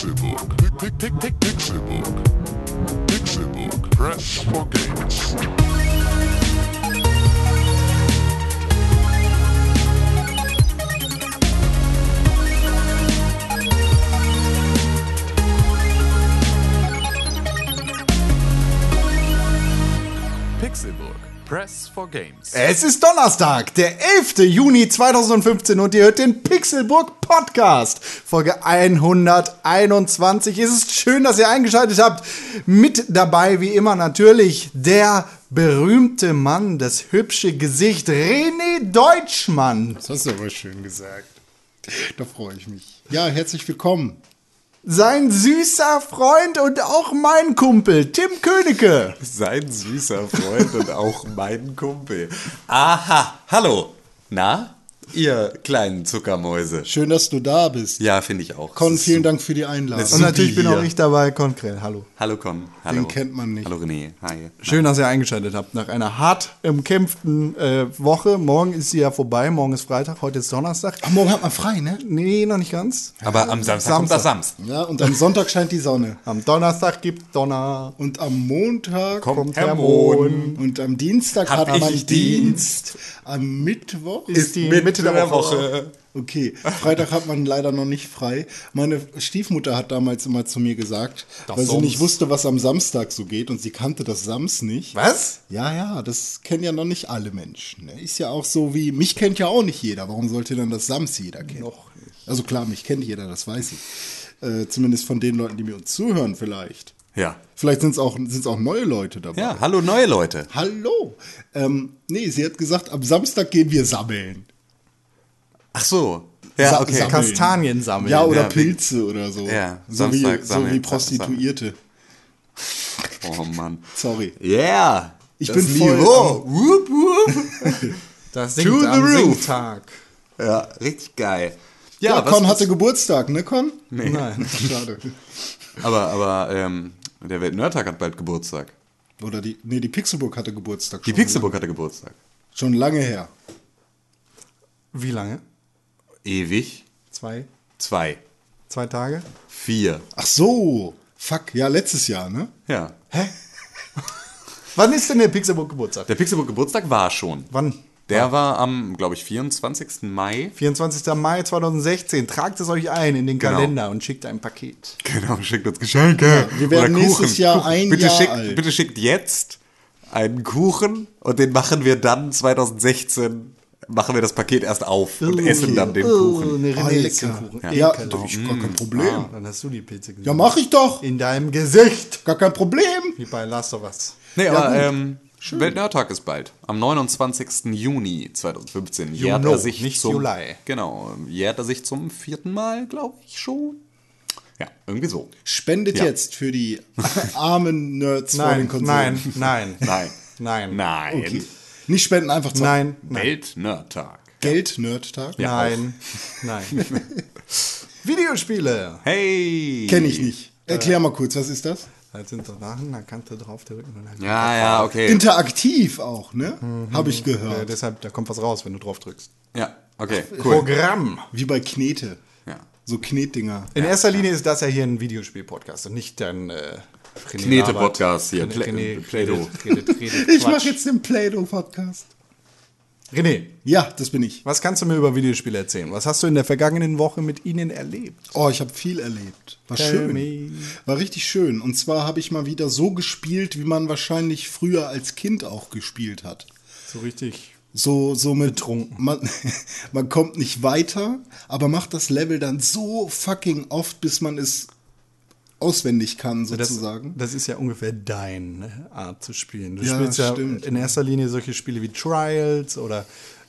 Pixelbook. Pick, pick, pick, Pixelbook. Pixelbook. Press for games. Pixelburg. Press for Games. Es ist Donnerstag, der 11. Juni 2015 und ihr hört den Pixelburg Podcast. Folge 121. Es ist schön, dass ihr eingeschaltet habt. Mit dabei, wie immer natürlich, der berühmte Mann, das hübsche Gesicht, René Deutschmann. Das hast du aber schön gesagt. Da freue ich mich. Ja, herzlich willkommen. Sein süßer Freund und auch mein Kumpel, Tim Königke. Sein süßer Freund und auch mein Kumpel. Aha, hallo. Na, ihr kleinen Zuckermäuse. Schön, dass du da bist. Ja, finde ich auch. Con, vielen. Dank für die Einladung. Und natürlich bin hier. auch ich dabei, Konkret. Hallo. Hallo Con. Hallo. Den kennt man nicht. Hallo René. Hi. Schön, dass ihr eingeschaltet habt. Nach einer hart umkämpften äh, Woche. Morgen ist sie ja vorbei. Morgen ist Freitag. Heute ist Donnerstag. Ach, morgen hat man frei, ne? Nee, noch nicht ganz. Aber am Samstag, kommt das Samstag. Ja, und am Sonntag scheint die Sonne. Am Donnerstag gibt Donner. Und am Montag Kommt der der Mond. Mond. und am Dienstag Hab hat man ich Dienst. Am Mittwoch Ist die Mitte, der, Woche. Okay, Freitag hat man leider noch nicht frei. Meine Stiefmutter hat damals immer zu mir gesagt, Das weil sie Sams. nicht wusste, was am Samstag so geht und sie kannte das Sams nicht. Was? Ja, ja, das kennen ja noch nicht alle Menschen. ne? Ist ja auch so wie, mich kennt ja auch nicht jeder. Warum sollte dann das Sams jeder kennen? Noch nicht. Also klar, mich kennt jeder, das weiß ich. Äh, zumindest von den Leuten, die mir uns zuhören vielleicht. Ja. Vielleicht sind es auch, sind's auch neue Leute dabei. Ja, hallo neue Leute. Hallo. Ähm, nee, sie hat gesagt, am Samstag gehen wir sammeln. Ach so. Ja, Sa- okay. sammeln. Kastanien sammeln. Ja, oder ja, wie- Pilze oder so. Ja, so, wie, Samstag so wie Prostituierte. Oh Mann. Sorry. Yeah. Ich das bin voll Niveau. Whoop, whoop. Das To singt the am roof. Singtag. Ja, richtig geil. Ja, Ja, Con hatte Geburtstag, ne, Con? Nein. Schade. Aber, aber ähm, der Weltnerdtag hat bald Geburtstag. Oder die, nee, die Pixelburg hatte Geburtstag Die schon. Pixelburg hatte Geburtstag. Schon lange her. Wie lange? Ewig. Zwei? Zwei. Zwei Tage? Vier. Ach so. Fuck, ja, letztes Jahr, ne? Ja. Wann ist denn der Pixelburg Geburtstag? Der Pixelburg Geburtstag war schon. Wann? Der war am, glaube ich, 24. Mai. 24. Mai 2016. Tragt es euch ein in den Genau. Kalender und schickt ein Paket. Genau, schickt uns Geschenke. wir werden Oder nächstes Jahr Kuchen. ein bitte Jahr schickt, alt. Bitte schickt jetzt einen Kuchen und den machen wir dann 2016. Machen wir das Paket erst auf und essen dann den Kuchen. Oh, eine Alter. René-Leckerkuchen. Ja, Ekelhaft. ja ich, gar kein Problem. Ah, dann hast du die Pilze Ja, mach ich doch. In deinem Gesicht. Gar kein Problem. Wie bei Last of Us. Nee, Ja, aber gut. Ähm, Weltnerdtag ist bald. Am 29. Juni 2015 jährt Juno, er sich nicht zum, Juli. Genau, jährt er sich zum vierten Mal, glaube ich schon. Ja, irgendwie so. Spendet Ja. jetzt für die armen Nerds vor den Nein, Konsolen. nein, nein. Nein. Nein. Nein. Okay. Nicht spenden, einfach zocken. Nein. Nein. Weltnerdtag. Geld-Nerd-Tag? Ja, Nein. Nein. Videospiele. Hey! Kenne ich nicht. Erklär mal kurz, was ist das? Da sind so Sachen, da kannst du drauf drücken. Und dann Ja, ja, okay. Interaktiv auch, ne? Habe ich gehört. deshalb, da kommt was raus, wenn du drauf drückst. Ja, okay, cool. Programm. Wie bei Knete. Ja. So Knetdinger. In erster Linie ist das ja hier ein Videospiel-Podcast und nicht dein äh, Knete-Podcast hier, Play-Doh. Ich mache jetzt den Play-Doh-Podcast. René, Ja, das bin ich. was kannst du mir über Videospiele erzählen? Was hast du in der vergangenen Woche mit ihnen erlebt? Oh, ich habe viel erlebt. War Tell schön. me. War richtig schön. Und zwar habe ich mal wieder so gespielt, wie man wahrscheinlich früher als Kind auch gespielt hat. So richtig. So, so mit Betrunken. Man, man kommt nicht weiter, aber macht das Level dann so fucking oft, bis man es auswendig kann, Das, sozusagen. das ist ja ungefähr deine Art zu spielen. Du Ja, spielst ja stimmt. in erster Linie solche Spiele wie Trials oder.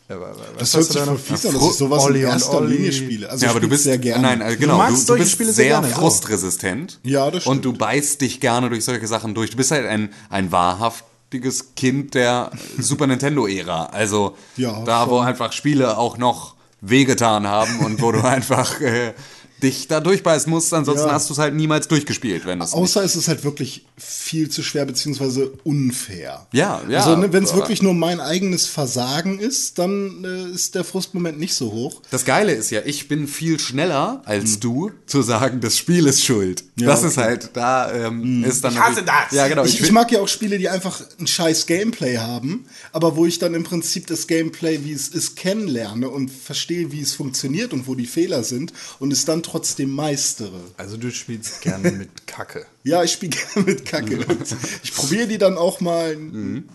Äh, was das hört du sich voll noch? fies an, dass ich sowas Olli in und erster Olli. Linie spiele. Also ja, aber du bist sehr gerne. Nein, äh, genau. magst Du, du solche bist Spiele sehr sehr, gerne, so. frustresistent. Ja, das Und stimmt. du beißt dich gerne durch solche Sachen durch. Du bist halt ein, ein wahrhaftiges Kind der Super Nintendo-Ära. Also Ja, da, wo schon. einfach Spiele auch noch wehgetan haben und wo du einfach äh, dich da durchbeißen musst, ansonsten Ja. hast du es halt niemals durchgespielt, wenn das Außer es ist halt wirklich viel zu schwer beziehungsweise unfair. Ja, ja. Also ne, wenn es wirklich nur mein eigenes Versagen ist, dann äh, ist der Frustmoment nicht so hoch. Das Geile ist ja, ich bin viel schneller als du zu sagen, das Spiel ist schuld. Ja, das okay. ist halt, da ähm, ist dann. Ich hasse das. Ja, genau. Ich, ich will- mag ja auch Spiele, die einfach ein scheiß Gameplay haben, aber wo ich dann im Prinzip das Gameplay, wie es ist, kennenlerne und verstehe, wie es funktioniert und wo die Fehler sind und es dann trotzdem meistere. Also du spielst gerne mit Kacke. Ja, ich spiele gerne mit Kacke. Mhm. Und ich probiere die dann auch mal,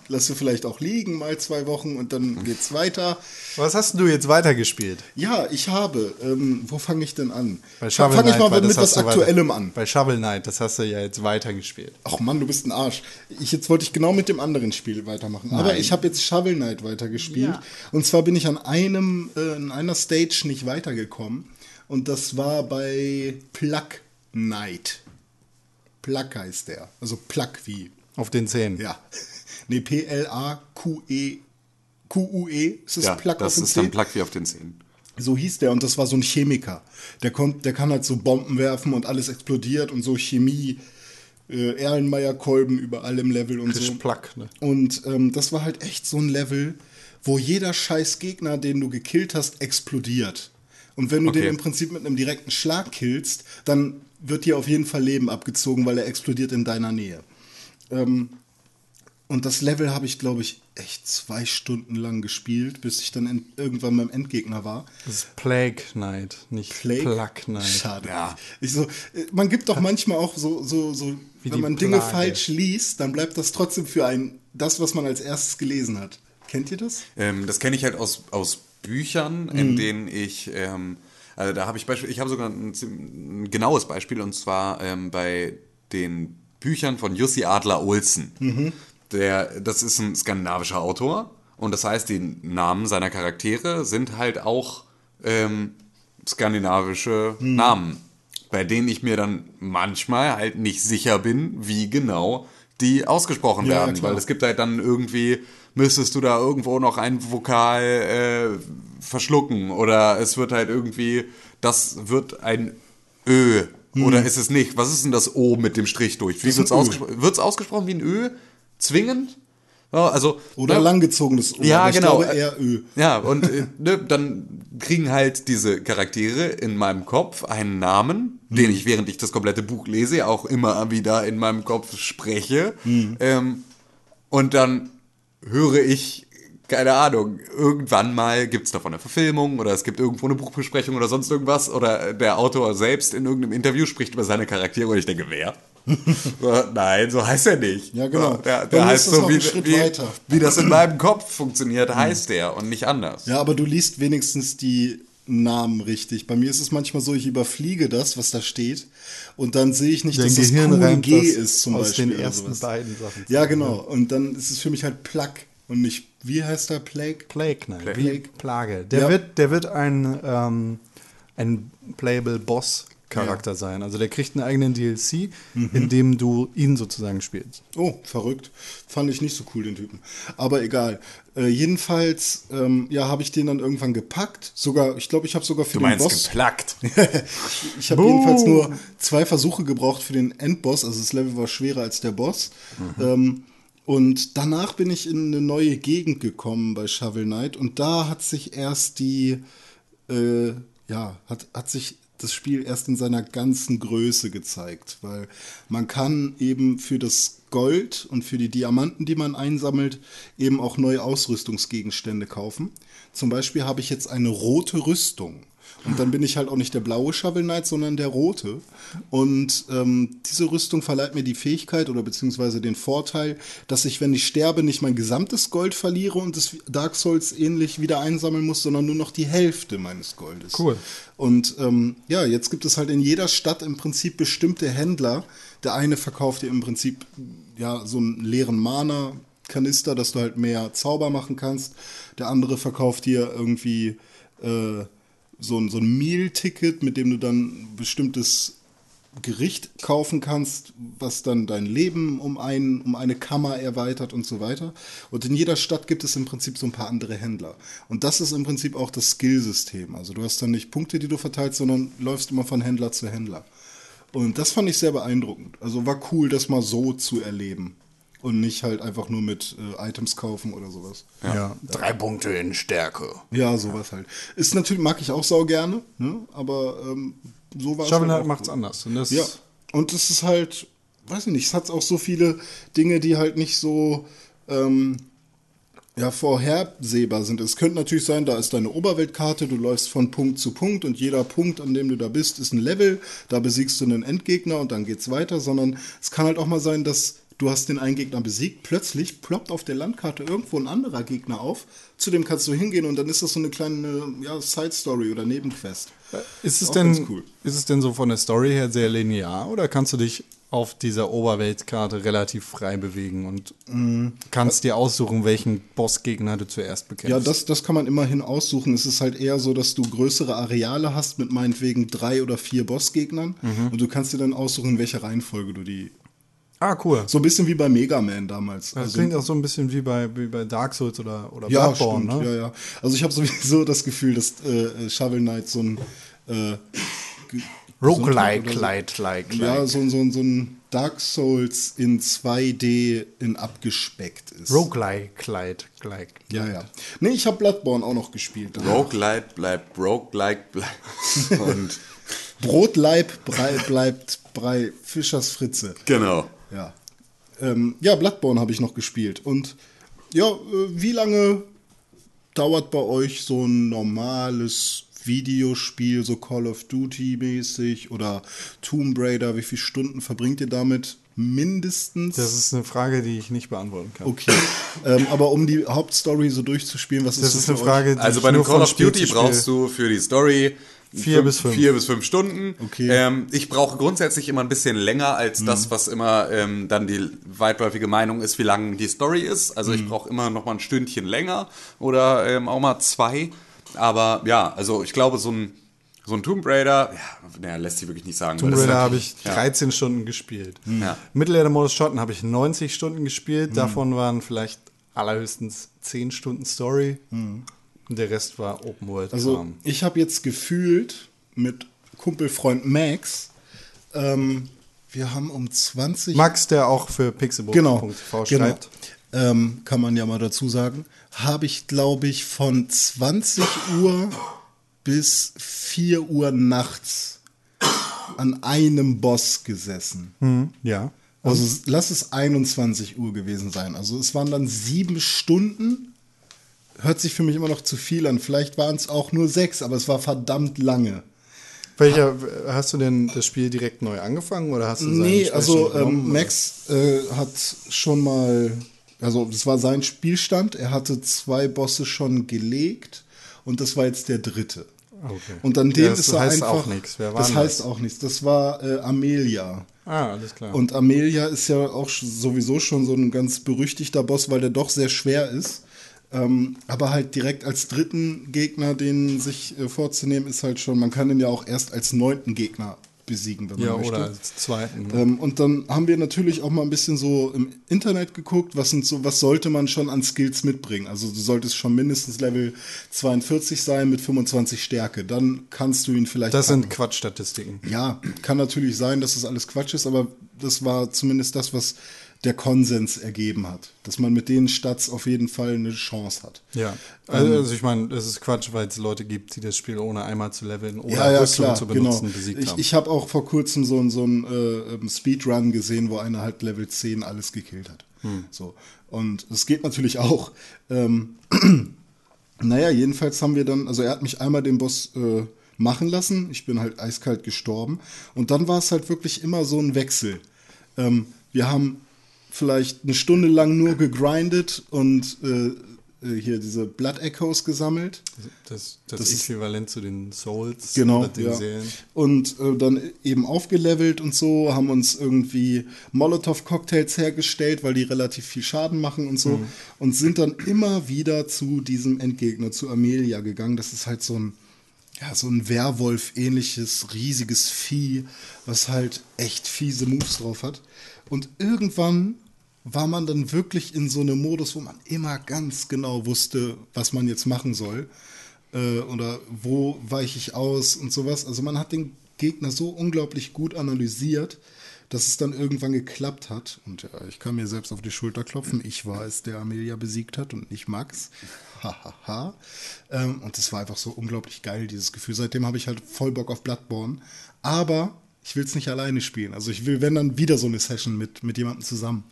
lasse vielleicht auch liegen, mal zwei Wochen und dann geht's weiter. Was hast du jetzt weitergespielt? Ja, ich habe. Ähm, wo fange ich denn an? Bei Shovel Fange ich Knight, mal mit, was hast du Aktuellem weiter, an. Bei Shovel Knight, das hast du ja jetzt weitergespielt. Ach Mann, du bist ein Arsch. Ich, jetzt wollte ich genau mit dem anderen Spiel weitermachen. Aber ich habe jetzt Shovel Knight weitergespielt. Ja. Und zwar bin ich an einem, äh, in einer Stage nicht weitergekommen. Und das war bei Plug Knight. Plug heißt der. Also Plug wie. Auf den Zähnen. Ja. Nee, P-L-A-Q-E. Q-U-E. Ist das ja, Plug das auf den ist dann Zehen? Plug wie auf den Zähnen. So hieß der und das war so ein Chemiker. Der, kommt, der kann halt so Bomben werfen und alles explodiert und so Chemie, äh, Erlenmeyer-Kolben überall im Level und Frisch so. Plug, ne? Und ähm, das war halt echt so ein Level, wo jeder scheiß Gegner, den du gekillt hast, explodiert. Und wenn du Okay. den im Prinzip mit einem direkten Schlag killst, dann wird dir auf jeden Fall Leben abgezogen, weil er explodiert in deiner Nähe. Ähm, und das Level habe ich, glaube ich, echt zwei Stunden lang gespielt, bis ich dann en- irgendwann beim Endgegner war. Das ist Plague Knight, nicht Plague? Plug Knight. Schade. Ja. Ich so, äh, man gibt doch manchmal auch so, so, so Wie wenn man Dinge Plage. falsch liest, dann bleibt das trotzdem für einen das, was man als erstes gelesen hat. Kennt ihr das? Ähm, das kenne ich halt aus, aus Büchern, Mhm. in denen ich, ähm, also da habe ich Beispiel, ich habe sogar ein, ein genaues Beispiel und zwar ähm, bei den Büchern von Jussi Adler Olsen. Mhm. Der, das ist ein skandinavischer Autor und das heißt, die Namen seiner Charaktere sind halt auch ähm, skandinavische Mhm. Namen, bei denen ich mir dann manchmal halt nicht sicher bin, wie genau die ausgesprochen Ja, werden, klar. weil es gibt halt dann irgendwie, müsstest du da irgendwo noch ein Vokal äh, verschlucken oder es wird halt irgendwie, das wird ein Ö oder ist es nicht? Was ist denn das O mit dem Strich durch? Wie Hm. ein Ö. ausgesprochen? Ausgesprochen wie ein Ö? Zwingend? Also Oder ne? langgezogenes O. Ja, aber ich genau. glaube eher Ö. Ja, und äh, ne, dann kriegen halt diese Charaktere in meinem Kopf einen Namen, Hm. den ich, während ich das komplette Buch lese, auch immer wieder in meinem Kopf spreche. Hm. Ähm, und dann höre ich, keine Ahnung, irgendwann mal gibt es davon eine Verfilmung oder es gibt irgendwo eine Buchbesprechung oder sonst irgendwas oder der Autor selbst in irgendeinem Interview spricht über seine Charaktere und ich denke, wer? so, nein, so heißt er nicht. Ja, genau. So, der der heißt so, wie, wie, wie das in meinem Kopf funktioniert, heißt der und nicht anders. Ja, aber du liest wenigstens die Namen richtig. Bei mir ist es manchmal so, ich überfliege das, was da steht, und dann sehe ich nicht, Dein dass Gehirn das QG das ist zum aus Beispiel. den oder ersten sowas. beiden Sachen Ja, genau. Und dann ist es für mich halt Plug und nicht, wie heißt der Plague? Plague Knight, Plague. wie Plage. Der Ja. wird, der wird ein, ähm, ein Playable Boss Charakter sein. Also der kriegt einen eigenen DLC, Mhm. in dem du ihn sozusagen spielst. Oh, verrückt. Fand ich nicht so cool, den Typen. Aber egal. Äh, jedenfalls, ähm, ja, habe ich den dann irgendwann gepackt. Sogar, ich glaube, ich habe sogar für Du den Boss. geplackt. Ich habe jedenfalls nur zwei Versuche gebraucht für den Endboss. Also das Level war schwerer als der Boss. Ähm, und danach bin ich in eine neue Gegend gekommen bei Shovel Knight. Und da hat sich erst die, äh, ja, hat, hat sich das Spiel erst in seiner ganzen Größe gezeigt. Weil man kann eben für das Gold und für die Diamanten, die man einsammelt, eben auch neue Ausrüstungsgegenstände kaufen. Zum Beispiel habe ich jetzt eine rote Rüstung. Und dann bin ich halt auch nicht der blaue Shovel Knight, sondern der rote. Und ähm, diese Rüstung verleiht mir die Fähigkeit oder beziehungsweise den Vorteil, dass ich, wenn ich sterbe, nicht mein gesamtes Gold verliere und es Dark Souls ähnlich wieder einsammeln muss, sondern nur noch die Hälfte meines Goldes. Cool. Und ähm, ja, jetzt gibt es halt in jeder Stadt im Prinzip bestimmte Händler. Der eine verkauft dir im Prinzip ja so einen leeren Mana. Kanister, dass du halt mehr Zauber machen kannst. Der andere verkauft dir irgendwie äh, so ein, so ein Meal-Ticket, mit dem du dann bestimmtes Gericht kaufen kannst, was dann dein Leben um, ein, um eine Kammer erweitert und so weiter. Und in jeder Stadt gibt es im Prinzip so ein paar andere Händler. Und das ist im Prinzip auch das Skillsystem. Also du hast dann nicht Punkte, die du verteilst, sondern läufst immer von Händler zu Händler. Und das fand ich sehr beeindruckend. Also war cool, das mal so zu erleben. Und nicht halt einfach nur mit äh, Items kaufen oder sowas. Ja. Drei Punkte in Stärke. Ja, sowas halt. Ist natürlich, mag ich auch sau gerne, ne? aber ähm, so war es. Shovel halt Knight auch macht's cool. anders. Und das Ja, und es ist halt, weiß ich nicht, es hat auch so viele Dinge, die halt nicht so ähm, ja, vorhersehbar sind. Es könnte natürlich sein, da ist deine Oberweltkarte, du läufst von Punkt zu Punkt und jeder Punkt, an dem du da bist, ist ein Level, da besiegst du einen Endgegner und dann geht's weiter, sondern es kann halt auch mal sein, dass du hast den einen Gegner besiegt, plötzlich ploppt auf der Landkarte irgendwo ein anderer Gegner auf, zu dem kannst du hingehen und dann ist das so eine kleine ja, Side-Story oder Nebenquest. Ist es, Auch denn, cool. ist es denn so von der Story her sehr linear oder kannst du dich auf dieser Oberweltkarte relativ frei bewegen und Mm. kannst dir aussuchen, welchen Bossgegner du zuerst bekämpfst? Ja, das, das kann man immerhin aussuchen. Es ist halt eher so, dass du größere Areale hast mit meinetwegen drei oder vier Bossgegnern und du kannst dir dann aussuchen, in welcher Reihenfolge du die. Ah, cool. So ein bisschen wie bei Mega Man damals. Das Also- klingt auch so ein bisschen wie bei, wie bei Dark Souls oder, oder ja, Bloodborne, stimmt. ne? Ja, ja. Also ich habe sowieso das Gefühl, dass äh, Shovel Knight so ein äh, Roguelike, so- like, like. Ja, so, so, so ein Dark Souls in 2D in abgespeckt ist. Roguelike, like, like. ja, ja. Nee, ich habe Bloodborne auch noch gespielt. Roguelite bleibt Roguelike bleibt. Und Brotleib Brei, bleibt Brei Fischers Fritze. genau. Ja. Ähm, ja, Bloodborne habe ich noch gespielt. Und ja, äh, wie lange dauert bei euch so ein normales Videospiel, so Call of Duty mäßig oder Tomb Raider? Wie viele Stunden verbringt ihr damit? Mindestens? Das ist eine Frage, die ich nicht beantworten kann. okay. ähm, aber um die Hauptstory so durchzuspielen, was Das ist ist so eine für Frage, die Also ich bei einem Call of Duty brauchst du für die Story Vier bis fünf. Vier bis fünf Stunden. Okay. Ähm, ich brauche grundsätzlich immer ein bisschen länger als das, was immer ähm, dann die weitläufige Meinung ist, wie lang die Story ist. Also ich brauche immer noch mal ein Stündchen länger oder ähm, auch mal zwei. Aber ja, also ich glaube, so ein, so ein Tomb Raider, ja, naja, lässt sich wirklich nicht sagen. Tomb Raider habe ich ja. 13 Stunden gespielt. Ja. Mittelalter Modus Schotten habe ich 90 Stunden gespielt. Davon waren vielleicht allerhöchstens 10 Stunden Story. Und der Rest war Open World. Also Kram. ich habe jetzt gefühlt mit Kumpelfreund Max, ähm, wir haben um 20 Max, der auch für pixelbook.tv genau, genau. schreibt. Ähm, kann man ja mal dazu sagen, habe ich glaube ich von 20 Uhr bis 4 Uhr nachts an einem Boss gesessen. Hm, ja. Also lass es 21 Uhr gewesen sein. Also es waren dann sieben Stunden. Hört sich für mich immer noch zu viel an. Vielleicht waren es auch nur sechs, aber es war verdammt lange. Welcher, hast du denn das Spiel direkt neu angefangen oder hast du Nee, also ähm? Max äh, hat schon mal, also das war sein Spielstand. Er hatte zwei Bosse schon gelegt und das war jetzt der dritte. Okay. Und an Ja, dem das ist er heißt einfach. auch nichts. Wer war das denn heißt das? auch nichts. Das war äh, Amelia. Ah, alles klar. Und Amelia ist ja auch sowieso schon so ein ganz berüchtigter Boss, weil der doch sehr schwer ist. Ähm, aber halt direkt als dritten Gegner, den sich äh, vorzunehmen, ist halt schon, man kann den ja auch erst als neunten Gegner besiegen, wenn man ja, möchte. oder als zweiten. Ähm, und dann haben wir natürlich auch mal ein bisschen so im Internet geguckt, was sind so, was sollte man schon an Skills mitbringen. Also du solltest schon mindestens Level 42 sein mit 25 Stärke. Dann kannst du ihn vielleicht. das packen. sind Quatschstatistiken. Ja, kann natürlich sein, dass das alles Quatsch ist, aber das war zumindest das, was der Konsens ergeben hat. Dass man mit den Stats auf jeden Fall eine Chance hat. Ja, Ähm, also, also ich meine, das ist Quatsch, weil es Leute gibt, die das Spiel ohne einmal zu leveln oder ja, ja, Rüstung klar, zu genau. benutzen besiegt Ich, haben. ich habe auch vor kurzem so, ein- so einen äh, ähm, Speedrun gesehen, wo einer halt Level 10 alles gekillt hat. Hm. So. Und es geht natürlich auch. Ähm, naja, jedenfalls haben wir dann, also er hat mich einmal den Boss äh, machen lassen. Ich bin halt eiskalt gestorben. Und dann war es halt wirklich immer so ein Wechsel. Ähm, wir haben vielleicht eine Stunde lang nur gegrindet und äh, äh, hier diese Blood Echoes gesammelt. das, das, das ist- Äquivalent zu den Souls Genau, den ja. Seelen. Und äh, dann eben aufgelevelt und so, haben uns irgendwie Molotow-Cocktails hergestellt, weil die relativ viel Schaden machen und so. Und sind dann immer wieder zu diesem Endgegner, zu Amelia gegangen. Das ist halt so ein, ja, so ein Werwolf-ähnliches, riesiges Vieh, was halt echt fiese Moves drauf hat. Und irgendwann war man dann wirklich in so einem Modus, wo man immer ganz genau wusste, was man jetzt machen soll. Äh, oder wo weiche ich aus und sowas. Also man hat den Gegner so unglaublich gut analysiert, dass es dann irgendwann geklappt hat. Und ja, ich kann mir selbst auf die Schulter klopfen. Ich war es, der Amelia besiegt hat und nicht Max. Hahaha. ähm, und das war einfach so unglaublich geil, dieses Gefühl. Seitdem habe ich halt voll Bock auf Bloodborne. Aber ich will es nicht alleine spielen. Also ich will, wenn dann wieder so eine Session mit, mit jemandem zusammen.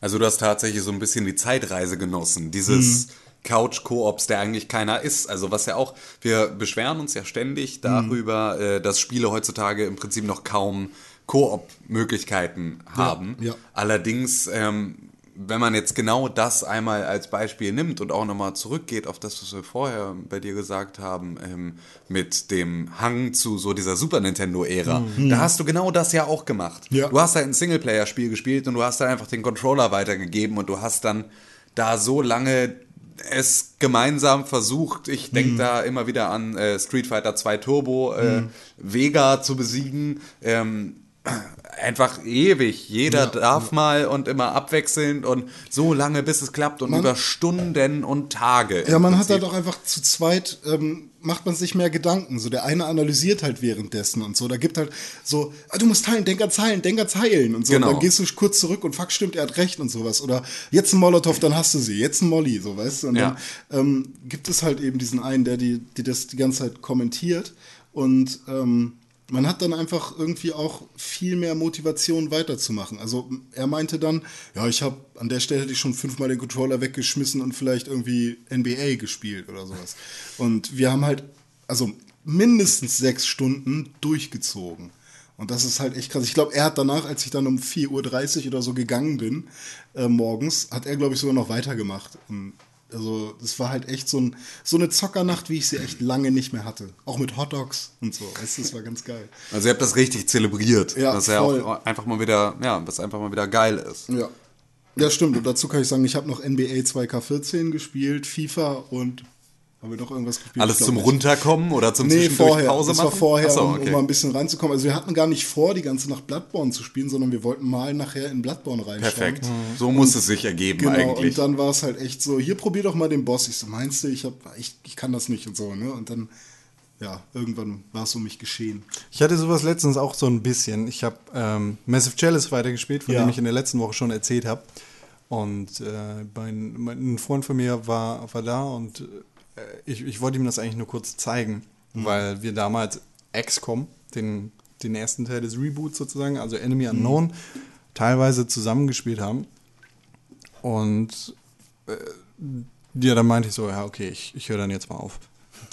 Also du hast tatsächlich so ein bisschen die Zeitreise genossen, dieses Couch-Koops, der eigentlich keiner ist. Also was ja auch, wir beschweren uns ja ständig darüber, äh, dass Spiele heutzutage im Prinzip noch kaum Koop-Möglichkeiten haben. ja. Allerdings, ähm, wenn man jetzt genau das einmal als Beispiel nimmt und auch nochmal zurückgeht auf das, was wir vorher bei dir gesagt haben, ähm, mit dem Hang zu so dieser Super Nintendo-Ära, da hast du genau das ja auch gemacht. Ja. Du hast halt ein Singleplayer-Spiel gespielt und du hast dann einfach den Controller weitergegeben und du hast dann da so lange es gemeinsam versucht. Ich denke da immer wieder an äh, Street Fighter 2 Turbo, äh, Vega zu besiegen. Ähm, einfach ewig. Jeder Ja, darf mal und immer abwechselnd und so lange, bis es klappt und Man- über Stunden und Tage. Ja, man hat Prinzip. halt auch einfach zu zweit, ähm, macht man sich mehr Gedanken. So, der eine analysiert halt währenddessen und so. Da gibt halt so, ah, du musst heilen, denk ans Heilen, denk ans Heilen und so. Genau. Und dann gehst du kurz zurück und fuck, stimmt, er hat recht und sowas. Oder jetzt ein Molotow, dann hast du sie. Jetzt ein Molly, so, weißt du. Und Ja. dann ähm, gibt es halt eben diesen einen, der die, die das die ganze Zeit kommentiert. Und ähm, man hat dann einfach irgendwie auch viel mehr Motivation weiterzumachen. Also er meinte dann, ja, ich habe an der Stelle hätte ich schon fünfmal den Controller weggeschmissen und vielleicht irgendwie NBA gespielt oder sowas. Und wir haben halt, also mindestens sechs Stunden durchgezogen. Und das ist halt echt krass. Ich glaube, er hat danach, als ich dann um 4.30 Uhr oder so gegangen bin, äh, morgens, hat er, glaube ich, sogar noch weitergemacht. Und also, das war halt echt so, ein, so eine Zockernacht, wie ich sie echt lange nicht mehr hatte. Auch mit Hotdogs und so. Weißt du, das war ganz geil. Also ihr habt das richtig zelebriert. Ja, dass er voll. auch einfach mal wieder, ja, was einfach mal wieder geil ist. Ja. Ja, stimmt. Und dazu kann ich sagen, ich habe noch NBA 2K14 gespielt, FIFA und haben wir noch irgendwas gespielt? Alles zum nicht. Runterkommen oder zum Nee, Zwischendurch vorher. Pause das machen? war vorher, so, um, okay. um mal ein bisschen reinzukommen. Also wir hatten gar nicht vor, die ganze Nacht Bloodborne zu spielen, sondern wir wollten mal nachher in Bloodborne reinschauen. Perfekt. So muss es sich ergeben Genau, eigentlich. und dann war es halt echt so, hier probier doch mal den Boss. Ich so, meinst du, ich, hab, ich, ich kann das nicht und so, ne? Und dann, ja, irgendwann war es um mich geschehen. Ich hatte sowas letztens auch so ein bisschen. Ich habe ähm, Massive Chalice weitergespielt, von Ja. dem ich in der letzten Woche schon erzählt habe. Und äh, mein, mein, ein Freund von mir war, war da und ich, ich wollte ihm das eigentlich nur kurz zeigen, weil wir damals XCOM, den, den ersten Teil des Reboots sozusagen, also Enemy Unknown, teilweise zusammengespielt haben. Und äh, ja, dann meinte ich so, ja, okay, ich, ich höre dann jetzt mal auf.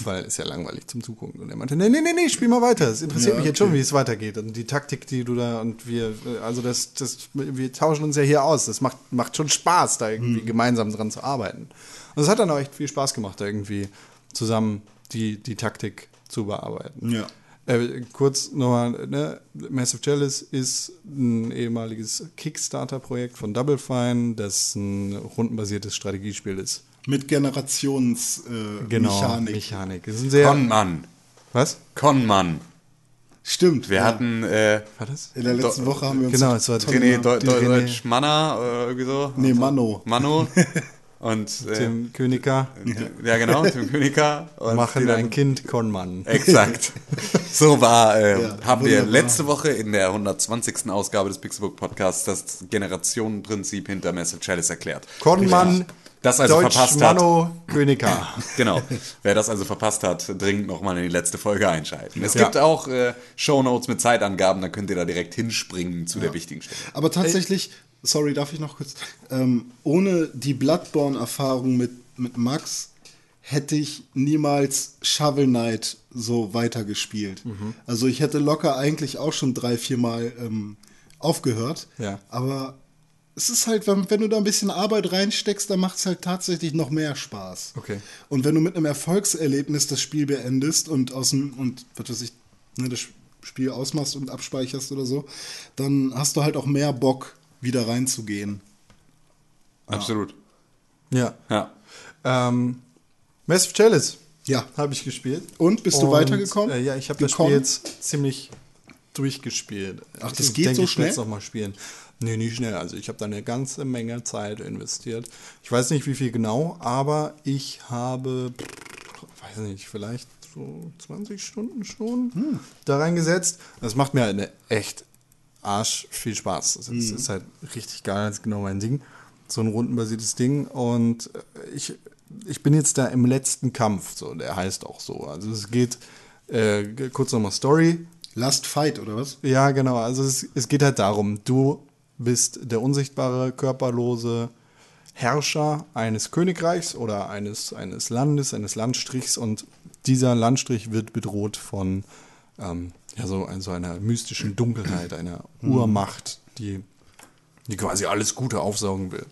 Weil ist ja langweilig zum Zugucken. Und er meinte, nee, nee, nee, nee, spiel mal weiter. Es interessiert Ja, mich jetzt okay. schon, wie es weitergeht. Und die Taktik, die du da und wir, also das, das, wir tauschen uns ja hier aus. Das macht, macht schon Spaß, da irgendwie gemeinsam dran zu arbeiten. Und es hat dann auch echt viel Spaß gemacht, da irgendwie zusammen die, die Taktik zu bearbeiten. Ja. Äh, kurz nochmal, ne? Massive Chalice ist ein ehemaliges Kickstarter-Projekt von Double Fine, das ein rundenbasiertes Strategiespiel ist. Mit Generationsmechanik. Äh, Genau, Mechanik. Mechanik. Es ist ein sehr. Conman. was? Conman. Stimmt. Wir ja. hatten äh, War das? In der letzten Do- Woche haben wir uns. Genau, es war René René- Deutsch Manna oder irgendwie so. Nee, Mano. Mano. Und äh, Tim Königer ja genau, Tim Königer. Und machen die dann- ein Kind Konmann. Exakt. So war, äh, Ja, haben wir letzte Woche in der 120. Ausgabe des Pixelbook Podcasts das Generationenprinzip hinter Massive Chalice erklärt. Konmann, Das also Deutsch verpasst hat. Mano Königer. Genau. Wer das also verpasst hat, dringend nochmal in die letzte Folge einschalten. Es Ja. gibt auch äh, Shownotes mit Zeitangaben, da könnt ihr da direkt hinspringen zu der wichtigen Stelle. Aber tatsächlich, sorry, darf ich noch kurz? Ähm, ohne die Bloodborne-Erfahrung mit, mit Max hätte ich niemals Shovel Knight so weitergespielt. Mhm. Also ich hätte locker eigentlich auch schon drei, vier Mal ähm, aufgehört. Ja. Aber es ist halt, wenn, wenn du da ein bisschen Arbeit reinsteckst, dann macht es halt tatsächlich noch mehr Spaß. Okay. Und wenn du mit einem Erfolgserlebnis das Spiel beendest und aus dem, und was weiß ich, ne, das Spiel ausmachst und abspeicherst oder so, dann hast du halt auch mehr Bock, wieder reinzugehen. Absolut. Ja. Ja. Ähm, Massive Chalice. Ja. habe ich gespielt. Und, bist du weitergekommen? Äh, ja, ich habe das? Spiel jetzt ziemlich durchgespielt. Ach, das ich geht denke, so ich werde es schnell? noch mal spielen. Nee, nicht schnell. Also ich habe da eine ganze Menge Zeit investiert. Ich weiß nicht, wie viel genau, aber ich habe, weiß nicht, vielleicht so 20 Stunden schon Hm. da reingesetzt. Das macht mir halt eine echt arsch viel Spaß. Das ist, ist halt richtig geil, das ist genau mein Ding. So ein rundenbasiertes Ding. Und äh, ich, ich bin jetzt da im letzten Kampf. So, der heißt auch so. Also es geht, äh, kurz nochmal Story. Last Fight, oder was? Ja, genau. Also es, es geht halt darum, du bist der unsichtbare, körperlose Herrscher eines Königreichs oder eines, eines Landes, eines Landstrichs und dieser Landstrich wird bedroht von ähm, ja, so, so einer mystischen Dunkelheit, einer Urmacht, die, die quasi alles Gute aufsaugen will.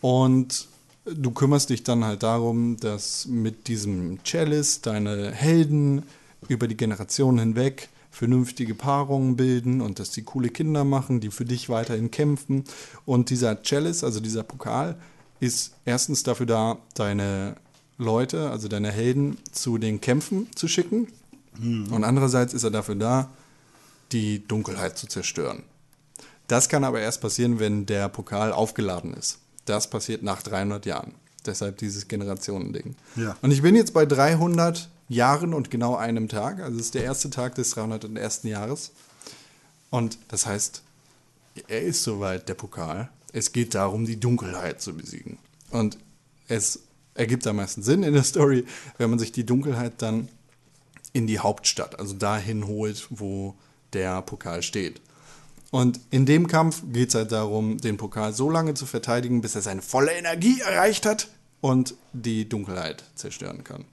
Und du kümmerst dich dann halt darum, dass mit diesem Chalice deine Helden über die Generationen hinweg vernünftige Paarungen bilden und dass die coole Kinder machen, die für dich weiterhin kämpfen. Und dieser Chalice, also dieser Pokal, ist erstens dafür da, deine Leute, also deine Helden, zu den Kämpfen zu schicken. Und andererseits ist er dafür da, die Dunkelheit zu zerstören. Das kann aber erst passieren, wenn der Pokal aufgeladen ist. Das passiert nach 300 Jahren. Deshalb dieses Generationending. Ja. Und ich bin jetzt bei 300 Jahren und genau einem Tag. Also es ist der erste Tag des 301. Jahres. Und das heißt, er ist soweit, der Pokal. Es geht darum, die Dunkelheit zu besiegen. Und es ergibt am meisten Sinn in der Story, wenn man sich die Dunkelheit dann in die Hauptstadt, also dahin holt, wo der Pokal steht. Und in dem Kampf geht es halt darum, den Pokal so lange zu verteidigen, bis er seine volle Energie erreicht hat und die Dunkelheit zerstören kann.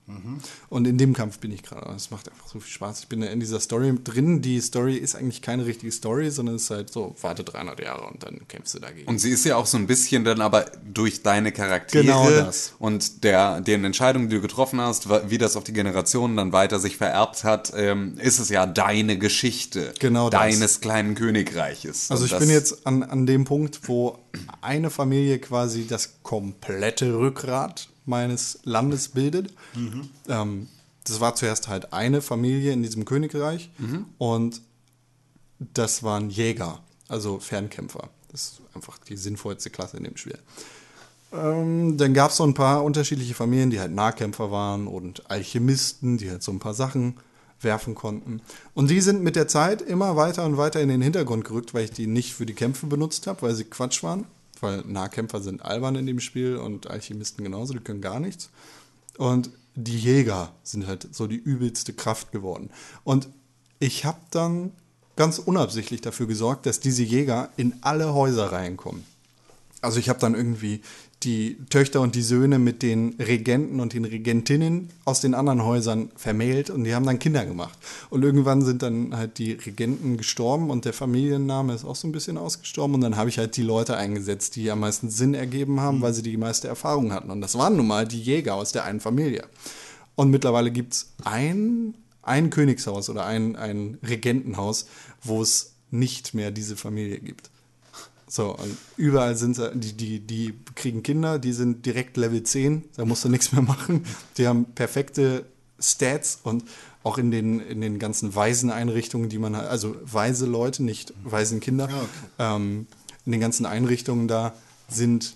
Und in dem Kampf bin ich gerade. Es macht einfach so viel Spaß. Ich bin in dieser Story drin. Die Story ist eigentlich keine richtige Story, sondern es ist halt so, warte 300 Jahre und dann kämpfst du dagegen. Und sie ist ja auch so ein bisschen dann aber durch deine Charaktere Genau das. und der, den Entscheidungen, die du getroffen hast, wie das auf die Generationen dann weiter sich vererbt hat, ähm, ist es ja deine Geschichte Genau das. deines kleinen Königreiches. Also ich bin jetzt an, an dem Punkt, wo eine Familie quasi das komplette Rückgrat meines Landes bildet. Ähm, das war zuerst halt eine Familie in diesem Königreich und das waren Jäger, also Fernkämpfer. Das ist einfach die sinnvollste Klasse in dem Spiel. Ähm, dann gab es so ein paar unterschiedliche Familien, die halt Nahkämpfer waren und Alchemisten, die halt so ein paar Sachen werfen konnten. Und die sind mit der Zeit immer weiter und weiter in den Hintergrund gerückt, weil ich die nicht für die Kämpfe benutzt habe, weil sie Quatsch waren. Weil Nahkämpfer sind albern in dem Spiel und Alchemisten genauso, die können gar nichts. Und die Jäger sind halt so die übelste Kraft geworden. Und ich habe dann ganz unabsichtlich dafür gesorgt, dass diese Jäger in alle Häuser reinkommen. Also ich habe dann irgendwie die Töchter und die Söhne mit den Regenten und den Regentinnen aus den anderen Häusern vermählt und die haben dann Kinder gemacht. Und irgendwann sind dann halt die Regenten gestorben und der Familienname ist auch so ein bisschen ausgestorben und dann habe ich halt die Leute eingesetzt, die am meisten Sinn ergeben haben, weil sie die meiste Erfahrung hatten. Und das waren nun mal die Jäger aus der einen Familie. Und mittlerweile gibt es ein, ein Königshaus oder ein, ein Regentenhaus, wo es nicht mehr diese Familie gibt. So, und überall sind sie, die, die, die kriegen Kinder, die sind direkt Level 10, da musst du nichts mehr machen. Die haben perfekte Stats und auch in den, in den ganzen Waiseneinrichtungen, die man hat, also weise Leute, nicht Waisenkinder, Ja, okay. ähm, in den ganzen Einrichtungen da sind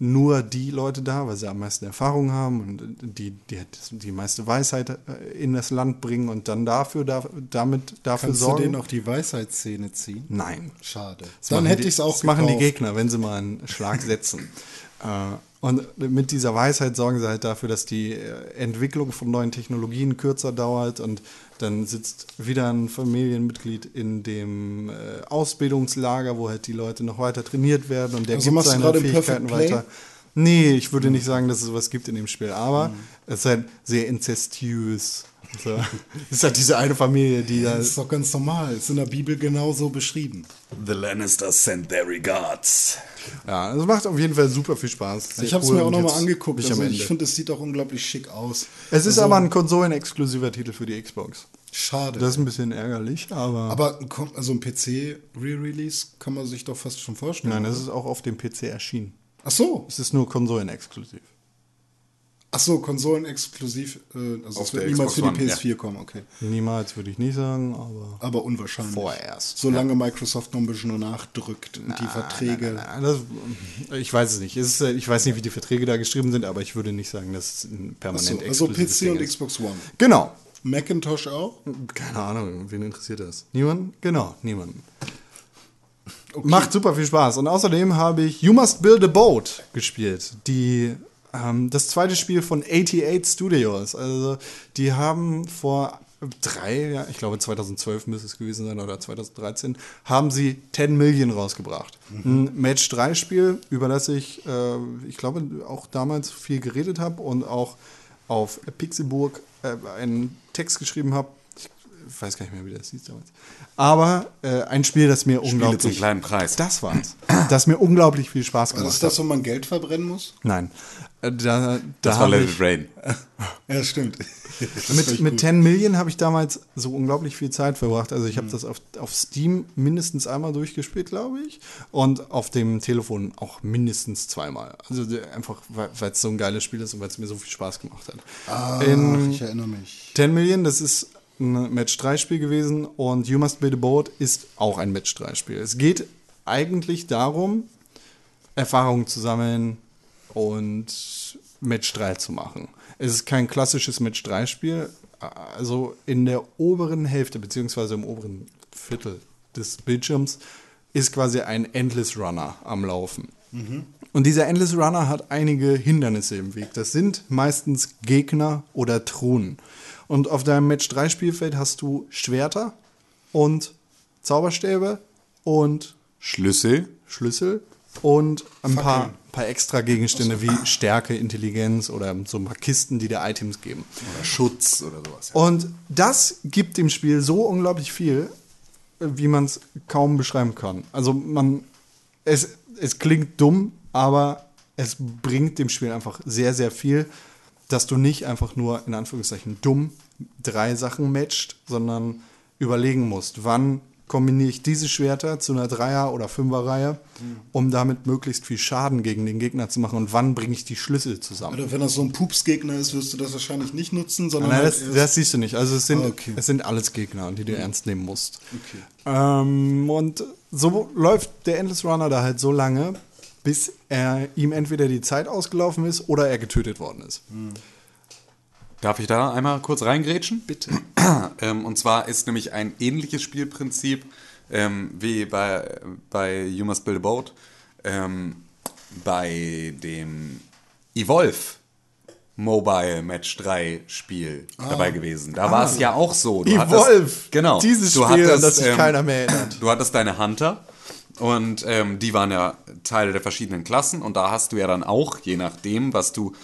nur die Leute da, weil sie am meisten Erfahrung haben und die, die, die meiste Weisheit äh, in das Land bringen und dann dafür, da, damit dafür Kannst sorgen. du denen auch die Weisheitszähne ziehen? Nein. Schade. Das Dann machen hätte die- ich es auch Das machen die gekauft. Gegner, wenn sie mal einen Schlag setzen. Äh, Und mit dieser Weisheit sorgen sie halt dafür, dass die äh, Entwicklung von neuen Technologien kürzer dauert und dann sitzt wieder ein Familienmitglied in dem äh, Ausbildungslager, wo halt die Leute noch weiter trainiert werden und der Also gibt seine Fähigkeiten weiter. Nee, ich würde nicht sagen, dass es sowas gibt in dem Spiel, aber es ist halt sehr inzestiös. So. Es ist halt diese eine Familie, die da Das ist doch ganz normal. Ist in der Bibel genauso beschrieben. The Lannisters send their regards. Ja, es macht auf jeden Fall super viel Spaß. Sehr Ich habe es cool mir auch nochmal angeguckt. Also ich finde, es sieht auch unglaublich schick aus. es ist also, aber ein konsolenexklusiver Titel für die Xbox. Schade. Das ist ein bisschen ärgerlich, aber. aber kommt- also ein PC-Re-Release kann man sich doch fast schon vorstellen. nein, das ist auch auf dem PC erschienen. Ach so. Es ist nur konsolenexklusiv. Ach so, Konsolen exklusiv. Äh, also Auf es wird niemals für die Xbox One, PS4 ja. kommen, okay. Niemals würde ich nicht sagen, aber. Aber unwahrscheinlich. Vorerst. Solange Microsoft noch ein bisschen nachdrückt und die Verträge. Ja, das, ich weiß es nicht. Es ist, ich weiß nicht, wie die Verträge da geschrieben sind, aber ich würde nicht sagen, dass es ein permanent Achso, also exklusives PC Ding und ist. Xbox One. Genau. Macintosh auch? Keine Ahnung, wen interessiert das? Niemand? Genau, niemanden. Macht super viel Spaß. Und außerdem habe ich You Must Build a Boat gespielt. Die, ähm, das zweite Spiel von 88 Studios. Also, die haben vor drei, ja, ich glaube 2012 müsste es gewesen sein oder 2013, haben sie 10 Million rausgebracht. Ein Match 3 Spiel, über das ich, äh, ich glaube, auch damals viel geredet habe und auch auf Pixelburg äh, einen Text geschrieben habe. Ich weiß gar nicht mehr, wie das hieß damals. Aber äh, ein Spiel, das mir unglaublich. zum kleinen Preis. Das war's. Das mir unglaublich viel Spaß gemacht ist das, hat. wo man Geld verbrennen muss? Nein. Äh, Da, da Das war Let It Rain. Ja, stimmt. Das mit, mit gut. 10 Million habe ich damals so unglaublich viel Zeit verbracht. Also Mhm. ich habe das auf, auf Steam mindestens einmal durchgespielt, glaube ich. Und auf dem Telefon auch mindestens zweimal. Also der- einfach, weil es so ein geiles Spiel ist und weil es mir so viel Spaß gemacht hat. Ach, In ich erinnere mich. 10 Million, das ist ein Match-3-Spiel gewesen und You Must Build a Boat ist auch ein Match-3-Spiel. Es geht eigentlich darum, Erfahrungen zu sammeln und Match 3 zu machen. Es ist kein klassisches Match 3 Spiel, also in der oberen Hälfte beziehungsweise im oberen Viertel des Bildschirms ist quasi ein Endless Runner am Laufen. Und dieser Endless Runner hat einige Hindernisse im Weg. Das sind meistens Gegner oder Truhen. Und auf deinem Match 3 Spielfeld hast du Schwerter und Zauberstäbe und Schlüssel. Schlüssel und ein paar, paar extra Gegenstände wie Stärke, Intelligenz oder so ein paar Kisten, die dir Items geben. Oder Schutz oder sowas. Und das gibt dem Spiel so unglaublich viel, wie man es kaum beschreiben kann. Also man, es, es klingt dumm, aber es bringt dem Spiel einfach sehr, sehr viel, dass du nicht einfach nur in Anführungszeichen dumm drei Sachen matcht, sondern überlegen musst, wann kombiniere ich diese Schwerter zu einer Dreier- oder Fünferreihe, um damit möglichst viel Schaden gegen den Gegner zu machen und wann bringe ich die Schlüssel zusammen. Oder wenn das so ein Pupsgegner ist, wirst du das wahrscheinlich nicht nutzen, sondern Nein, halt das, das siehst du nicht. Also es sind, Ah, okay. es sind alles Gegner, die du ernst nehmen musst. Okay. Ähm, und so läuft der Endless Runner da halt so lange, bis er ihm entweder die Zeit ausgelaufen ist oder er getötet worden ist. Darf ich da einmal kurz reingrätschen? Bitte. ähm, und zwar ist nämlich ein ähnliches Spielprinzip ähm, wie bei, bei You Must Build a Boat ähm, bei dem Evolve Mobile Match 3 Spiel dabei gewesen. Da war es ja auch so. Du Evolve! Hattest, genau. Dieses du Spiel, hattest, das sich ähm, keiner mehr erinnert. Du hattest deine Hunter und ähm, die waren ja Teile der verschiedenen Klassen und da hast du ja dann auch, je nachdem, was du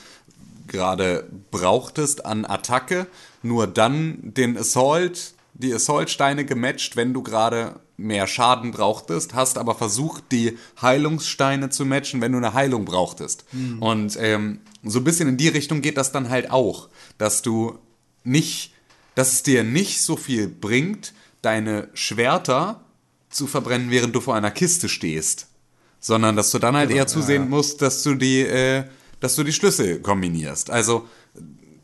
gerade brauchtest an Attacke, nur dann den Assault, die Assault-Steine gematcht, wenn du gerade mehr Schaden brauchtest, hast aber versucht, die Heilungssteine zu matchen, wenn du eine Heilung brauchtest. Und ähm, so ein bisschen in die Richtung geht das dann halt auch, dass du nicht, dass es dir nicht so viel bringt, deine Schwerter zu verbrennen, während du vor einer Kiste stehst, sondern dass du dann halt eher zusehen musst, dass du die, äh, dass du die Schlüssel kombinierst. Also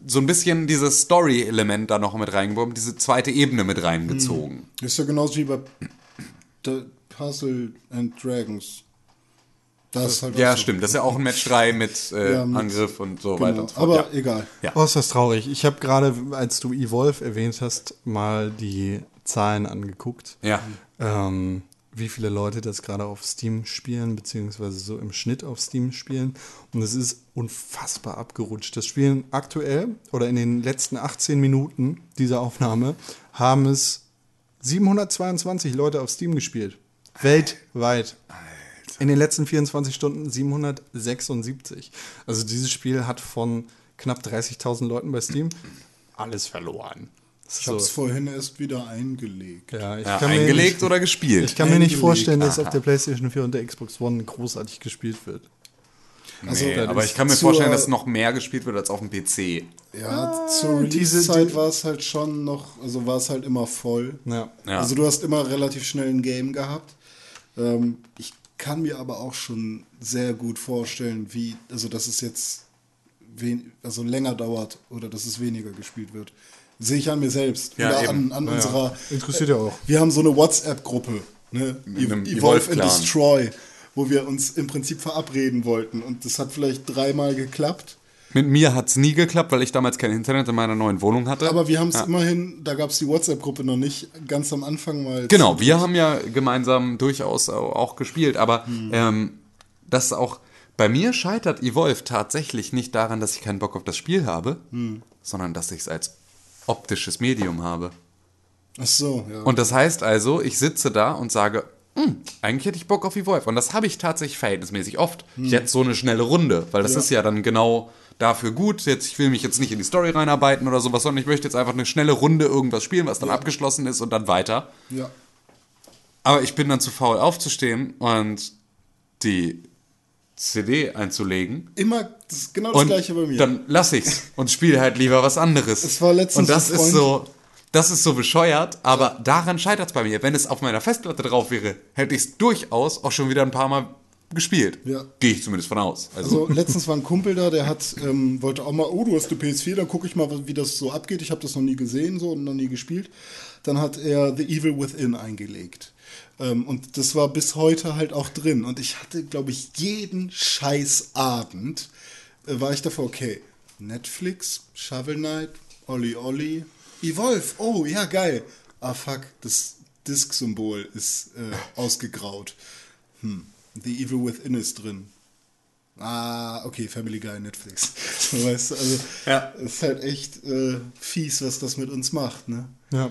so ein bisschen dieses Story-Element da noch mit reingeworfen, diese zweite Ebene mit reingezogen. Das ist ja genauso wie bei The Puzzle and Dragons. Das ist halt Ja, auch so. stimmt. Das ist ja auch ein Match 3 mit, äh, Ja, mit- Angriff und so weiter Genau. und so fort. Aber ja. egal. Ja. Oh, ist das traurig. Ich habe gerade, als du Evolve erwähnt hast, mal die Zahlen angeguckt. Ja. ähm, wie viele Leute das gerade auf Steam spielen, beziehungsweise so im Schnitt auf Steam spielen. Und es ist unfassbar abgerutscht. Das Spielen aktuell oder in den letzten 18 Minuten dieser Aufnahme haben es 722 Leute auf Steam gespielt. Weltweit. In den letzten 24 Stunden 776. Also dieses Spiel hat von knapp 30.000 Leuten bei Steam alles verloren. Ich habe es vorhin erst wieder eingelegt. ja, ich Ja, eingelegt nicht, oder gespielt? ich kann mir nicht Eingelegt. vorstellen, dass auf der PlayStation 4 und der Xbox One großartig gespielt wird. Also, nee, aber ich kann mir zur- vorstellen, dass noch mehr gespielt wird als auf dem PC. Ja, zur diese- Release-Zeit war es halt schon noch, also war es halt immer voll. Ja. Ja. Also du hast immer relativ schnell ein Game gehabt. Ähm, ich kann mir aber auch schon sehr gut vorstellen, wie, also dass es jetzt wen also länger dauert oder dass es weniger gespielt wird. Sehe ich an mir selbst. Ja, oder eben. an, an unserer. Interessiert ja auch. Wir haben so eine WhatsApp-Gruppe, ne? Einem Evolve and. Destroy, wo wir uns im Prinzip verabreden wollten. Und das hat vielleicht dreimal geklappt. Mit mir hat es nie geklappt, weil ich damals kein Internet in meiner neuen Wohnung hatte. Aber wir haben es Ja. immerhin, da gab es die WhatsApp-Gruppe noch nicht, ganz am Anfang mal. Genau, wir haben ja gemeinsam durchaus au- auch gespielt, aber Hm. ähm, das auch bei mir scheitert Evolve tatsächlich nicht daran, dass ich keinen Bock auf das Spiel habe, Hm. sondern dass ich es als optisches Medium habe. Ach so, ja. Und das heißt also, ich sitze da und sage, "Hm, eigentlich hätte ich Bock auf Evolve. Und das habe ich tatsächlich verhältnismäßig oft. Hm. Jetzt so eine schnelle Runde, weil das Ja. ist ja dann genau dafür gut. Jetzt, ich will mich jetzt nicht in die Story reinarbeiten oder sowas, sondern ich möchte jetzt einfach eine schnelle Runde irgendwas spielen, was dann abgeschlossen ist und dann weiter. ja. Aber ich bin dann zu faul aufzustehen und die CD einzulegen. Immer das genau das Und gleiche bei mir. dann lass ich's und spiele halt lieber was anderes. Es war letztens und das ist so, das ist so bescheuert, aber daran scheitert's bei mir. Wenn es auf meiner Festplatte drauf wäre, hätte ich es durchaus auch schon wieder ein paar Mal gespielt. Ja. Gehe ich zumindest von aus. Also, Also letztens war ein Kumpel da, der hat ähm, wollte auch mal, oh, du hast eine PS4, dann gucke ich mal, wie das so abgeht. Ich habe das noch nie gesehen so und noch nie gespielt. Dann hat er The Evil Within eingelegt. Ähm, und das war bis heute halt auch drin. Und ich hatte, glaube ich, jeden scheiß Abend äh, war ich davor, okay, Netflix, Shovel Knight, Olli Olli, Evolve, oh ja, geil. Ah fuck, das Disk-Symbol ist äh, ausgegraut. Hm. The Evil Within ist drin. Ah, okay, Family Guy, Netflix. Weißt du, also, Ja. ist halt echt äh, fies, was das mit uns macht, ne? Ja.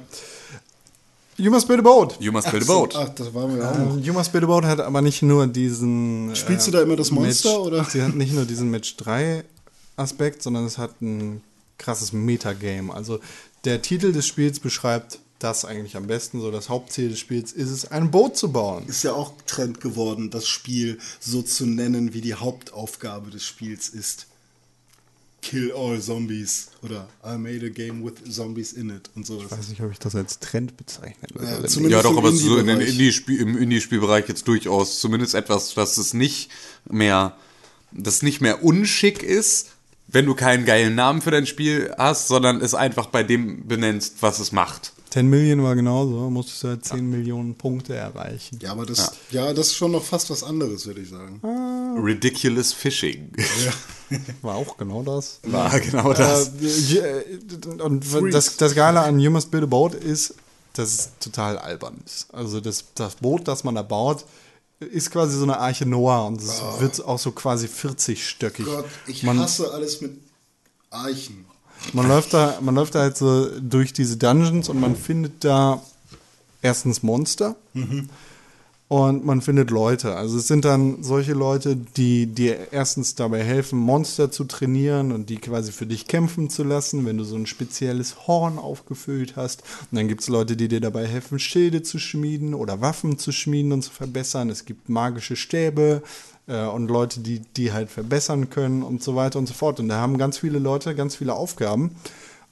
You Must Build a Boat. you must build a boat. Ach, das waren wir ja auch noch. Ähm, you Must Build a Boat hat aber nicht nur diesen. äh, Spielst du da immer das Monster, Match, oder? Sie hat nicht nur diesen Match 3 Aspekt, sondern es hat ein krasses Metagame. Also der Titel des Spiels beschreibt das eigentlich am besten. So das Hauptziel des Spiels ist es, ein Boot zu bauen. Ist ja auch Trend geworden, das Spiel so zu nennen, wie die Hauptaufgabe des Spiels ist. Kill all Zombies oder I made a game with zombies in it und sowas. Ich weiß nicht, ob ich das als Trend bezeichnen würde. Ja, Ja, doch, aber so in. Indie-Spiel, im Indie-Spielbereich jetzt durchaus zumindest etwas, dass es nicht mehr, das nicht mehr unschick ist, wenn du keinen geilen Namen für dein Spiel hast, sondern es einfach bei dem benennst, was es macht. 10 Million war genauso, musstest du halt 10 Millionen Punkte erreichen. Ja, aber das, ja. das ist schon noch fast was anderes, würde ich sagen. Ridiculous Fishing. War auch genau das. War genau das. Äh, und das, das Geile an You Must Build a Boat ist, dass es total albern ist. Also das, das Boot, das man da baut, ist quasi so eine Arche Noah und es wird auch so quasi 40-stöckig. Gott, ich man, hasse alles mit Eichen. Man, läuft da, man läuft da halt so durch diese Dungeons und man findet da erstens Monster und man findet Leute. Also es sind dann solche Leute, die dir erstens dabei helfen, Monster zu trainieren und die quasi für dich kämpfen zu lassen, wenn du so ein spezielles Horn aufgefüllt hast. Und dann gibt es Leute, die dir dabei helfen, Schilde zu schmieden oder Waffen zu schmieden und zu verbessern. Es gibt magische Stäbe und Leute, die die halt verbessern können und so weiter und so fort. Und da haben ganz viele Leute ganz viele Aufgaben.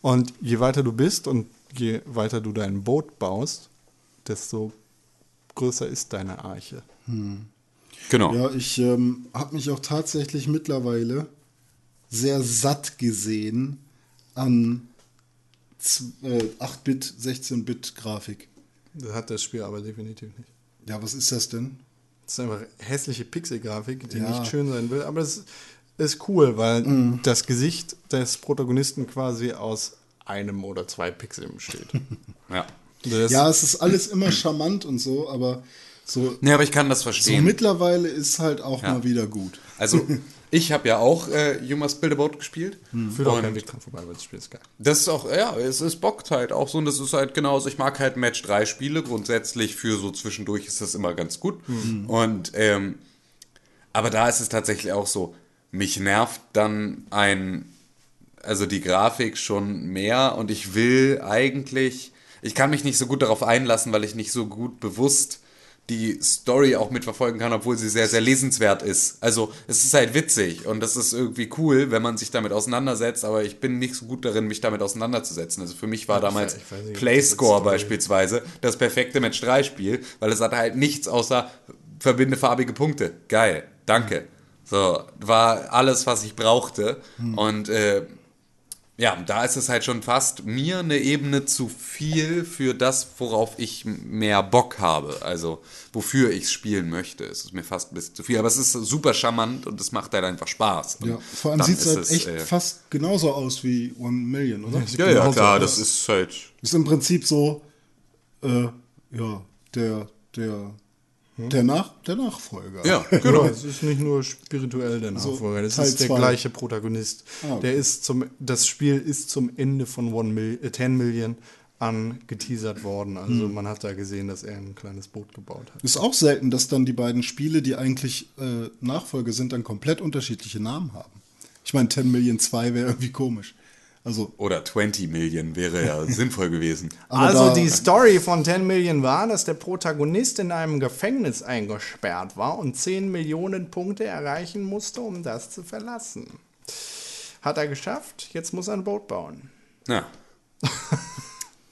Und je weiter du bist und je weiter du dein Boot baust, desto größer ist deine Arche. Genau. Ja, ich ähm, habe mich auch tatsächlich mittlerweile sehr satt gesehen an äh, 8-Bit, 16-Bit-Grafik. Das hat das Spiel aber definitiv nicht. Ja, was ist das denn? Das ist einfach hässliche Pixelgrafik, die Ja. nicht schön sein will, aber es ist cool, weil das Gesicht des Protagonisten quasi aus einem oder zwei Pixeln besteht. Ja. Das, Ja, es ist alles immer charmant und so, aber so, Nee, aber ich kann das so verstehen. mittlerweile ist halt auch Ja. mal wieder gut. also, ich habe ja auch äh, You Must Build a Boat gespielt. führt auch Und kein Weg dran vorbei, weil das Spiel ist geil. Das ist auch, ja, es ist bockt halt auch so und das ist halt genauso. Ich mag halt Match 3 Spiele. Grundsätzlich für so zwischendurch ist das immer ganz gut. Und, ähm, aber da ist es tatsächlich auch so, mich nervt dann ein, also die Grafik schon mehr und ich will eigentlich, ich kann mich nicht so gut darauf einlassen, weil ich nicht so gut bewusst die Story auch mitverfolgen kann, obwohl sie sehr, sehr lesenswert ist. Also es ist halt witzig und das ist irgendwie cool, wenn man sich damit auseinandersetzt, aber ich bin nicht so gut darin, mich damit auseinanderzusetzen. Also für mich war damals ich weiß nicht, Playscore beispielsweise das perfekte Match-3-Spiel, weil es hatte halt nichts außer verbinde farbige Punkte. Geil, danke. So, war alles, was ich brauchte. Hm. Und äh, ja, da ist es halt schon fast mir eine Ebene zu viel für das, worauf ich mehr Bock habe. Also, wofür ich spielen möchte. Es ist mir fast ein bisschen zu viel. Aber es ist super charmant und es macht halt einfach Spaß. Und Ja, vor allem dann sieht es ist halt echt äh, fast genauso aus wie One Million, oder? Ja, ja, genauso klar, das ist halt. Ist im Prinzip so, äh, ja, der, der, der, Nach, der Nachfolger. Ja, Genau, es ist nicht nur spirituell der Nachfolger, das Teil ist der zwei. gleiche Protagonist. Ah, okay. Der ist zum, das Spiel ist zum Ende von One Mil äh, 10 Million angeteasert worden. Also Hm. man hat da gesehen, dass er ein kleines Boot gebaut hat. Ist auch selten, dass dann die beiden Spiele, die eigentlich äh, Nachfolge sind, dann komplett unterschiedliche Namen haben. Ich meine, 10 Million 2 wäre irgendwie komisch. Also, Oder 20 Millionen wäre ja sinnvoll gewesen. also die Story von 10 Million war, dass der Protagonist in einem Gefängnis eingesperrt war und 10 Millionen Punkte erreichen musste, um das zu verlassen. Hat er geschafft, jetzt muss er ein Boot bauen. Ja.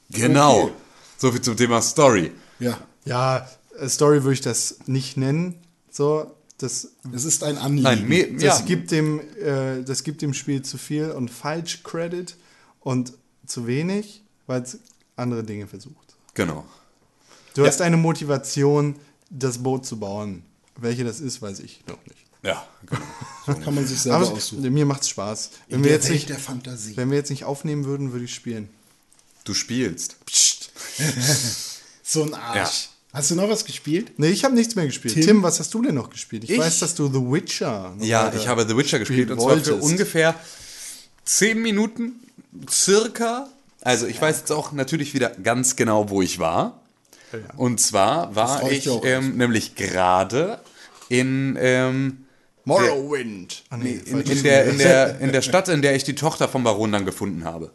genau. So viel zum Thema Story. ja, Ja, Story würde ich das nicht nennen. So, das, es ist ein Anliegen. Nein, me das, ja, gibt dem, äh, das gibt dem Spiel zu viel und falsch Credit und zu wenig, weil es andere Dinge versucht. genau. Du hast eine Motivation, das Boot zu bauen. Welche das ist, weiß ich noch nicht. Ja, genau. Kann man sich selber Aber aussuchen. es, mir macht's Spaß. Wenn In wir, der jetzt Welt nicht, der Fantasie. wenn wir jetzt nicht aufnehmen würden, würde ich spielen. Du spielst. Psst. So ein Arsch. Ja. Hast du noch was gespielt? Nee, ich habe nichts mehr gespielt. Tim? Tim? was hast du denn noch gespielt? Ich, Ich? weiß, dass du The Witcher. noch Ja, ich habe The Witcher gespielt und zwar für ungefähr 10 Minuten circa. Also ich weiß jetzt auch natürlich wieder ganz genau, wo ich war. Und zwar war ich ja ähm, nämlich gerade in, ähm, Morrowind. Ah, nee, in, in, der, in, der, in der Stadt, in der ich die Tochter vom Baron dann gefunden habe.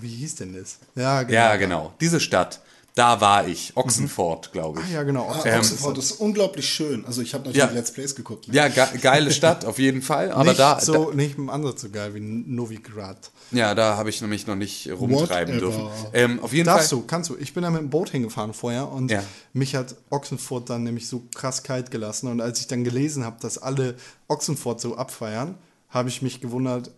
Wie hieß denn das? Ja, genau. Ja, genau. Diese Stadt, da war ich. Ochsenfort, glaube Ah, ich. ja, genau. Ah, Ähm, Oxford ist unglaublich schön. Also ich habe natürlich Ja. Let's Plays geguckt. Ne? Ja, ge geile Stadt auf jeden Fall. Aber nicht da, so, nicht im Ansatz so geil wie Novigrad. Ja, da habe ich nämlich noch nicht rumtreiben Whatever. dürfen. Ähm, auf jeden Darfst Fall. du, kannst du. Ich bin da mit dem Boot hingefahren vorher und Ja. mich hat Ochsenfurt dann nämlich so krass kalt gelassen. Und als ich dann gelesen habe, dass alle Ochsenfurt so abfeiern, habe ich mich gewundert,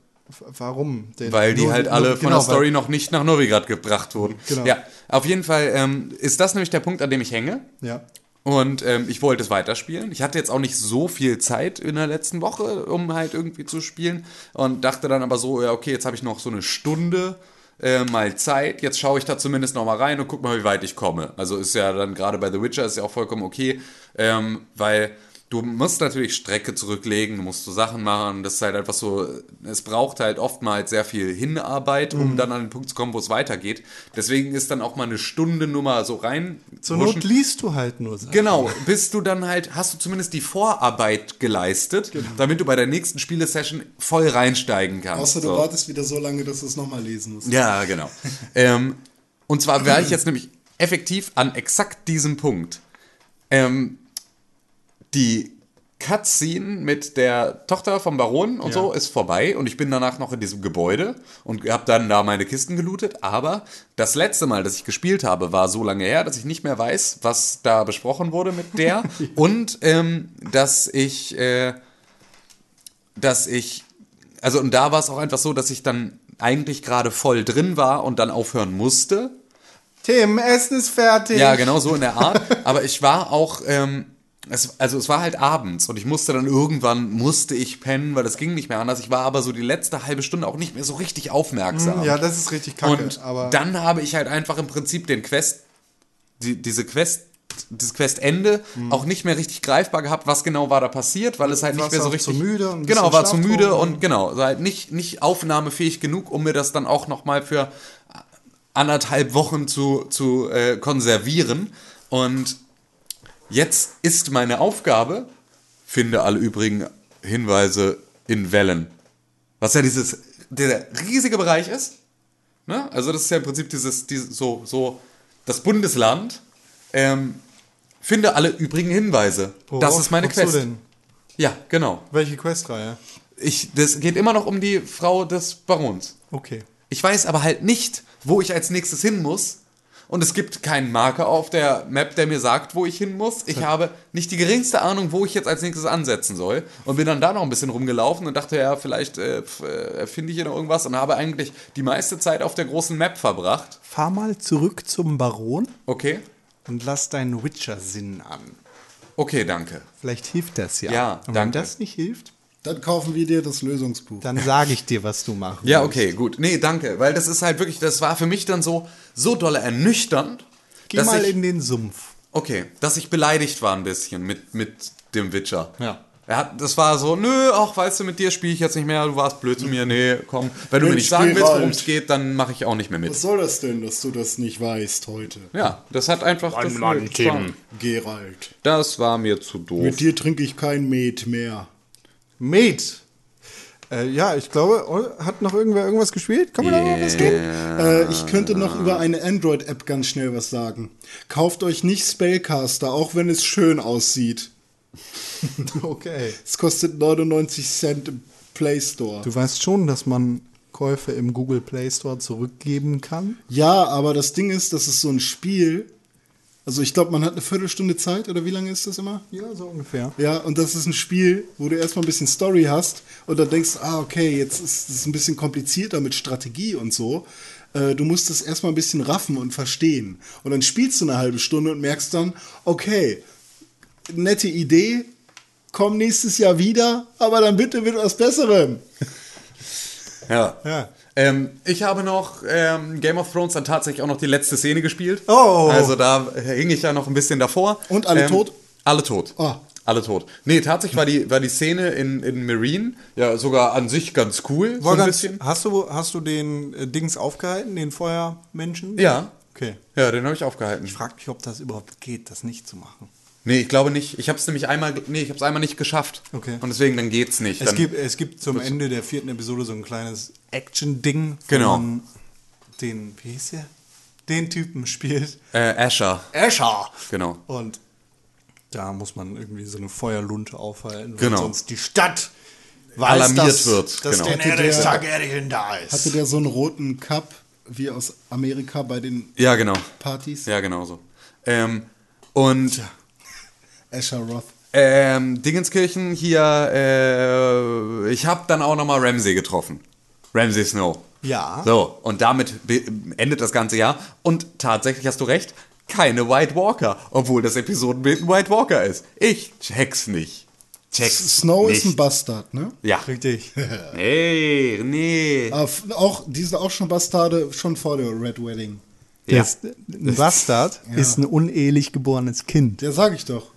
warum. Denn Weil die nur- halt alle von genau, der Story noch nicht nach Novigrad gebracht wurden. Genau. Ja, auf jeden Fall ähm, ist das nämlich der Punkt, an dem ich hänge. Ja. Und ähm, ich wollte es weiterspielen. Ich hatte jetzt auch nicht so viel Zeit in der letzten Woche, um halt irgendwie zu spielen. Und dachte dann aber so, ja, okay, jetzt habe ich noch so eine Stunde äh, mal Zeit. Jetzt schaue ich da zumindest noch mal rein und guck mal, wie weit ich komme. Also ist ja dann gerade bei The Witcher ist ja auch vollkommen okay, ähm, weil du musst natürlich Strecke zurücklegen, du musst so Sachen machen. Das ist halt einfach so, es braucht halt oftmals sehr viel Hinarbeit, Mhm. um dann an den Punkt zu kommen, wo es weitergeht. Deswegen ist dann auch mal eine Stunde nur mal so rein. Zur Not liest du halt nur Sachen. Genau, bis du dann halt, hast du zumindest die Vorarbeit geleistet, Genau. damit du bei der nächsten Spielesession voll reinsteigen kannst. Außer du so. wartest wieder so lange, dass du es nochmal lesen musst. Ja, genau. ähm, und zwar war ich jetzt nämlich effektiv an exakt diesem Punkt. Ähm, die Cutscene mit der Tochter vom Baron und Ja. so ist vorbei und ich bin danach noch in diesem Gebäude und habe dann da meine Kisten gelootet. Aber das letzte Mal, dass ich gespielt habe, war so lange her, dass ich nicht mehr weiß, was da besprochen wurde mit der und ähm, dass ich, äh, dass ich, also und da war es auch einfach so, dass ich dann eigentlich gerade voll drin war und dann aufhören musste. Tim, Essen ist fertig. Ja, genau so in der Art. Aber ich war auch, ähm, es, also es war halt abends und ich musste dann irgendwann, musste ich pennen, weil das ging nicht mehr anders. Ich war aber so die letzte halbe Stunde auch nicht mehr so richtig aufmerksam. Ja, das ist richtig kacke. und aber dann habe ich halt einfach im Prinzip den Quest, die, diese Quest, dieses Questende auch nicht mehr richtig greifbar gehabt, was genau war da passiert, weil es halt nicht mehr so richtig. zu müde und genau, war zu müde und genau, war halt nicht, nicht aufnahmefähig genug, um mir das dann auch nochmal für anderthalb Wochen zu, zu äh, konservieren. Und jetzt ist meine Aufgabe, finde alle übrigen Hinweise in Wellen. Was ja dieses, der riesige Bereich ist. Ne? Also das ist ja im Prinzip dieses, dieses so, so das Bundesland. Ähm, finde alle übrigen Hinweise. das Worauf ist meine guckst du Quest. denn? Ja, genau. Welche Questreihe? Ich, das geht immer noch um die Frau des Barons. Okay. Ich weiß aber halt nicht, wo ich als nächstes hin muss. Und es gibt keinen Marker auf der Map, der mir sagt, wo ich hin muss. Ich habe nicht die geringste Ahnung, wo ich jetzt als nächstes ansetzen soll und bin dann da noch ein bisschen rumgelaufen und dachte, ja, vielleicht äh, äh, finde ich hier noch irgendwas und habe eigentlich die meiste Zeit auf der großen Map verbracht. Fahr mal zurück zum Baron Okay, und lass deinen Witcher-Sinn an. okay, danke. Vielleicht hilft das ja. Ja, Und wenn danke. das nicht hilft, Dann kaufen wir dir das Lösungsbuch. dann sage ich dir, was du machen Ja, musst. okay, gut. Nee, danke, weil das ist halt wirklich, das war für mich dann so, so dolle ernüchternd, Geh dass mal ich, in den Sumpf. okay, dass ich beleidigt war ein bisschen mit, mit dem Witcher. Ja. Er hat, das war so, nö, ach, weißt du, mit dir spiele ich jetzt nicht mehr, du warst blöd zu mir, nee, komm. Wenn du mir nicht sagen willst, worum Geralt. es geht, dann mache ich auch nicht mehr mit. Was soll das denn, dass du das nicht weißt heute? Ja, das hat einfach, Mann, das, war, Tim. Gerald. das war mir zu doof. Mit dir trinke ich kein Met mehr. Met. Äh, ja, ich glaube, oh, hat noch irgendwer irgendwas gespielt? Kann man da noch was geben? Äh, ich könnte noch über eine Android-App ganz schnell was sagen. Kauft euch nicht Spellcaster, auch wenn es schön aussieht. Okay. Es kostet 99 Cent im Play Store. Du weißt schon, dass man Käufe im Google Play Store zurückgeben kann? Ja, aber das Ding ist, das ist so ein Spiel. Also ich glaube, man hat eine Viertelstunde Zeit oder wie lange ist das immer? Ja, so ungefähr. Ja, und das ist ein Spiel, wo du erstmal ein bisschen Story hast und dann denkst, ah, okay, jetzt ist es ein bisschen komplizierter mit Strategie und so. Äh, Du musst das erstmal ein bisschen raffen und verstehen. Und dann spielst du eine halbe Stunde und merkst dann, okay, nette Idee, komm nächstes Jahr wieder, aber dann bitte mit was Besserem. Ja. Ja. Ähm, ich habe noch ähm, Game of Thrones dann tatsächlich auch noch die letzte Szene gespielt. Oh. Also da hing ich ja noch ein bisschen davor. Und alle ähm, tot? Alle tot. Ah. Alle tot. Nee, tatsächlich war die, war die Szene in, in Marine ja sogar an sich ganz cool. So ein Wolfgang, bisschen. hast du, hast du den äh, Dings aufgehalten, den Feuermenschen? Ja. Okay. Ja, den habe ich aufgehalten. Ich frage mich, ob das überhaupt geht, das nicht zu machen. Nee, ich glaube nicht. Ich habe es nämlich einmal, nee, ich habe es einmal nicht geschafft. Okay. Und deswegen dann geht's nicht. Es Dann, gibt, es gibt zum Ende der vierten Episode so ein kleines Action-Ding, wo Genau. man den, wie hieß der? Den Typen spielt. äh, Asher. Asher! Genau. Und da muss man irgendwie so eine Feuerlunte aufhalten, weil Genau. sonst die Stadt weiß, Alarmiert dass, wird, dass genau. der der- Targaryen da ist. Hatte der so einen roten Cup wie aus Amerika bei den Ja, genau. Partys? Ja, genau so. Ähm, und Asher Roth. ähm, Dingenskirchen hier, äh, ich habe dann auch nochmal Ramsey getroffen. Ramsey Snow. Ja. So, und damit endet das ganze Jahr. Und tatsächlich hast du recht, keine White Walker, obwohl das Episodenbild ein White Walker ist. Ich check's nicht. Check's Snow nicht. ist ein Bastard, ne? Ja. Richtig. Nee, nee. Aber auch, die sind auch schon Bastarde, schon vor der Red Wedding. Ja. Das, ein Bastard ist ein unehelich geborenes Kind. Der sag ich doch.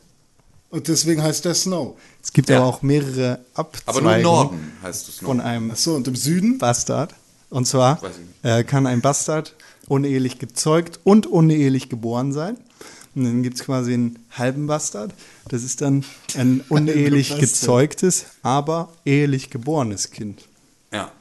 Und deswegen heißt der Snow. Es gibt Ja. aber auch mehrere Aber Abzweigungen nur im Norden heißt es von noch. einem Achso, und im Süden? Bastard. Und zwar äh, kann ein Bastard unehelich gezeugt und unehelich geboren sein. Und dann gibt es quasi einen halben Bastard. Das ist dann ein unehelich gezeugtes, aber ehelich geborenes Kind. Ja.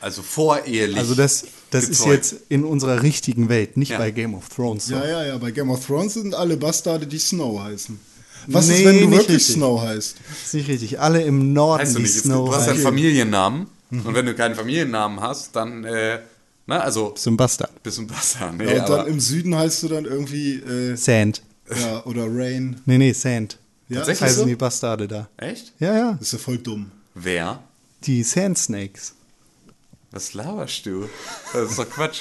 Also vorehelich. Also das, das ist gezeugt. jetzt in unserer richtigen Welt, nicht Ja. bei Game of Thrones. so. Ja, ja, ja. Bei Game of Thrones sind alle Bastarde, die Snow heißen. Was Nee, ist, wenn du nicht wirklich richtig. Snow heißt? Das ist nicht richtig. Alle im Norden, Heißt du nicht. Snow du hast einen. Familiennamen. Und wenn du keinen Familiennamen hast, dann, äh, na, also, Bist du ein Bastard. bist du ein Bastard. Nee, Ja, und dann im Süden heißt du dann irgendwie, äh, Sand. ja, oder Rain. Nee, nee, Sand. Ja, Tatsächlich heißen so? die Bastarde da. echt? Ja, ja. Das ist ja voll dumm. Wer? Die Sand Snakes. Was laberst du? Das ist doch Quatsch.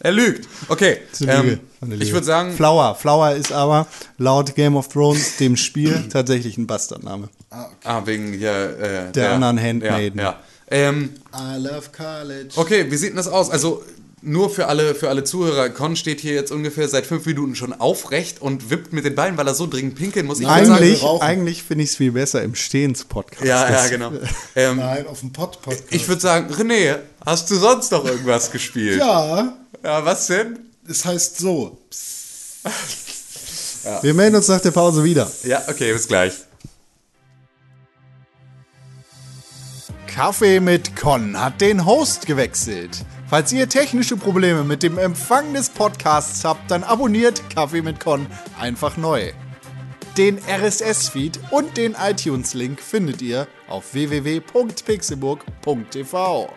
Er lügt. Okay. Ähm, ich würde sagen, Flower. Flower ist aber laut Game of Thrones, dem Spiel, tatsächlich ein Bastardname. ah, wegen hier, äh, Der anderen Handmaiden. Ja, ja. Ähm, I love college. okay, wie sieht denn das aus? Also, nur für alle, für alle Zuhörer, Con steht hier jetzt ungefähr seit fünf Minuten schon aufrecht und wippt mit den Beinen, weil er so dringend pinkeln muss. Ich Eigentlich, eigentlich finde ich es viel besser im Stehens-Podcast. Ja, ja, genau. Ähm, Nein, auf dem Pod-Podcast. ich würde sagen, René, hast du sonst noch irgendwas gespielt? Ja, Ja, was denn? es heißt so. Wir melden uns nach der Pause wieder. Ja, okay, bis gleich. Kaffee mit Con hat den Host gewechselt. Falls ihr technische Probleme mit dem Empfang des Podcasts habt, dann abonniert Kaffee mit Con einfach neu. Den RSS-Feed und den iTunes-Link findet ihr auf www.pixelburg.tv.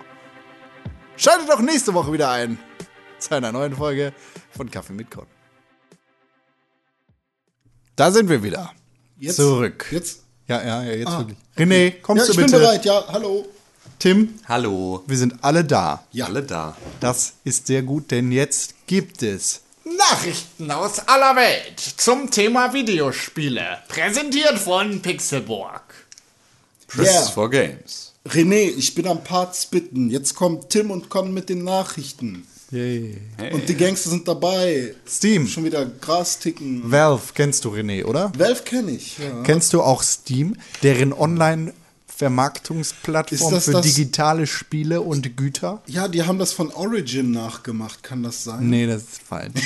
Schaltet doch nächste Woche wieder ein zu einer neuen Folge von Kaffee mit Con. Da sind wir wieder. Jetzt, Zurück. Jetzt? Ja, ja, ja, jetzt Ah. wirklich. René, kommst Ja, du ich bitte? bin bereit, ja, hallo. Tim, Hallo. wir sind alle da. Ja. Alle da. Das ist sehr gut, denn jetzt gibt es Nachrichten aus aller Welt zum Thema Videospiele. Präsentiert von Pixelburg. Press Yeah. for Games. René, ich bin am Parts bitten. Jetzt kommt Tim und Con mit den Nachrichten. Yay. Und die Gangster sind dabei. Steam. Schon wieder Gras ticken. Valve kennst du, René, oder? Valve kenne ich. Ja. Kennst du auch Steam, deren Online-Vermarktungsplattform Das für das- digitale Spiele und Güter? ja, die haben das von Origin nachgemacht, kann das sein? Nee, das ist falsch.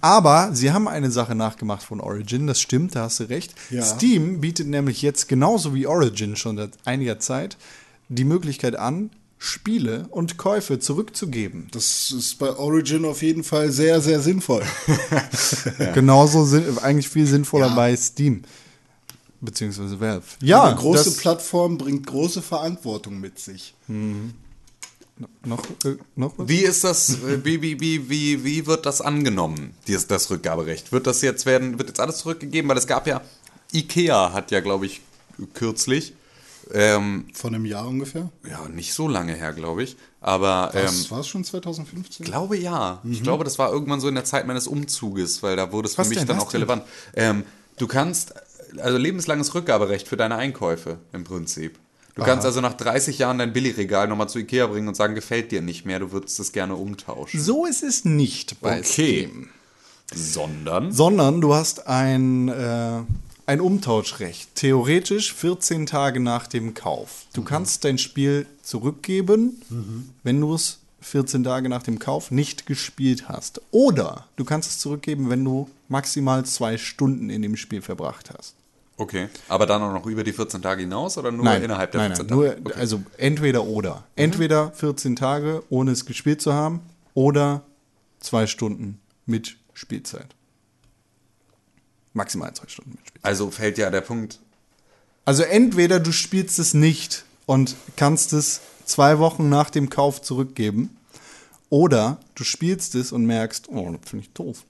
Aber sie haben eine Sache nachgemacht von Origin, das stimmt, da hast du recht. Ja. Steam bietet nämlich jetzt genauso wie Origin schon seit einiger Zeit die Möglichkeit an, Spiele und Käufe zurückzugeben. Das ist bei Origin auf jeden Fall sehr, sehr sinnvoll. Genauso sind eigentlich viel sinnvoller Ja. bei Steam. Beziehungsweise Valve. Ja, Eine große Plattform bringt große Verantwortung mit sich. noch, äh, noch was? Wie ist das, äh, wie, wie, wie, wie, wie wird das angenommen, dieses, das Rückgaberecht? Wird das jetzt werden, wird jetzt alles zurückgegeben? Weil es gab ja, Ikea hat ja, glaube ich, kürzlich, ähm, Von einem Jahr ungefähr. ja, nicht so lange her, glaube ich, aber ähm, Das war es schon 2015? glaube ja. Ich glaube, das war irgendwann so in der Zeit meines Umzuges, weil da wurde es für mich dann auch relevant. Ähm, du kannst, also lebenslanges Rückgaberecht für deine Einkäufe im Prinzip. Du kannst also nach 30 Jahren dein Billigregal nochmal zu Ikea bringen und sagen, gefällt dir nicht mehr, du würdest es gerne umtauschen. So ist es nicht bei Okay. Steam. Sondern? Sondern du hast ein, äh, ein Umtauschrecht. Theoretisch 14 Tage nach dem Kauf. Du kannst dein Spiel zurückgeben, wenn du es 14 Tage nach dem Kauf nicht gespielt hast. Oder du kannst es zurückgeben, wenn du maximal zwei Stunden in dem Spiel verbracht hast. Okay. Aber dann auch noch über die 14 Tage hinaus oder nur innerhalb der nein, 14 nein, Tage? Nur, Also entweder oder. Entweder 14 Tage, ohne es gespielt zu haben, oder zwei Stunden mit Spielzeit. Maximal zwei Stunden mit Spielzeit. Also fällt ja der Punkt, Also entweder du spielst es nicht und kannst es zwei Wochen nach dem Kauf zurückgeben, oder du spielst es und merkst, oh, das finde ich doof,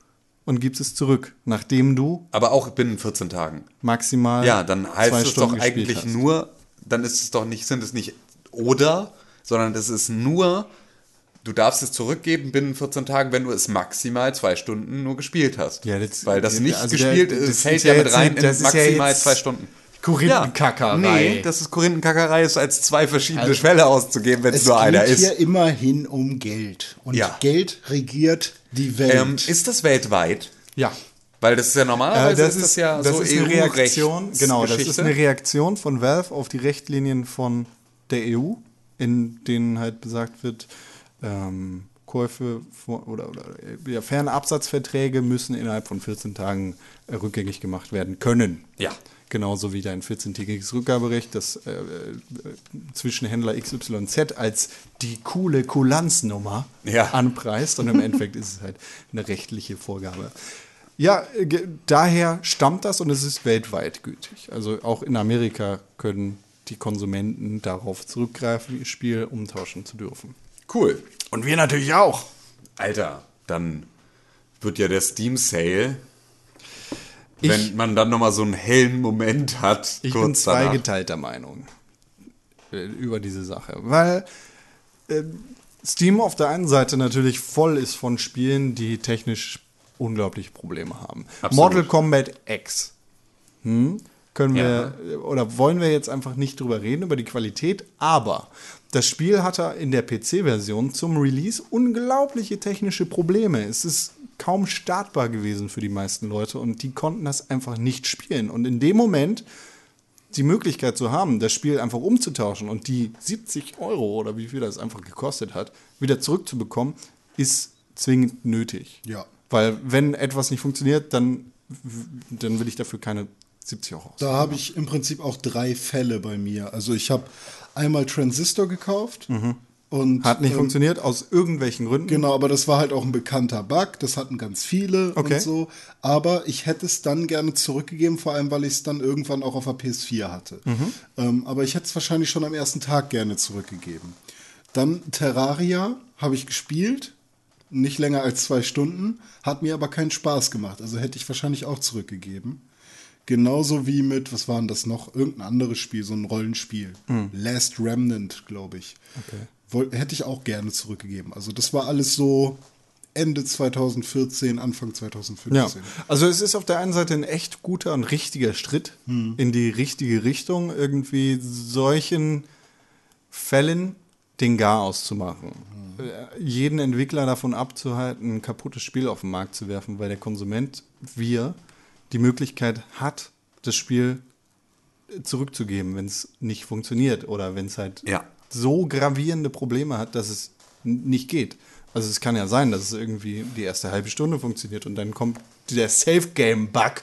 und gibst es zurück, nachdem du aber auch binnen 14 Tagen. maximal Ja, dann heißt es Stunden doch eigentlich nur, dann ist es doch nicht, sind es nicht oder, sondern das ist nur, du darfst es zurückgeben binnen 14 Tagen, wenn du es maximal zwei Stunden nur gespielt hast. Ja, das- Weil das nicht also der- gespielt das ist, fällt ja ja mit rein in ja maximal jetzt zwei Stunden. Korinthenkackerei. Nee, das ist Korinthenkackerei, ist als zwei verschiedene Schwelle auszugeben, wenn es Es nur einer geht ist. hier immerhin um Geld. Und Ja. Geld regiert die Welt. Ähm, ist das weltweit? Ja. Weil das ist ja Äh, normalerweise ist das ja das so ist eine Reaktion, EU-Rechtsgeschichte. genau, das ist eine Reaktion von Valve auf die Rechtlinien von der EU, in denen halt besagt wird, ähm, Käufe vor, oder, oder ja, Fernabsatzverträge müssen innerhalb von 14 Tagen äh, rückgängig gemacht werden können. Ja. Genauso wie dein 14-tägiges Rückgaberecht, das äh, äh, Zwischenhändler XYZ als die coole Kulanznummer Ja. anpreist. Und im Endeffekt ist es halt eine rechtliche Vorgabe. Ja, äh, daher stammt das und es ist weltweit gültig. Also auch in Amerika können die Konsumenten darauf zurückgreifen, ihr Spiel umtauschen zu dürfen. Cool. Und wir natürlich auch. Alter, dann wird ja der Steam Sale, Ich- wenn man dann nochmal so einen hellen Moment hat, Ich bin zweigeteilter Meinung äh, über diese Sache, weil äh, Steam auf der einen Seite natürlich voll ist von Spielen, die technisch unglaubliche Probleme haben. Absolut. Mortal Kombat X. Hm? Können Ja. wir äh, oder wollen wir jetzt einfach nicht drüber reden, über die Qualität, aber das Spiel hatte in der PC-Version zum Release unglaubliche technische Probleme. Es ist kaum startbar gewesen für die meisten Leute und die konnten das einfach nicht spielen. Und in dem Moment die Möglichkeit zu haben, das Spiel einfach umzutauschen und die 70 Euro oder wie viel das einfach gekostet hat, wieder zurückzubekommen, ist zwingend nötig. Ja. Weil wenn etwas nicht funktioniert, dann, dann will ich dafür keine 70 Euro aus. Da habe ich im Prinzip auch drei Fälle bei mir. Also ich habe einmal Transistor gekauft und Mhm. Hat nicht ähm, funktioniert, aus irgendwelchen Gründen. Genau, aber das war halt auch ein bekannter Bug. Das hatten ganz viele Okay. und so. Aber ich hätte es dann gerne zurückgegeben, vor allem weil ich es dann irgendwann auch auf der PS4 hatte. Mhm. Ähm, aber ich hätte es wahrscheinlich schon am ersten Tag gerne zurückgegeben. Dann Terraria habe ich gespielt, nicht länger als zwei Stunden, hat mir aber keinen Spaß gemacht. Also hätte ich wahrscheinlich auch zurückgegeben. Genauso wie mit, was war denn das noch? Irgendein anderes Spiel, so ein Rollenspiel. Hm. Last Remnant, glaube ich. Woll, hätte ich auch gerne zurückgegeben. Also das war alles so Ende 2014, Anfang 2015. Ja, also es ist auf der einen Seite ein echt guter und richtiger Schritt in die richtige Richtung, irgendwie solchen Fällen den Gar auszumachen. Äh, Jeden Entwickler davon abzuhalten, ein kaputtes Spiel auf den Markt zu werfen, weil der Konsument, wir, die Möglichkeit hat, das Spiel zurückzugeben, wenn es nicht funktioniert oder wenn es halt Ja. So gravierende Probleme hat, dass es nicht geht. Also es kann ja sein, dass es irgendwie die erste halbe Stunde funktioniert und dann kommt der Safe-Game-Bug,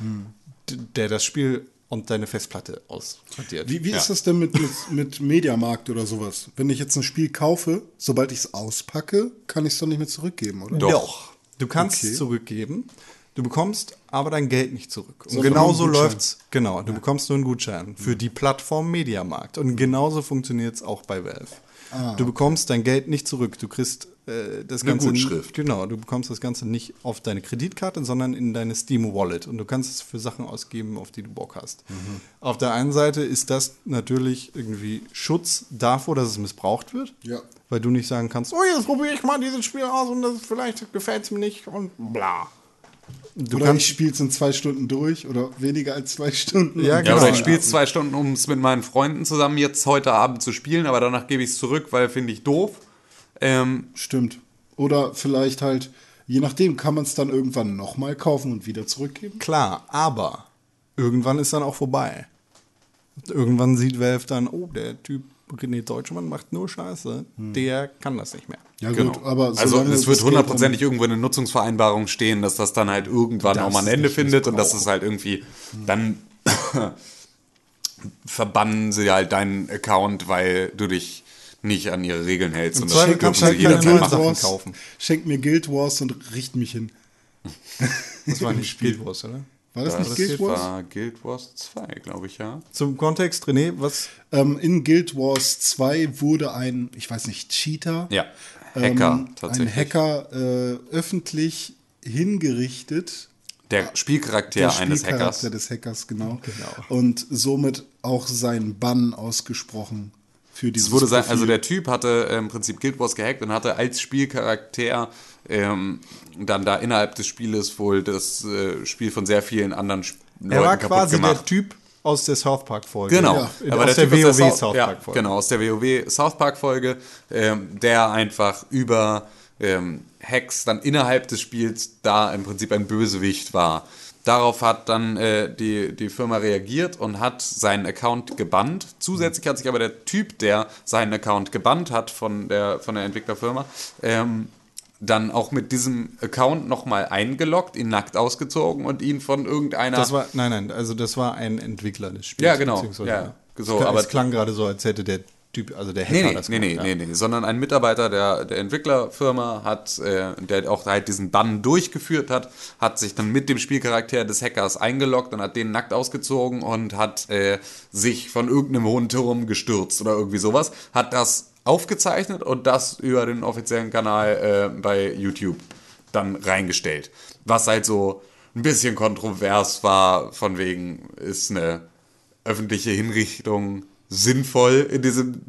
d- der das Spiel und deine Festplatte ausradiert. Wie, wie ist das denn mit, mit, mit Mediamarkt oder sowas? Wenn ich jetzt ein Spiel kaufe, sobald ich es auspacke, kann ich es doch nicht mehr zurückgeben, oder? Doch. Du kannst Okay. es zurückgeben, du bekommst aber dein Geld nicht zurück. Und genauso nur einen Gutschein. läuft's. Genau, du bekommst nur einen Gutschein für die Plattform Mediamarkt. Und genauso funktioniert es auch bei Valve. du bekommst dein Geld nicht zurück. Du kriegst äh, das Eine Ganze. Gutschrift. Genau, du bekommst das Ganze nicht auf deine Kreditkarte, sondern in deine Steam Wallet. Und du kannst es für Sachen ausgeben, auf die du Bock hast. Auf der einen Seite ist das natürlich irgendwie Schutz davor, dass es missbraucht wird. Ja. Weil du nicht sagen kannst, oh, jetzt probiere ich mal dieses Spiel aus und das vielleicht gefällt es mir nicht und bla. Du oder kannst, ich spiele es in zwei Stunden durch oder weniger als zwei Stunden. Ja, Ja, genau. oder ich spiele es zwei Stunden, um es mit meinen Freunden zusammen jetzt heute Abend zu spielen, aber danach gebe ich es zurück, weil finde ich doof. Ähm, Stimmt. Oder vielleicht halt, je nachdem, kann man es dann irgendwann nochmal kaufen und wieder zurückgeben? klar, aber irgendwann ist dann auch vorbei. Irgendwann sieht Valve dann, oh, der Typ René Deutschmann macht nur Scheiße, der kann das nicht mehr. Ja, genau. gut, aber also es wird hundertprozentig irgendwo in der Nutzungsvereinbarung stehen, dass das dann halt irgendwann auch mal ein Ende findet und dass es halt irgendwie dann verbannen sie halt deinen Account, weil du dich nicht an ihre Regeln hältst. Im und das dürfen sie halt jederzeit machen. Sachen kaufen. Schenkt mir Guild Wars und richt mich hin. Das war nicht Guild Wars, oder? War das, Das nicht Guild Wars? war Guild Wars 2, glaube ich, ja. Zum Kontext, René, was Ähm, in Guild Wars 2 wurde ein, ich weiß nicht, Cheater. Ja, Hacker ähm, tatsächlich. Ein Hacker äh, öffentlich hingerichtet. Der Spielcharakter Der eines Spielcharakter Hackers. des Hackers, genau. Und somit auch sein Bann ausgesprochen für dieses Es wurde sein, also der Typ hatte im Prinzip Guild Wars gehackt und hatte als Spielcharakter ähm, dann da innerhalb des Spieles wohl das äh, Spiel von sehr vielen anderen Sp Leuten er war kaputt quasi der gemacht. Typ aus der South Park Folge. Genau, Ja. aus der, Typ WoW South- South ja, Park Folge. Genau, aus der WoW South Park Folge, ähm, der einfach über ähm, Hacks dann innerhalb des Spiels da im Prinzip ein Bösewicht war. Darauf hat dann äh, die, die Firma reagiert und hat seinen Account gebannt. Zusätzlich hat sich aber der Typ, der seinen Account gebannt hat von der, von der Entwicklerfirma, ähm, dann auch mit diesem Account nochmal eingeloggt, ihn nackt ausgezogen und ihn von irgendeiner Das war, nein, nein, also das war ein Entwickler des Spiels. Ja, genau, ja, so, es, aber- es klang gerade so, als hätte der Typ, also der Hacker Nee, nee, das nee, nee, gemacht, nee, nee, sondern ein Mitarbeiter der, der Entwicklerfirma hat, äh, der auch halt diesen Bann durchgeführt hat, hat sich dann mit dem Spielcharakter des Hackers eingeloggt und hat den nackt ausgezogen und hat äh, sich von irgendeinem hohen Turm gestürzt oder irgendwie sowas, hat das aufgezeichnet und das über den offiziellen Kanal äh, bei YouTube dann reingestellt. Was halt so ein bisschen kontrovers war, von wegen ist eine öffentliche Hinrichtung sinnvoll in diesem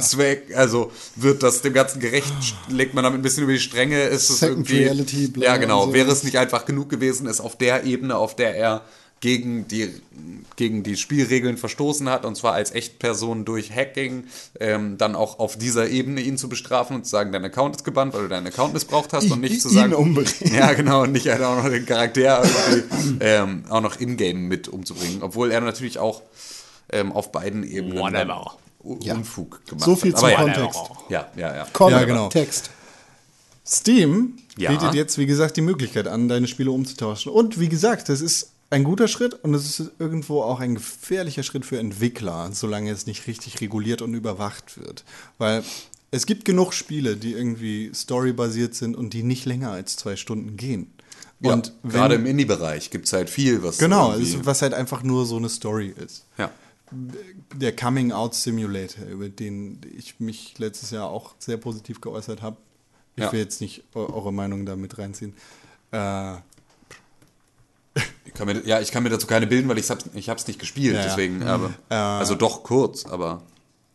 Zweck? Also wird das dem Ganzen gerecht? Legt man damit ein bisschen über die Stränge? Ist es Second irgendwie. Reality, ja, genau. so. Wäre es nicht einfach genug gewesen, es auf der Ebene, auf der er gegen die, gegen die Spielregeln verstoßen hat, und zwar als Echtperson durch Hacking, ähm, dann auch auf dieser Ebene ihn zu bestrafen und zu sagen, dein Account ist gebannt, weil du deinen Account missbraucht hast und nicht zu sagen. umbringen. Ja, genau, und nicht halt auch noch den Charakter ähm, auch noch in-game mit umzubringen. Obwohl er natürlich auch ähm, auf beiden Ebenen Whatever. U- Unfug gemacht So viel hat. zum Aber Kontext. Ja, ja, ja. Con Ja, genau. Text. Steam Ja. bietet jetzt, wie gesagt, die Möglichkeit an, deine Spiele umzutauschen. Und wie gesagt, das ist ein guter Schritt und es ist irgendwo auch ein gefährlicher Schritt für Entwickler, solange es nicht richtig reguliert und überwacht wird. Weil es gibt genug Spiele, die irgendwie storybasiert sind und die nicht länger als zwei Stunden gehen. ja Und wenn- gerade im Indie-Bereich gibt es halt viel, was. Genau, es- was halt einfach nur so eine Story ist. ja. Der Coming Out Simulator, über den ich mich letztes Jahr auch sehr positiv geäußert habe. Ich Ja. will jetzt nicht eu- eure Meinung da mit reinziehen. Äh, kann mir, ja, ich kann mir dazu keine bilden, weil ich hab's, ich hab's nicht gespielt, Ja, ja. deswegen, aber, also doch kurz, aber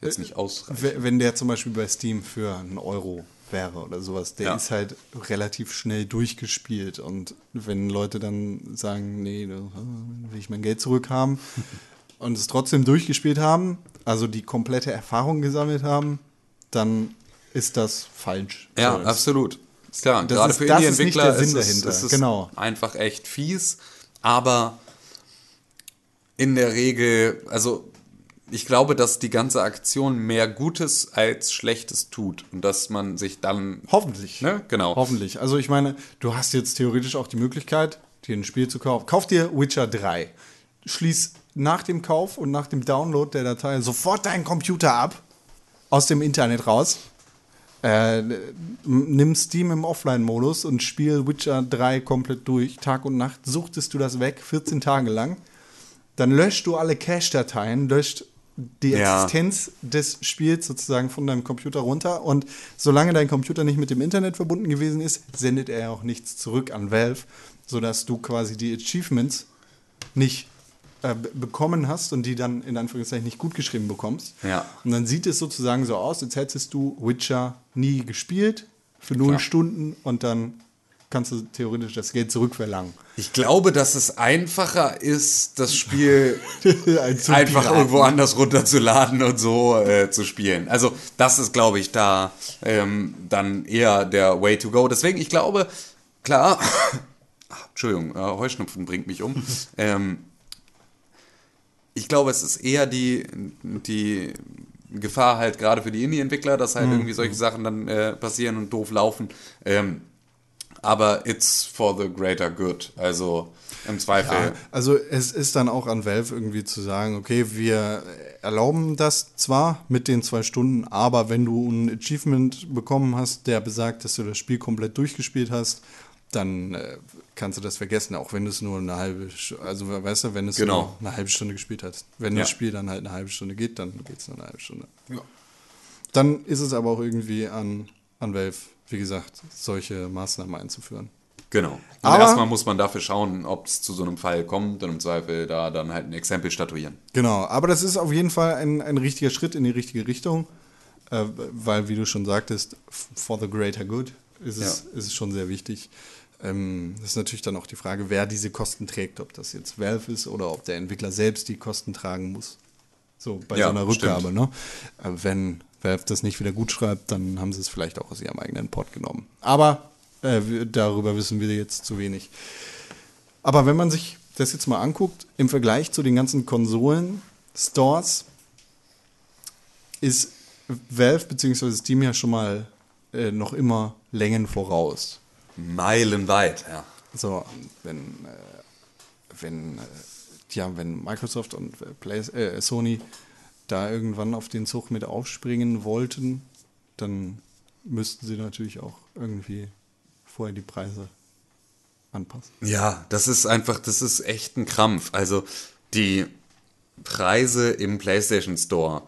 jetzt nicht ausreichend. Wenn der zum Beispiel bei Steam für einen Euro wäre oder sowas, der Ja. ist halt relativ schnell durchgespielt. Und wenn Leute dann sagen, nee, da will ich mein Geld zurückhaben und es trotzdem durchgespielt haben, also die komplette Erfahrung gesammelt haben, dann ist das falsch. Ja, So, absolut. Ist klar, Das gerade ist- für ist Indie-Entwickler der Sinn ist, dahinter, ist es genau. einfach echt fies, aber in der Regel, also ich glaube, dass die ganze Aktion mehr Gutes als Schlechtes tut und dass man sich dann Hoffentlich. Ne? Genau. Hoffentlich. Also ich meine, du hast jetzt theoretisch auch die Möglichkeit, dir ein Spiel zu kaufen. Kauf dir Witcher 3. Schließ nach dem Kauf und nach dem Download der Datei sofort deinen Computer ab, aus dem Internet raus. Äh, nimm Steam im Offline-Modus und spiel Witcher 3 komplett durch. Tag und Nacht suchtest du das weg, 14 Tage lang. Dann löscht du alle Cache-Dateien, löscht die Ja. Existenz des Spiels sozusagen von deinem Computer runter. Und solange dein Computer nicht mit dem Internet verbunden gewesen ist, sendet er auch nichts zurück an Valve, sodass du quasi die Achievements nicht äh, be- bekommen hast und die dann in Anführungszeichen nicht gut geschrieben bekommst. Ja. Und dann sieht es sozusagen so aus, als hättest du Witcher nie gespielt für null Klar. Stunden und dann kannst du theoretisch das Geld zurückverlangen. Ich glaube, dass es einfacher ist, das Spiel zu einfach irgendwo anders runterzuladen und so äh, zu spielen. Also das ist, glaube ich, da ähm, dann eher der Way to go. Deswegen, ich glaube, klar, Ach, Entschuldigung, äh, Heuschnupfen bringt mich um. ähm, ich glaube, es ist eher die, die Gefahr halt gerade für die Indie-Entwickler, dass halt irgendwie solche Sachen dann äh, passieren und doof laufen. Ähm, aber it's for the greater good. Also im Zweifel. Ja, also es ist dann auch an Valve irgendwie zu sagen, okay, wir erlauben das zwar mit den zwei Stunden, aber wenn du ein Achievement bekommen hast, der besagt, dass du das Spiel komplett durchgespielt hast, dann äh, kannst du das vergessen, auch wenn du es nur eine halbe, also weißt du, wenn es Genau. nur eine halbe Stunde gespielt hast. Wenn Ja. das Spiel dann halt eine halbe Stunde geht, dann geht es nur eine halbe Stunde. Dann ist es aber auch irgendwie an, an Valve, wie gesagt, solche Maßnahmen einzuführen. Genau. Und Aber- erstmal muss man dafür schauen, ob es zu so einem Fall kommt und im Zweifel da dann halt ein Exempel statuieren. Genau, aber das ist auf jeden Fall ein, ein richtiger Schritt in die richtige Richtung, äh, weil, wie du schon sagtest, for the greater good ist es, ist es schon sehr wichtig. Ähm, das ist natürlich dann auch die Frage, wer diese Kosten trägt, ob das jetzt Valve ist oder ob der Entwickler selbst die Kosten tragen muss. So bei Ja, so einer Rückgabe. stimmt. Ne? Äh, wenn Valve das nicht wieder gut schreibt, dann haben sie es vielleicht auch aus ihrem eigenen Pod genommen. Aber äh, darüber wissen wir jetzt zu wenig. Aber wenn man sich das jetzt mal anguckt, im Vergleich zu den ganzen Konsolen, Stores, ist Valve bzw. Steam ja schon mal äh, noch immer Längen voraus. Meilenweit, ja. So, wenn, äh, wenn, äh, ja, wenn Microsoft und äh, Play Sony da irgendwann auf den Zug mit aufspringen wollten, dann müssten sie natürlich auch irgendwie vorher die Preise anpassen. Ja, das ist einfach, das ist echt ein Krampf. Also die Preise im PlayStation Store,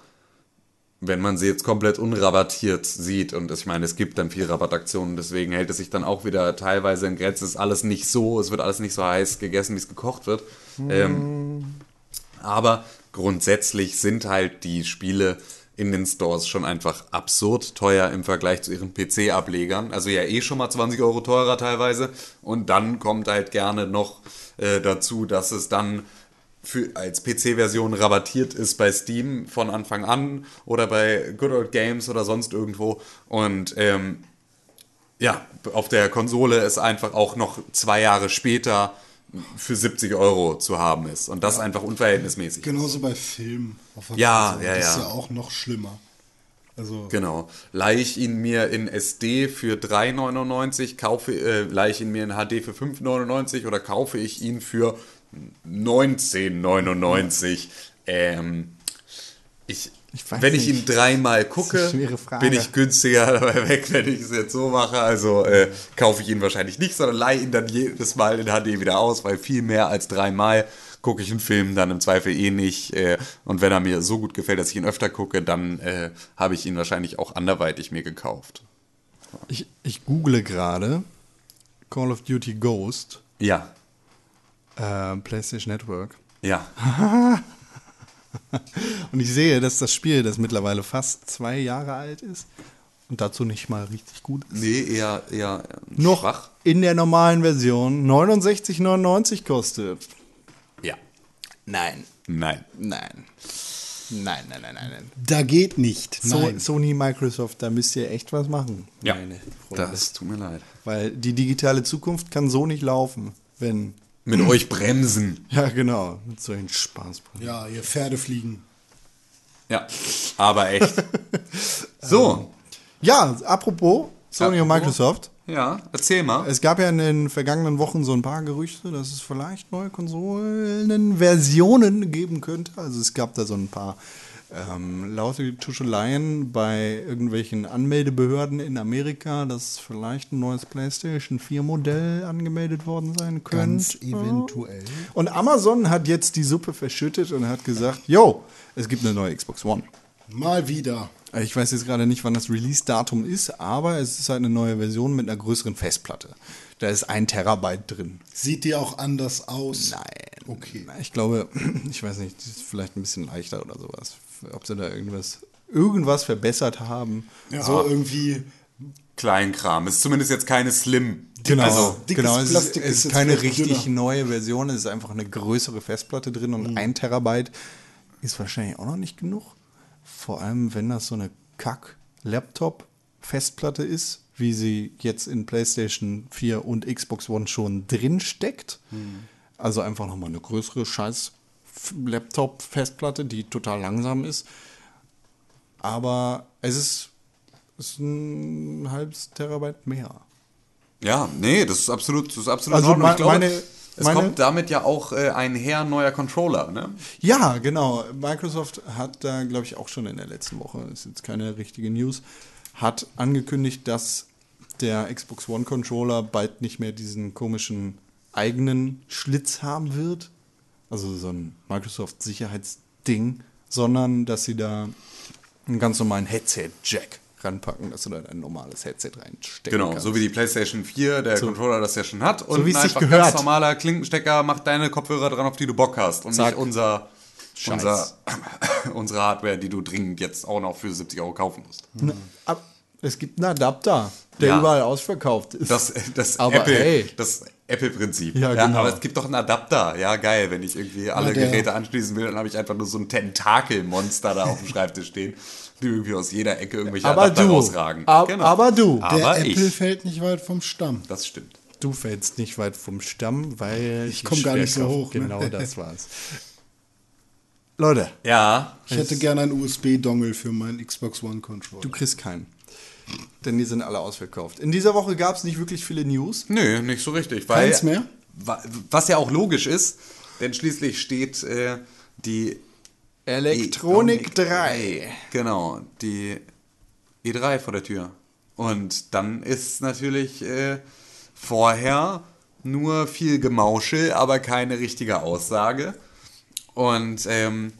wenn man sie jetzt komplett unrabattiert sieht, und ich meine, es gibt dann viel Rabattaktionen, deswegen hält es sich dann auch wieder teilweise in Grenzen. Es ist alles nicht so, es wird alles nicht so heiß gegessen, wie es gekocht wird. Ähm, aber grundsätzlich sind halt die Spiele in den Stores schon einfach absurd teuer im Vergleich zu ihren PC-Ablegern. Also ja eh schon mal 20 Euro teurer teilweise. Und dann kommt halt gerne noch äh, dazu, dass es dann für, als PC-Version rabattiert ist bei Steam von Anfang an oder bei Good Old Games oder sonst irgendwo. Und ähm, ja, auf der Konsole es einfach auch noch zwei Jahre später für 70 Euro zu haben ist. Und das einfach unverhältnismäßig. Genauso bei Filmen. Ja, Konsole. ja, Das ist ja. ja auch noch schlimmer. Also, Genau. Leihe ich ihn mir in SD für 3,99, kaufe, äh, leihe ich ihn mir in HD für 5,99 oder kaufe ich ihn für 19,99? Ähm, ich, Ich wenn ich nicht. ihn dreimal gucke, bin ich günstiger dabei weg, wenn ich es jetzt so mache. Also äh, kaufe ich ihn wahrscheinlich nicht, sondern leihe ihn dann jedes Mal in HD wieder aus, weil viel mehr als dreimal gucke ich einen Film dann im Zweifel eh nicht. Äh, und wenn er mir so gut gefällt, dass ich ihn öfter gucke, dann äh, habe ich ihn wahrscheinlich auch anderweitig mir gekauft. Ich, ich google gerade Call of Duty Ghost. Ja. Äh, PlayStation Network. Ja. Und ich sehe, dass das Spiel, das mittlerweile fast zwei Jahre alt ist und dazu nicht mal richtig gut ist, Nee, eher, eher ähm, noch schwach. in der normalen Version 69,99 kostet. Ja. Nein. Nein. Nein. Nein, nein, nein, nein. Da geht nicht. So, Nein. Sony, Microsoft, da müsst ihr echt was machen. Ja. meine Freunde. Das tut mir leid. Weil die digitale Zukunft kann so nicht laufen, wenn. Mit euch bremsen. Ja, genau. Mit solchen Spaß. Ja, ihr Pferde fliegen. Ja. Aber echt. So. Ja, apropos Sony und Apropos. Microsoft. Ja, erzähl mal. Es gab ja in den vergangenen Wochen so ein paar Gerüchte, dass es vielleicht neue Konsolenversionen geben könnte. Also es gab da so ein paar ähm, laute Tuscheleien bei irgendwelchen Anmeldebehörden in Amerika, dass vielleicht ein neues PlayStation 4 Modell angemeldet worden sein könnte. Ganz eventuell. Und Amazon hat jetzt die Suppe verschüttet und hat gesagt, yo, es gibt eine neue Xbox One. Mal wieder. Ich weiß jetzt gerade nicht, wann das Release-Datum ist, aber es ist halt eine neue Version mit einer größeren Festplatte. Da ist ein Terabyte drin. Sieht die auch anders aus? Nein. Okay. Ich glaube, ich weiß nicht, die ist vielleicht ein bisschen leichter oder sowas. Ob sie da irgendwas, irgendwas verbessert haben. So irgendwie. Kleinkram. Ist zumindest jetzt keine Slim. Genau, Also, genau. Es ist, Plastik es ist keine richtig dünner. neue Version, es ist einfach eine größere Festplatte drin und ein Terabyte ist wahrscheinlich auch noch nicht genug. Vor allem, wenn das so eine Kack-Laptop-Festplatte ist, wie sie jetzt in PlayStation 4 und Xbox One schon drin steckt. Also einfach nochmal eine größere scheiß Laptop-Festplatte, die total langsam ist. Aber es ist, ist ein halbes Terabyte mehr. Ja, nee, das ist absolut, das ist absolut Also in Ordnung. me- Ich glaube, meine- es meine- kommt damit ja auch äh, einher neuer Controller, ne? Ja, genau. Microsoft hat da, glaube ich, auch schon in der letzten Woche, ist jetzt keine richtige News, hat angekündigt, dass der Xbox One Controller bald nicht mehr diesen komischen eigenen Schlitz haben wird. Also so ein Microsoft-Sicherheitsding, sondern dass sie da einen ganz normalen Headset-Jack ranpacken, dass du da ein normales Headset reinstecken Genau, kannst. so wie die PlayStation 4, der Controller das ja schon hat. Und wie es ein sich einfach gehört. ganz normaler Klinkenstecker macht deine Kopfhörer dran, auf die du Bock hast. Und Zack. nicht unser, Scheiß. unser, unsere Hardware, die du dringend jetzt auch noch für 70 Euro kaufen musst. Ab- Es gibt einen Adapter, der Ja. überall ausverkauft ist. Das, das Aber Apple, hey. das Apple-Prinzip. Ja, genau. Aber es gibt doch einen Adapter. Ja, geil. Wenn ich irgendwie alle der- Geräte anschließen will, dann habe ich einfach nur so ein Tentakelmonster da auf dem Schreibtisch stehen, die irgendwie aus jeder Ecke irgendwelche aber Adapter du, rausragen. ab, Genau. aber du, Der Aber Apple ich. fällt nicht weit vom Stamm. Das stimmt. du fällst nicht weit vom Stamm, weil Ich komm gar nicht so hoch, ne? Genau, das war's. Leute, Ja, Ich hätte gerne einen USB-Dongle für meinen Xbox One Controller. du kriegst keinen. Denn die sind alle ausverkauft. In dieser Woche gab es nicht wirklich viele News. Nö, nicht so richtig. Weil, Keins mehr? wa- Was ja auch logisch ist, denn schließlich steht äh, die Elektronik E- 3. Genau, die E3 vor der Tür. Und dann ist natürlich äh, vorher nur viel Gemauschel, aber keine richtige Aussage. Und ähm,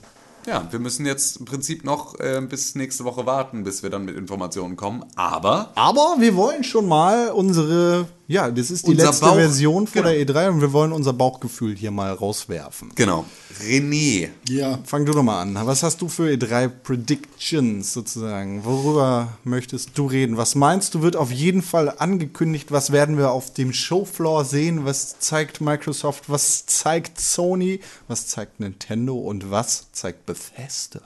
ja, wir müssen jetzt im Prinzip noch äh, bis nächste Woche warten, bis wir dann mit Informationen kommen. Aber Aber wir wollen schon mal unsere, ja, das ist die Unser letzte Bauch- Version vor genau. der E3 und wir wollen unser Bauchgefühl hier mal rauswerfen. genau, René. Ja, Fang du doch mal an. Was hast du für E3 Predictions sozusagen? Worüber möchtest du reden? Was meinst du, wird auf jeden Fall angekündigt? Was werden wir auf dem Showfloor sehen? Was zeigt Microsoft? Was zeigt Sony? Was zeigt Nintendo? Und was zeigt Bethesda?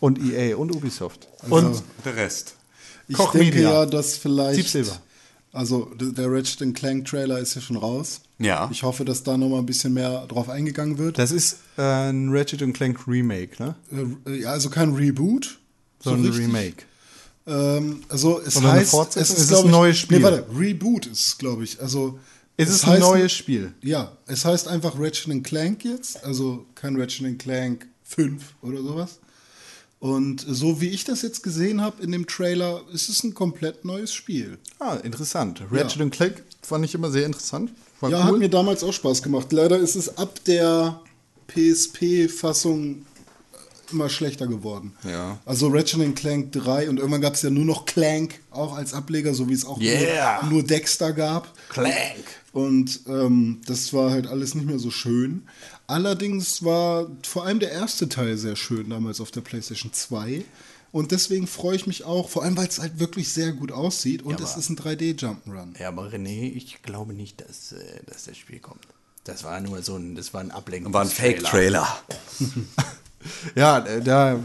Und EA und Ubisoft. und Der Rest. ich Koch denke Media. ja, dass vielleicht. Also der Ratchet Clank Trailer ist ja schon raus. Ja. Ich hoffe, dass da noch mal ein bisschen mehr drauf eingegangen wird. Das ist äh, ein Ratchet Clank Remake, ne? Äh, ja, also kein Reboot, So ein richtig. Remake. Ähm, also es eine heißt, es ist, Es ist glaub ein neues Spiel. Nee, warte, Reboot ist es, glaube ich. Also Es ist ein heißt- neues Spiel. Ja, es heißt einfach Ratchet Clank jetzt, also kein Ratchet Clank 5 oder sowas. Und so wie ich das jetzt gesehen habe in dem Trailer, ist es ein komplett neues Spiel. Ah, interessant. Ratchet Clank fand ich immer sehr interessant. War Ja, hat cool. mir damals auch Spaß gemacht. Leider ist es ab der PSP-Fassung immer schlechter geworden. Ja. Also Ratchet Clank 3 und irgendwann gab es ja nur noch Clank auch als Ableger, so wie es auch Yeah. nur, nur Dexter gab. Clank. Und ähm, das war halt alles nicht mehr so schön. Allerdings war vor allem der erste Teil sehr schön damals auf der PlayStation 2. Und deswegen freue ich mich auch, vor allem weil es halt wirklich sehr gut aussieht und es ist ein 3D-Jump'n'Run. Ja, aber René, ich glaube nicht, dass, äh, dass das Spiel kommt. Das war nur so ein, das war ein Ablenkung. War ein Fake-Trailer. Ja, äh, da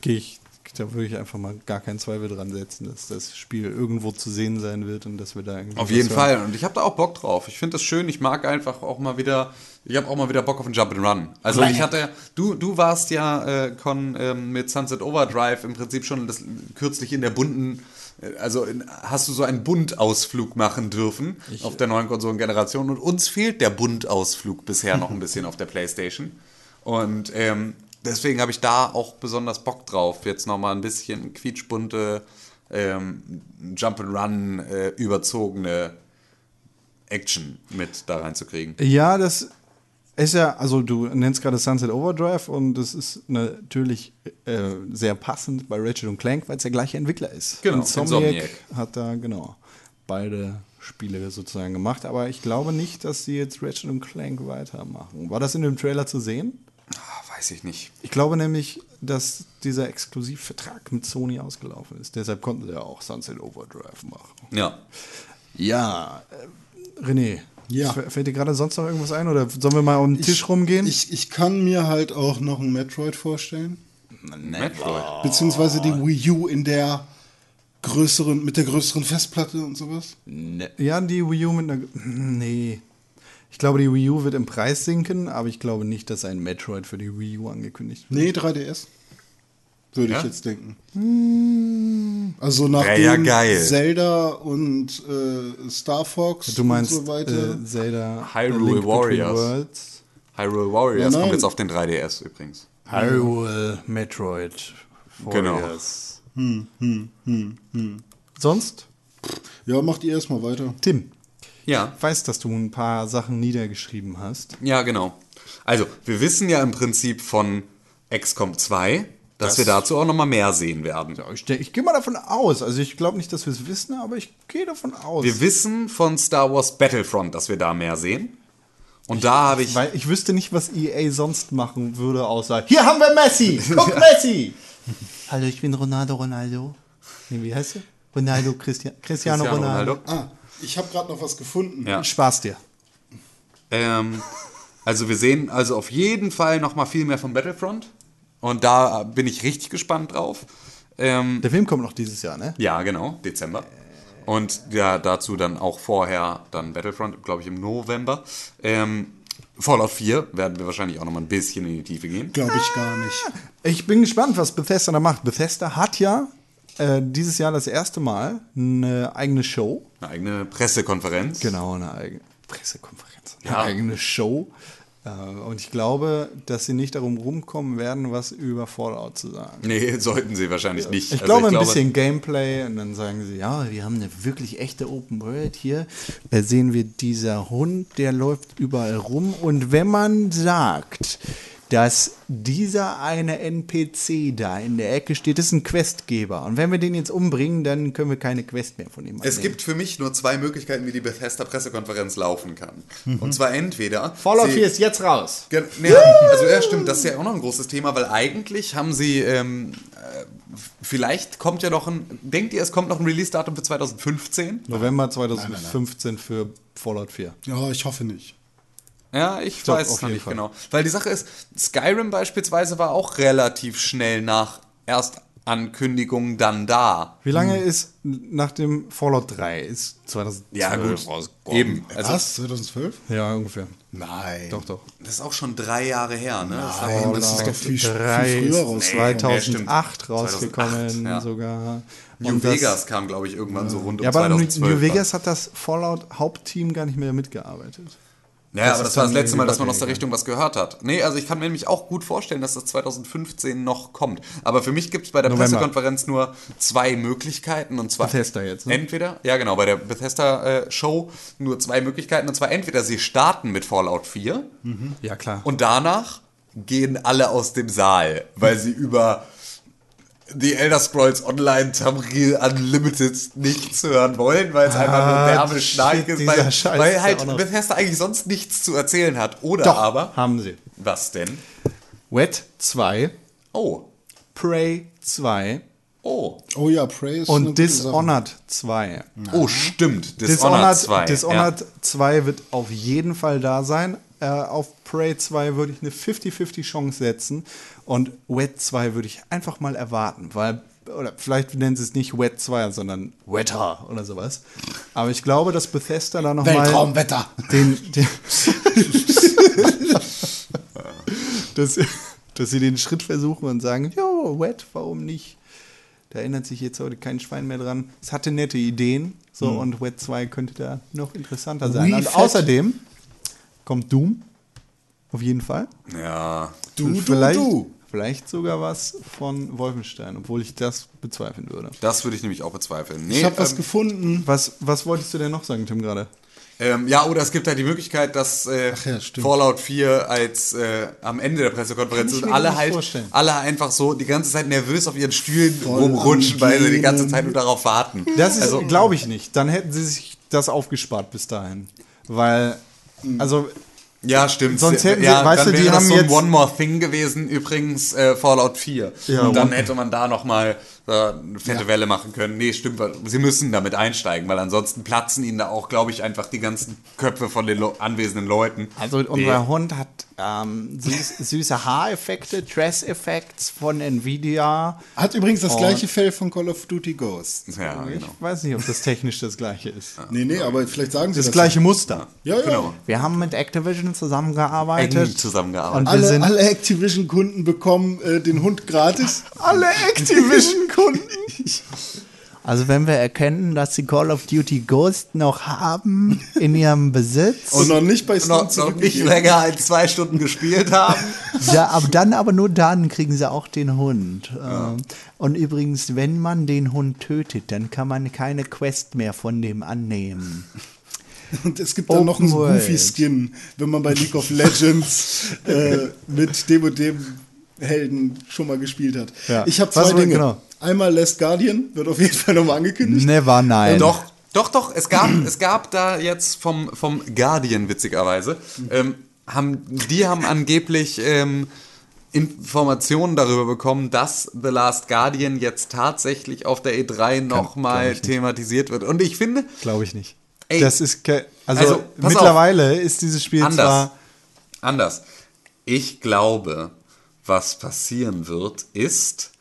gehe ich, da würde ich einfach mal gar keinen Zweifel dran setzen, dass das Spiel irgendwo zu sehen sein wird und dass wir da irgendwie. Auf jeden. Fall. Und ich habe da auch Bock drauf. Ich finde das schön. Ich mag einfach auch mal wieder. Ich habe auch mal wieder Bock auf einen Jump and Run. Also ich hatte, du, du warst ja äh, Con ähm, mit Sunset Overdrive im Prinzip schon das, kürzlich in der bunten, äh, also in, hast du so einen Buntausflug machen dürfen auf der neuen Konsolengeneration und uns fehlt der Buntausflug bisher noch ein bisschen auf der Playstation. Und ähm, deswegen habe ich da auch besonders Bock drauf, jetzt nochmal ein bisschen quietschbunte ähm, Jump and Run äh, überzogene Action mit da reinzukriegen. Ja, das ist ja, also du nennst gerade Sunset Overdrive und das ist natürlich äh, sehr passend bei Ratchet und Clank, weil es der gleiche Entwickler ist. Genau, Insomniac Insomniac. hat da, genau, beide Spiele sozusagen gemacht, aber ich glaube nicht, dass sie jetzt Ratchet und Clank weitermachen. War das in dem Trailer zu sehen? Weiß ich nicht. Ich glaube nämlich, dass dieser Exklusivvertrag mit Sony ausgelaufen ist. Deshalb konnten sie ja auch Sunset Overdrive machen. Ja. Ja, äh, René. Ja. Fällt dir gerade sonst noch irgendwas ein oder sollen wir mal um den Tisch rumgehen? Ich, ich kann mir halt auch noch ein Metroid vorstellen. Metroid. Beziehungsweise die Wii U in der größeren, mit der größeren Festplatte und sowas. ja, die Wii U mit einer. Nee. Ich glaube, die Wii U wird im Preis sinken, aber ich glaube nicht, dass ein Metroid für die Wii U angekündigt wird. Nee, 3DS. Würde Ja? ich jetzt denken. Also nachdem ja. Zelda und äh, Star Fox Du meinst und so weiter. äh, Zelda Hyrule Link Warriors. Worlds, Hyrule Warriors Ja, kommt jetzt auf den 3DS übrigens. Hyrule, Metroid, Genau. Warriors. Sonst? ja, macht ihr erstmal weiter. Tim, Ja. ich weiß, dass du ein paar Sachen niedergeschrieben hast. Ja, genau. Also, wir wissen ja im Prinzip von XCOM 2, dass Das- wir dazu auch nochmal mehr sehen werden. Ich, denk- ich gehe mal davon aus. Also ich glaube nicht, dass wir es wissen, aber ich gehe davon aus. Wir wissen von Star Wars Battlefront, dass wir da mehr sehen. Und da habe ich. Weil ich wüsste nicht, was EA sonst machen würde, außer hier haben wir Messi! Guck Messi! Hallo, ich bin Ronaldo Ronaldo. Nee, wie heißt du? Ronaldo Christian, Cristiano, Cristiano Ronaldo. Ronaldo. Ah, ich habe gerade noch was gefunden. Ja. Spaß dir. Ähm, also wir sehen also auf jeden Fall noch mal viel mehr von Battlefront. Und da bin ich richtig gespannt drauf. Ähm, Der Film kommt noch dieses Jahr, ne? ja, genau, Dezember. Und ja, dazu dann auch vorher dann Battlefront, glaube ich, im November. Ähm, Fallout 4 werden wir wahrscheinlich auch noch mal ein bisschen in die Tiefe gehen. Glaube ich gar nicht. Ich bin gespannt, was Bethesda da macht. Bethesda hat ja äh, dieses Jahr das erste Mal eine eigene Show. Eine eigene Pressekonferenz. Genau, eine eigene Pressekonferenz. Eine Ja. eigene Show. Äh, Und ich glaube, dass sie nicht darum rumkommen werden, was über Fallout zu sagen. Nee, sollten sie wahrscheinlich nicht. Ich Also glaube, ein bisschen Gameplay und dann sagen sie, ja, wir haben eine wirklich echte Open World hier. Da sehen wir dieser Hund, der läuft überall rum. Und wenn man sagt, dass dieser eine NPC da in der Ecke steht, ist ein Questgeber. Und wenn wir den jetzt umbringen, dann können wir keine Quest mehr von ihm Es annehmen. gibt für mich nur zwei Möglichkeiten, wie die Bethesda-Pressekonferenz laufen kann. Und zwar entweder. Fallout sie- 4 ist jetzt raus. Ja, also ja, stimmt, das ist ja auch noch ein großes Thema, weil eigentlich haben sie, ähm, äh, vielleicht kommt ja noch ein, denkt ihr, es kommt noch ein Release-Datum für 2015? November 2015 für Fallout 4. Ja, ich hoffe nicht. Ja, ich Doch, weiß es noch nicht Fall. genau. Weil die Sache ist, Skyrim beispielsweise war auch relativ schnell nach Erstankündigung dann da. Wie lange ist nach dem Fallout 3? Ist 2012 rausgekommen. Eben. Also, Was? 2012? Ja, ungefähr. Nein. Doch, doch. das ist auch schon drei Jahre her, ne? Das Nein, das ist doch viel, viel früher ist raus. Nee, 2008 stimmt. rausgekommen 2008, ja. sogar. New Und das- Vegas kam, glaube ich, irgendwann so rund um Ja, aber New, 2012. New Vegas hat das Fallout-Hauptteam gar nicht mehr mitgearbeitet. Ja, Das aber das war das letzte Mal, dass man aus der Richtung was gehört hat. Nee, also ich kann mir nämlich auch gut vorstellen, dass das 2015 noch kommt. Aber für mich gibt es bei der November. Pressekonferenz nur zwei Möglichkeiten. Und zwar Bethesda jetzt, ne? entweder, ja genau, bei der Bethesda-Show nur zwei Möglichkeiten. Und zwar entweder sie starten mit Fallout 4 Ja, klar. und danach gehen alle aus dem Saal, weil sie über die Elder Scrolls Online Tamriel Unlimited nichts hören wollen, weil es einfach nur derbe shit, Schneid ist, weil, Scheiß weil ja halt Bethesda eigentlich sonst nichts zu erzählen hat. Oder Doch, aber, haben sie. was denn? Wet 2, Oh, Prey 2 oh, Oh ja, Prey ist und Dishonored 2. oh, stimmt. Dishonored, Dishonored, 2. Dishonored 2 wird auf jeden Fall da sein. Äh, auf Prey 2 würde ich eine 50-50 Chance setzen. Und Wet 2 würde ich einfach mal erwarten, weil, oder vielleicht nennen sie es nicht Wet 2, sondern Wetter oder sowas. Aber ich glaube, dass Bethesda da nochmal Weltraumwetter. den, den dass, dass sie den Schritt versuchen und sagen, jo, Wet, warum nicht? Da erinnert sich jetzt heute kein Schwein mehr dran. Es hatte nette Ideen, so und Wet 2 könnte da noch interessanter sein. Und außerdem kommt Doom, auf jeden Fall. Ja, Du, und du, vielleicht, du. vielleicht sogar was von Wolfenstein, obwohl ich das bezweifeln würde. das würde ich nämlich auch bezweifeln. Nee, Ich habe was ähm, gefunden. Was, was wolltest du denn noch sagen, Tim, gerade? Ähm, ja, oder es gibt halt die Möglichkeit, dass äh, ja. Fallout 4 als äh, am Ende der Pressekonferenz und alle halt vorstellen. alle einfach so die ganze Zeit nervös auf ihren Stühlen Voll rumrutschen, weil sie die ganze. Zeit nur darauf warten. Das ist, Also- glaube ich nicht. Dann hätten sie sich das aufgespart bis dahin. Weil, also, Ja, stimmt. Sonst hätten sie- ja, weißt dann du, die wäre das haben so ein jetzt- One More Thing gewesen, übrigens äh, Fallout 4. Ja, und dann hätte man da nochmal eine fette Welle machen können. Nee, stimmt, sie müssen damit einsteigen, weil ansonsten platzen ihnen da auch, glaube ich, einfach die ganzen Köpfe von den anwesenden Leuten. also unser Hund hat ähm, süß, süße Haareffekte, Dress-Effects von Nvidia. Hat übrigens das gleiche Fell von Call of Duty Ghosts. Ja, Ich genau. weiß nicht, ob das technisch das gleiche ist. Nee, nee, aber vielleicht sagen sie Das das. gleiche Muster. Ja, ja. Genau. Wir haben mit Activision zusammengearbeitet. Eng zusammengearbeitet. Und wir Alle, sind alle Activision-Kunden bekommen äh, den Hund gratis. alle Activision-Kunden. Also wenn wir erkennen, dass sie Call of Duty Ghost noch haben in ihrem Besitz, Und noch nicht bei Steam noch, noch nicht länger als zwei Stunden gespielt haben. ja, aber dann aber nur dann kriegen sie auch den Hund. Ähm, Und übrigens, wenn man den Hund tötet, dann kann man keine Quest mehr von dem annehmen. Und es gibt dann noch einen. Goofy-Skin, wenn man bei League of Legends äh, mit dem und dem Helden schon mal gespielt hat. Ja. Ich habe Was zwei war- Dinge. genau. Einmal Last Guardian, wird auf jeden Fall nochmal angekündigt. Never nein. Doch, doch, doch. Es gab, es gab da jetzt vom, vom Guardian, witzigerweise, ähm, haben, die haben angeblich ähm, Informationen darüber bekommen, dass The Last Guardian jetzt tatsächlich auf der E3 nochmal thematisiert wird. Und ich finde, Glaube ich nicht. Ey, das ist also, also, mittlerweile ist dieses Spiel Anders. zwar anders. Ich glaube, was passieren wird, ist,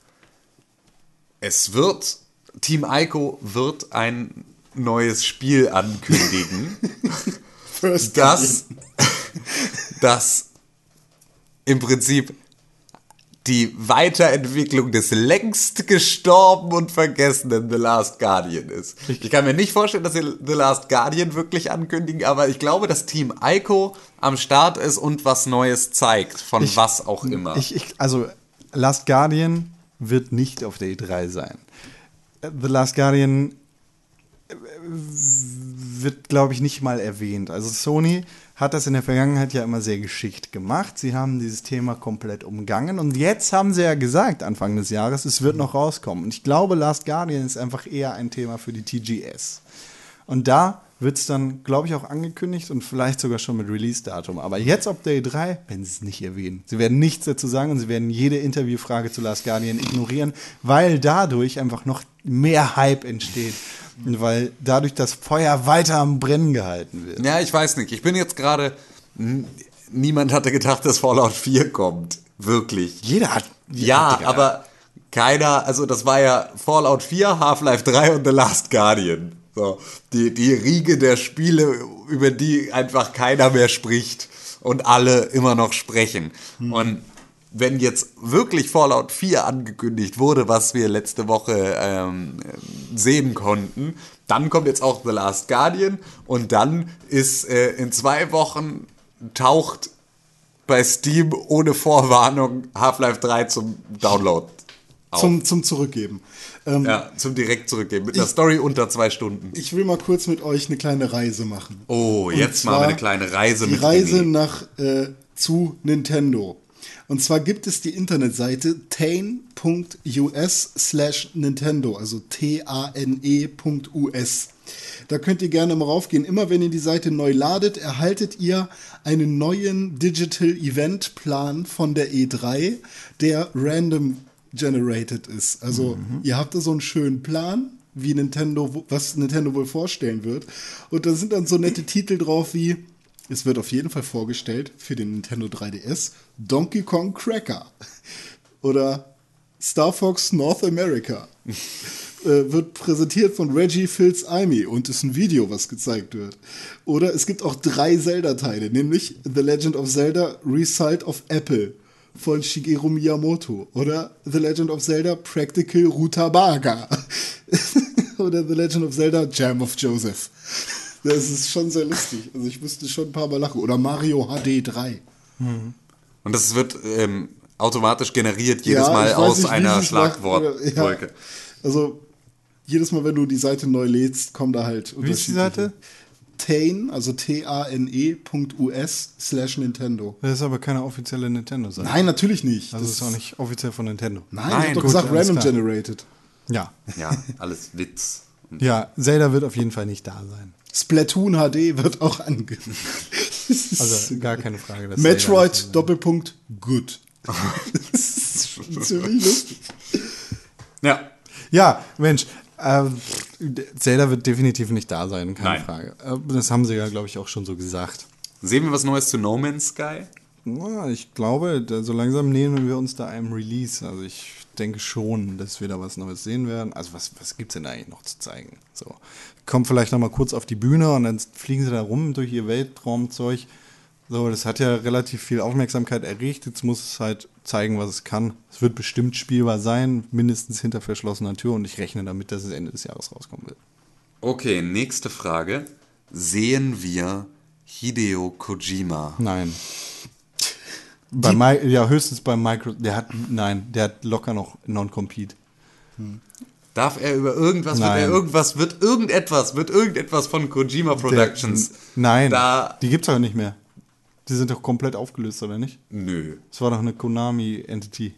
es wird, Team Ico wird ein neues Spiel ankündigen. First dass, dass im Prinzip die Weiterentwicklung des längst gestorben und vergessenen The Last Guardian ist. Ich kann mir nicht vorstellen, dass sie The Last Guardian wirklich ankündigen, aber ich glaube, dass Team Ico am Start ist und was Neues zeigt, von was auch immer. Ich, ich, also, Last Guardian wird nicht auf der E3 sein. The Last Guardian äh, wird, glaube ich, nicht mal erwähnt. Also Sony hat das in der Vergangenheit ja immer sehr geschickt gemacht. Sie haben dieses Thema komplett umgangen und jetzt haben sie ja gesagt, Anfang des Jahres, es wird noch rauskommen. Und ich glaube, Last Guardian ist einfach eher ein Thema für die TGS. Und da wird es dann, glaube ich, auch angekündigt und vielleicht sogar schon mit Release-Datum. Aber jetzt auf der E3 werden sie es nicht erwähnen. Sie werden nichts dazu sagen und sie werden jede Interviewfrage zu Last Guardian ignorieren, weil dadurch einfach noch mehr Hype entsteht. Und weil dadurch das Feuer weiter am Brennen gehalten wird. Ja, ich weiß nicht. Ich bin jetzt gerade. n- Niemand hatte gedacht, dass Fallout 4 kommt. Wirklich. Jeder hat. Ja, Digga. aber keiner, also das war ja Fallout 4, Half-Life 3 und The Last Guardian. So, die, die Riege der Spiele, über die einfach keiner mehr spricht und alle immer noch sprechen. Und wenn jetzt wirklich Fallout 4 angekündigt wurde, was wir letzte Woche ähm, sehen konnten, dann kommt jetzt auch The Last Guardian und dann ist äh, in zwei Wochen taucht bei Steam ohne Vorwarnung Half-Life 3 zum Download auf. Zum, zum Zurückgeben. Ähm, ja, zum direkt zurückgeben. Mit einer Story unter zwei Stunden. Ich will mal kurz mit euch eine kleine Reise machen. Oh, Und jetzt machen wir zwar eine kleine Reise die mit Reise René. nach äh, zu Nintendo. Und zwar gibt es die Internetseite tane.us slash Nintendo, also T-A-N-E.us. Da könnt ihr gerne mal raufgehen. Immer wenn ihr die Seite neu ladet, erhaltet ihr einen neuen Digital Event Plan von der E3, der random generated ist. Also ihr habt da so einen schönen Plan, wie Nintendo, was Nintendo wohl vorstellen wird. Und da sind dann so nette Titel drauf wie, es wird auf jeden Fall vorgestellt für den Nintendo 3DS Donkey Kong Cracker. Oder Star Fox North America. äh, wird präsentiert von Reggie Fils Amy und ist ein Video, was gezeigt wird. Oder es gibt auch drei Zelda-Teile, nämlich The Legend of Zelda Result of Apple von Shigeru Miyamoto oder The Legend of Zelda Practical Rutabaga oder The Legend of Zelda Jam of Joseph. Das ist schon sehr lustig. Also ich musste schon ein paar Mal lachen. Oder Mario HD 3. Und das wird ähm, automatisch generiert jedes Ja, Mal aus nicht, einer Schlagwortwolke. Ja. Also jedes Mal, wenn du die Seite neu lädst, kommen da halt Wie ist die Seite? Tane, also T-A-N-E.us slash Nintendo. Das ist aber keine offizielle Nintendo-Seite. Nein, natürlich nicht. Also Das- ist auch nicht offiziell von Nintendo. Nein, Nein, ich hab doch gut, gesagt, random klar. generated. Ja. Ja, alles Witz. Ja, Zelda wird auf jeden Fall nicht da sein. Splatoon HD wird auch ange. Also gar keine Frage. Metroid Doppelpunkt good. das ist ziemlich lustig. Ja. Ja, Mensch. ähm, Zelda wird definitiv nicht da sein, keine Nein. Frage. Äh, Das haben sie ja, glaube ich, auch schon so gesagt. sehen wir was Neues zu No Man's Sky? Ja, ich glaube, so langsam nähern wir uns da einem Release. Also ich denke schon, dass wir da was Neues sehen werden. Also was, was gibt es denn eigentlich noch zu zeigen? So, kommt vielleicht noch mal kurz auf die Bühne und dann fliegen sie da rum durch ihr Weltraumzeug. So, das hat ja relativ viel Aufmerksamkeit erregt. Jetzt muss es halt zeigen, was es kann. Es wird bestimmt spielbar sein, mindestens hinter verschlossener Tür und ich rechne damit, dass es Ende des Jahres rauskommen wird. Okay, nächste Frage. Sehen wir Hideo Kojima? Nein. Bei Mi ja, höchstens bei Micro. Der hat, nein, der hat locker noch Non-Compete. Darf er über irgendwas, wird Nein. er irgendwas, wird irgendetwas, wird irgendetwas von Kojima Productions? Der, nein, Da, die gibt's doch nicht mehr. Die sind doch komplett aufgelöst, oder nicht? nö. Das war doch eine Konami-Entity.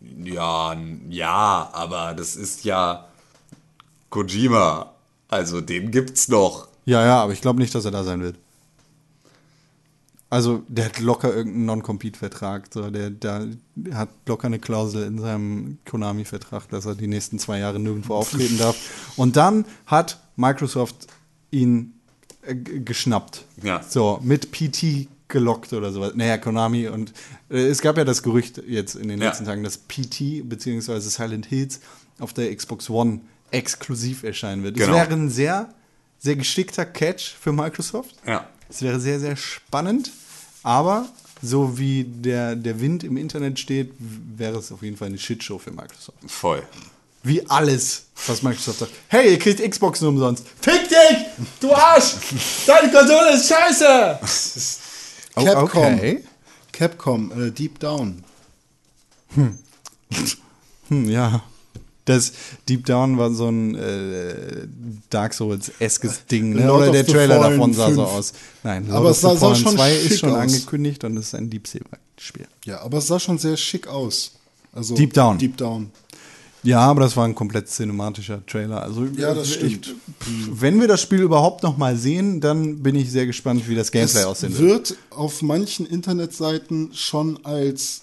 Ja, ja, aber das ist ja Kojima. Also den gibt's noch. Ja, ja, aber ich glaube nicht, dass er da sein wird. Also, der hat locker irgendeinen Non-Compete-Vertrag. So, der, der hat locker eine Klausel in seinem Konami-Vertrag, dass er die nächsten zwei Jahre nirgendwo auftreten darf. Und dann hat Microsoft ihn äh, geschnappt. Ja. So, mit PT gelockt oder sowas. Naja, Konami und äh, es gab ja das Gerücht jetzt in den Ja. letzten Tagen, dass PT bzw. Silent Hills auf der Xbox One exklusiv erscheinen wird. Das Genau. wäre ein sehr, sehr geschickter Catch für Microsoft. Ja. Es wäre sehr, sehr spannend, aber so wie der, der Wind im Internet steht, wäre es auf jeden Fall eine Shitshow für Microsoft. Voll. Wie alles, was Microsoft sagt. Hey, ihr kriegt Xboxen umsonst. Fick dich, du Arsch! Deine Konsole ist scheiße! Oh, Capcom. okay. Capcom, äh, Deep Down. Hm, ja. Das Deep Down war so ein äh, Dark Souls-eskes Ding, ne? Lord Oder der Trailer Fallen davon sah so 5. aus. Nein, Aber es sah- sah schon 2 ist schick schon aus. angekündigt und es ist ein Deep Silver-Spiel. Ja, aber es sah schon sehr schick aus. Also Deep Down. Deep Down. Ja, aber das war ein komplett cinematischer Trailer. Also Ja, das ich- stimmt. wenn wir das Spiel überhaupt noch mal sehen, dann bin ich sehr gespannt, wie das Gameplay Es aussehen wird. wird auf manchen Internetseiten schon als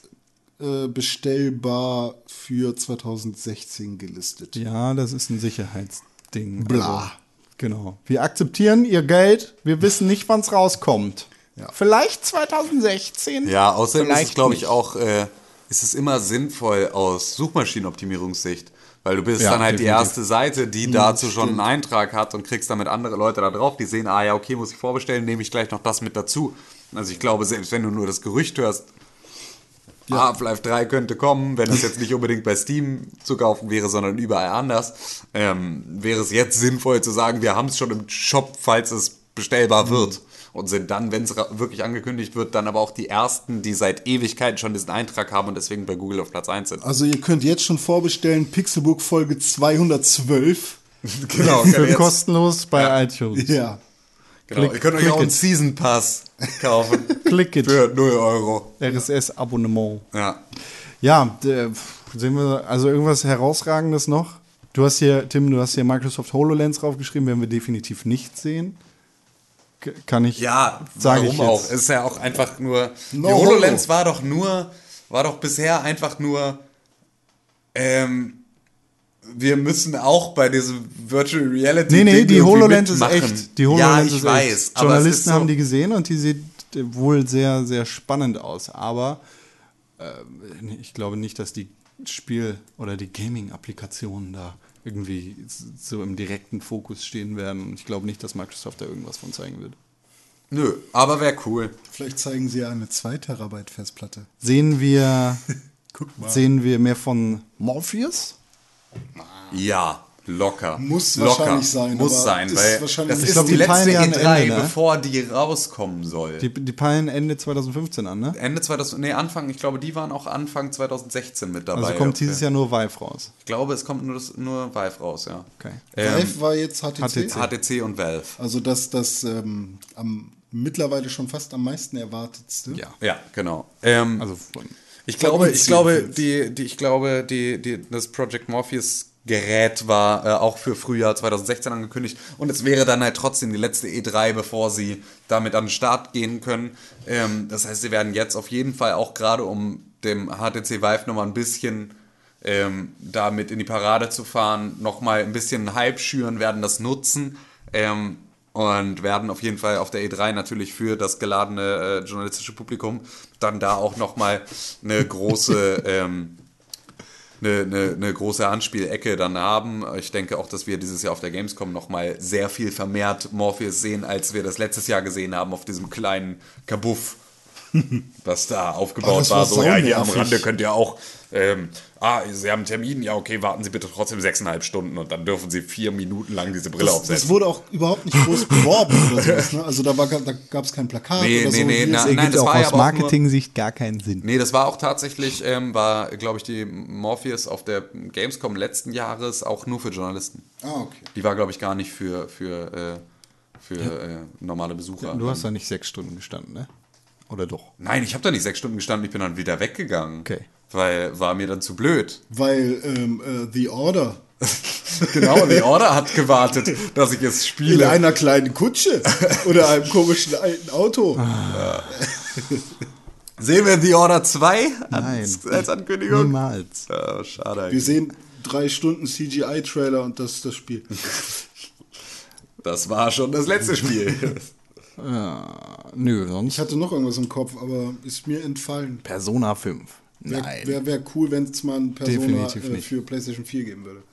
äh, bestellbar für 2016 gelistet. Ja, das ist ein Sicherheitsding. Bla. Also, genau. Wir akzeptieren ihr Geld. Wir wissen nicht, wann es rauskommt. Ja. Vielleicht 2016. Ja, außerdem ist es, Vielleicht glaube ich, nicht. auch, äh, ist es immer sinnvoll aus Suchmaschinenoptimierungssicht. Weil du bist Ja, dann halt die definitiv. erste Seite, die dazu schon einen Eintrag hat und kriegst damit andere Leute da drauf, die sehen, ah ja, okay, muss ich vorbestellen, nehme ich gleich noch das mit dazu. Also ich glaube, selbst wenn du nur das Gerücht hörst, Half-Life 3 könnte kommen, wenn das jetzt nicht unbedingt bei Steam zu kaufen wäre, sondern überall anders, ähm, wäre es jetzt sinnvoll zu sagen, wir haben es schon im Shop, falls es bestellbar wird. Und sind dann, wenn es wirklich angekündigt wird, dann aber auch die ersten, die seit Ewigkeiten schon diesen Eintrag haben und deswegen bei Google auf Platz 1 sind. Also ihr könnt jetzt schon vorbestellen, Pixelbook Folge 212. Genau, Für kostenlos bei iTunes. Ja. Genau. Klick- Ihr könnt euch klick auch einen it. Season Pass kaufen. Click it. Für 0 Euro. RSS-Abonnement. Ja. Ja, sehen wir, also irgendwas Herausragendes noch? Du hast hier, Tim, du hast hier Microsoft HoloLens draufgeschrieben, werden wir definitiv nicht sehen. Kann ich, Ja, warum ich auch? Es ist ja auch einfach nur. No die HoloLens Holo. war doch nur, war doch bisher einfach nur. Ähm, wir müssen auch bei diesem Virtual Reality. Nee, nee, Ding die HoloLens ist mitmachen. echt. Die HoloLens ja, ich ist weiß. echt. Journalisten ist so, haben die gesehen und die sieht wohl sehr, sehr spannend aus. Aber äh, ich glaube nicht, dass die Spiel- oder die Gaming-Applikationen da irgendwie so im direkten Fokus stehen werden. Und ich glaube nicht, dass Microsoft da irgendwas von zeigen wird. Nö, aber wäre cool. Vielleicht zeigen sie ja eine 2 Terabyte Festplatte. Sehen wir, Guck mal. sehen wir mehr von Morpheus? Ja, locker. Muss locker. wahrscheinlich sein, Muss sein, ist weil wahrscheinlich- das Ich ist glaub, die die letzte peilen ja ein E3, Ende, ne? bevor die rauskommen soll. Die, die peilen Ende 2015 an, ne? Ende 2000, nee, Anfang, ich glaube, die waren auch Anfang 2016 mit dabei. Also kommt Okay. dieses Jahr nur Vive raus. Ich glaube, es kommt nur, das- nur Vive raus, ja. Okay. Ähm, Vive war jetzt HTC. HTC. HTC und Valve. Also das, das ähm, am, mittlerweile schon fast am meisten erwartetste. Ja. Ja, genau. Ähm, Also von, ich glaube, ich glaube, die, die, ich glaube, die, die, das Project Morpheus Gerät war äh, auch für Frühjahr 2016 angekündigt und es wäre dann halt trotzdem die letzte E3, bevor sie damit an den Start gehen können. Ähm, das heißt, sie werden jetzt auf jeden Fall auch gerade um dem HTC Vive nochmal ein bisschen ähm, damit in die Parade zu fahren, nochmal ein bisschen Hype schüren, werden das nutzen. Ähm, und werden auf jeden Fall auf der E3 natürlich für das geladene äh, journalistische Publikum dann da auch nochmal eine große, ähm, eine, eine, eine große Anspielecke dann haben. Ich denke auch, dass wir dieses Jahr auf der Gamescom nochmal sehr viel vermehrt Morpheus sehen, als wir das letztes Jahr gesehen haben auf diesem kleinen Kabuff, was da Oh, aufgebaut das war. war So, ja, hier am. Rande könnt ihr auch, ähm, ah, Sie haben einen Termin, ja, okay, warten Sie bitte trotzdem sechseinhalb Stunden und dann dürfen Sie vier Minuten lang diese Brille Das, aufsetzen. das wurde auch überhaupt nicht groß beworben oder sowas. Ne? Also da, war, da gab es kein Plakat Nee, oder nee, so. nee, ist- nein, ergibt das auch war ja aus Marketing-Sicht gar keinen Sinn. Nee, das war auch tatsächlich, ähm, war, glaube ich, die Morpheus auf der Gamescom letzten Jahres auch nur für Journalisten. Ah, okay. Die war, glaube ich, gar nicht für, für, äh, für äh, normale Besucher. Du hast da nicht sechs Stunden gestanden, ne? Oder doch? Nein, ich habe da nicht sechs Stunden gestanden, ich bin dann wieder weggegangen. Okay. Weil war mir dann zu blöd. Weil ähm, äh, The Order Genau, die Order hat gewartet, dass ich es in spiele. einer kleinen Kutsche oder einem komischen alten Auto. Sehen wir The Order 2 Nein. als, als Ankündigung? Niemals. Ja, schade Wir eigentlich. sehen drei Stunden CGI-Trailer und das ist das Spiel. Das war schon das letzte Spiel. Nö, sonst Ich hatte noch irgendwas im Kopf, aber ist mir entfallen. Persona 5. Wäre Nein. wär, wär cool, wenn es mal ein Persona äh, für PlayStation 4 geben würde.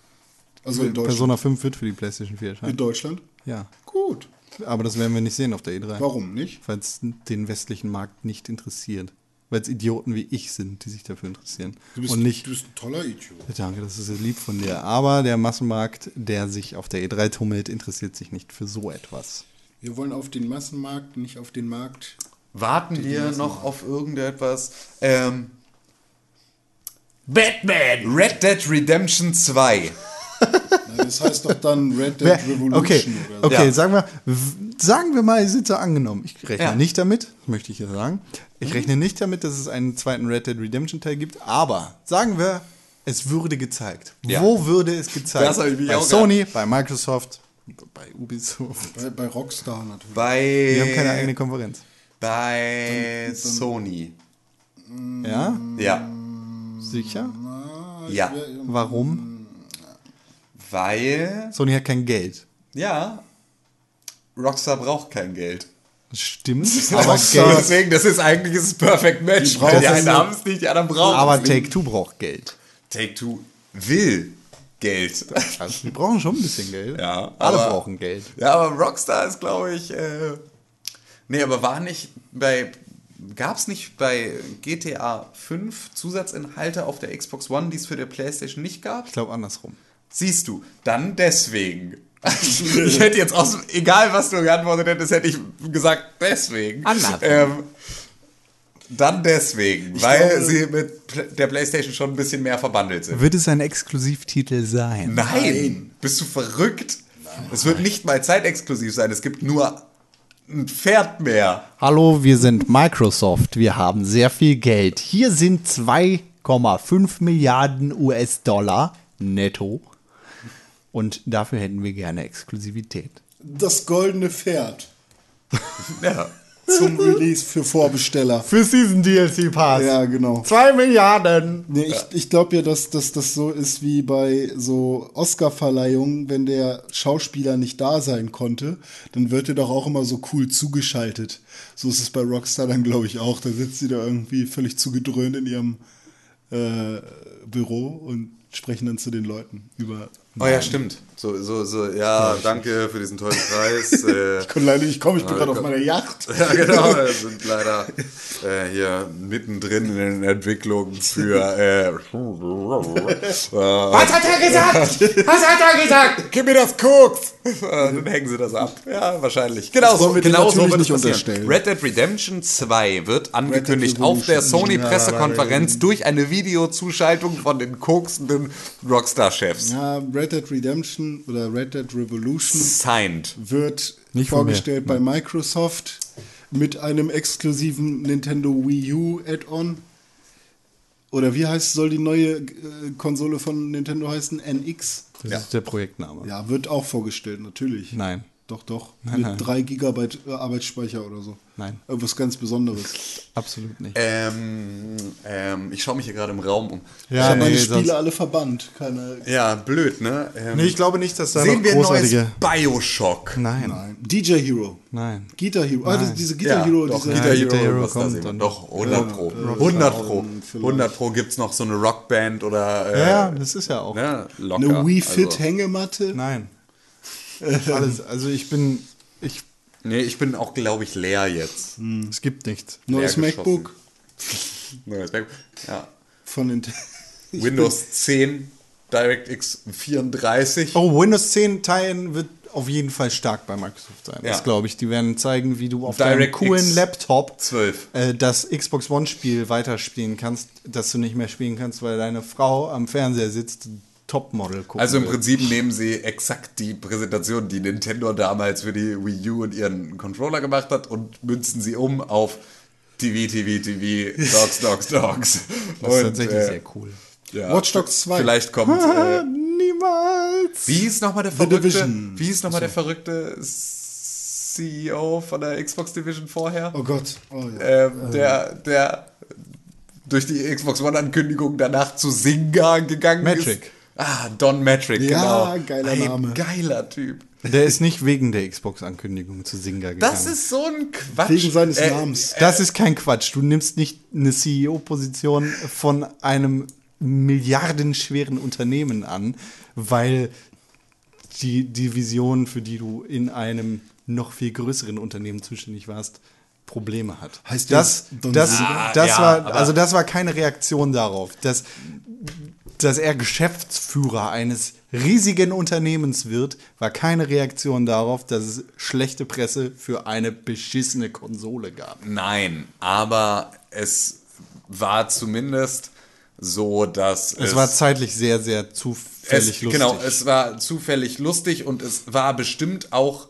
Also in Deutschland. Persona 5 wird für die PlayStation 4 In erscheinen. Deutschland? Ja. Gut. Aber das werden wir nicht sehen auf der E3. Warum nicht? Weil es den westlichen Markt nicht interessiert. Weil es Idioten wie ich sind, die sich dafür interessieren. Du bist, Und nicht. du bist ein toller Idiot. Danke, das ist sehr lieb von dir. Aber der Massenmarkt, der sich auf der E3 tummelt, interessiert sich nicht für so etwas. Wir wollen auf den Massenmarkt, nicht auf den Markt. Warten wir noch auf irgendetwas. Ähm, Batman! Red Dead Redemption 2. Na, das heißt doch dann Red Dead Revolution okay, oder so. okay Ja. sagen, wir, sagen wir mal, es ist so angenommen. Ich rechne Ja. nicht damit, das möchte ich hier sagen. Ich rechne nicht damit, dass es einen zweiten Red Dead Redemption Teil gibt, aber sagen wir, es würde gezeigt. Ja. Wo würde es gezeigt? Bei auch Sony, bei Microsoft, bei Ubisoft. Bei, bei Rockstar natürlich. Bei, Wir haben keine eigene Konferenz. bei Sony. Ja? Ja. Sicher? Ja. Warum? Weil, Sony hat kein Geld. ja, Rockstar braucht kein Geld. Stimmt, aber Rockstar, Geld. deswegen, das ist eigentlich das Perfect Match. Die weil die einen haben es nicht, die anderen brauchen Aber es nicht. Take-Two braucht Geld. Take-Two will Geld. Also, die brauchen schon ein bisschen Geld. Ja, Alle aber- brauchen Geld. Ja, aber Rockstar ist, glaube ich. Äh, nee, aber war nicht bei. Gab es nicht bei GTA 5 Zusatzinhalte auf der Xbox One, die es für der PlayStation nicht gab? Ich glaube andersrum. Siehst du, dann deswegen. ich hätte jetzt aus, egal was du geantwortet hättest, hätte ich gesagt, deswegen. Andersrum. Ähm, dann deswegen, weil glaube- sie mit der PlayStation schon ein bisschen mehr verbandelt sind. Wird es ein Exklusivtitel sein? Nein, bist du verrückt? Es wird nicht mal zeitexklusiv sein. Es gibt nur ein Pferd mehr. Hallo, wir sind Microsoft. Wir haben sehr viel Geld. Hier sind 2,5 Milliarden US-Dollar netto. Und dafür hätten wir gerne Exklusivität. Das goldene Pferd Ja. Zum Release für Vorbesteller. Für Season DLC Pass. Ja, genau. 2 Milliarden. Nee, ich, ich glaube ja, dass, dass das so ist wie bei so Oscar-Verleihungen, wenn der Schauspieler nicht da sein konnte, dann wird er doch auch immer so cool zugeschaltet. So ist es bei Rockstar dann, glaube ich, auch. Da sitzt sie da irgendwie völlig zugedröhnt in ihrem äh, Büro und sprechen dann zu den Leuten über. Oh ja, stimmt. So, so, so, ja, danke für diesen tollen Preis. äh, Ich kann leider nicht kommen, ich bin Ja, gerade auf meiner Yacht. ja, genau, wir sind leider äh, hier mittendrin in den Entwicklungen für. Äh, äh, Was hat er gesagt? Was hat er gesagt? Gib mir das Koks! Dann hängen sie das ab. Ja, wahrscheinlich. Genau so, wollen wir dir genau so wird nicht unterstellen. Red Dead Redemption 2 wird angekündigt auf der Sony-Pressekonferenz durch eine Videozuschaltung von den koksenden Rockstar-Chefs. Ja, Red Dead Redemption oder Red Dead Revolution Signed. wird Nicht vorgestellt bei Microsoft mit einem exklusiven Nintendo Wii U Add-on. Oder wie heißt soll die neue äh, Konsole von Nintendo heißen? NX? Das ist der Projektname. Ja, wird auch vorgestellt, natürlich. Nein. Doch, doch. Nein, mit nein. 3 Gigabyte äh, Arbeitsspeicher oder so. Nein. Irgendwas ganz Besonderes. Absolut nicht. Ähm, ähm, ich schaue mich hier gerade im Raum um. ich ja, habe meine nee, Spiele sonst, alle verbannt. Keine. Ja, blöd, ne? Ähm, nee, ich glaube nicht, dass da sehen noch wir ein neues großartige... Bioshock. Nein. Nein. DJ Hero. Nein. Guitar Hero. Ah, das, diese Ja, Guitar Hero. doch, diese Guitar Ja, Hero, Guitar Hero was kommt und- Doch, 100 Pro. Ja, 100 Pro. vielleicht. 100 Pro gibt's noch so eine Rockband oder äh, Ja, ja, das ist ja auch. ne, locker. Eine Wii Fit Also, Hängematte. Nein. Alles, also ich bin... Ich, nee, ich bin auch, glaube ich, leer jetzt. es gibt nichts. Neues. MacBook Neues MacBook. Ja. von Nintendo. Windows 10, DirectX 34. Oh, Windows 10 Teilen wird auf jeden Fall stark bei Microsoft sein. Ja. Das glaube ich. Die werden zeigen, wie du auf deinem DirectX coolen Laptop 12. äh, das Xbox One-Spiel weiterspielen kannst, das du nicht mehr spielen kannst, weil deine Frau am Fernseher sitzt, Topmodel gucken Also im. Prinzip nehmen sie exakt die Präsentation, die Nintendo damals für die Wii U und ihren Controller gemacht hat und münzen sie um auf TV, TV, TV, Dogs, Dogs, Dogs. Das ist Und, tatsächlich äh, sehr cool. ja. Watch Dogs 2. Vielleicht kommt. Äh, Niemals! wie hieß nochmal der verrückte? Wie hieß nochmal der verrückte CEO von der Xbox Division vorher? Oh Gott. Oh, ja. Ähm, der, der durch die Xbox One-Ankündigung danach zu Singa gegangen Metric. ist. Ah, Don Metric, Ja, genau. geiler Ein Name. Geiler Typ. Der ist nicht wegen der Xbox-Ankündigung zu Singa gegangen. Das ist so ein Quatsch. Wegen seines Äh, Namens. Das ist kein Quatsch. Du nimmst nicht eine CEO-Position von einem milliardenschweren Unternehmen an, weil die Division, für die du in einem noch viel größeren Unternehmen zuständig warst, Probleme hat. Heißt der das, Don das, Siegel? das Ja, war, also das war keine Reaktion darauf, dass, dass er Geschäftsführer eines riesigen Unternehmens wird, war keine Reaktion darauf, dass es schlechte Presse für eine beschissene Konsole gab. Nein, aber es war zumindest so, dass Es war zeitlich sehr, sehr zufällig es, lustig. Genau, es war zufällig lustig und es war bestimmt auch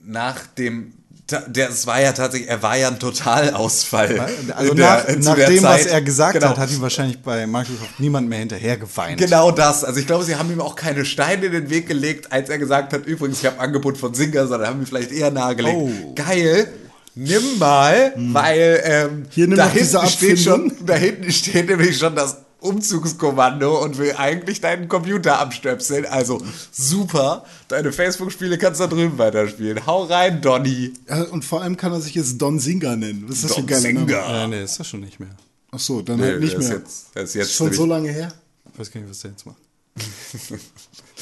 nach dem. Es war ja tatsächlich, er war ja ein Totalausfall. also nach, der- nach dem, was Zeit. er gesagt Genau. hat, hat ihm wahrscheinlich bei Microsoft niemand mehr hinterher geweint. Genau das. Also ich glaube, sie haben ihm auch keine Steine in den Weg gelegt, als er gesagt hat, übrigens, ich habe Angebot von Singer, sondern haben ihm vielleicht eher nahegelegt. Oh. Geil. Nimm mal, weil ähm, Hier, da, hinten steht schon, da hinten steht nämlich schon das Umzugskommando und will eigentlich deinen Computer abstöpseln. Also super, deine Facebook-Spiele kannst du da drüben weiterspielen. Hau rein, Donny. Ja, und vor allem kann er sich jetzt Don Singer nennen. Was ist das für ein Don geiler Name? Singer. Äh, nee, ist das schon nicht mehr. Ach so, dann Nee, halt nicht ist mehr. jetzt- ist jetzt schon nämlich- so lange her. Ich weiß gar nicht, was der jetzt macht.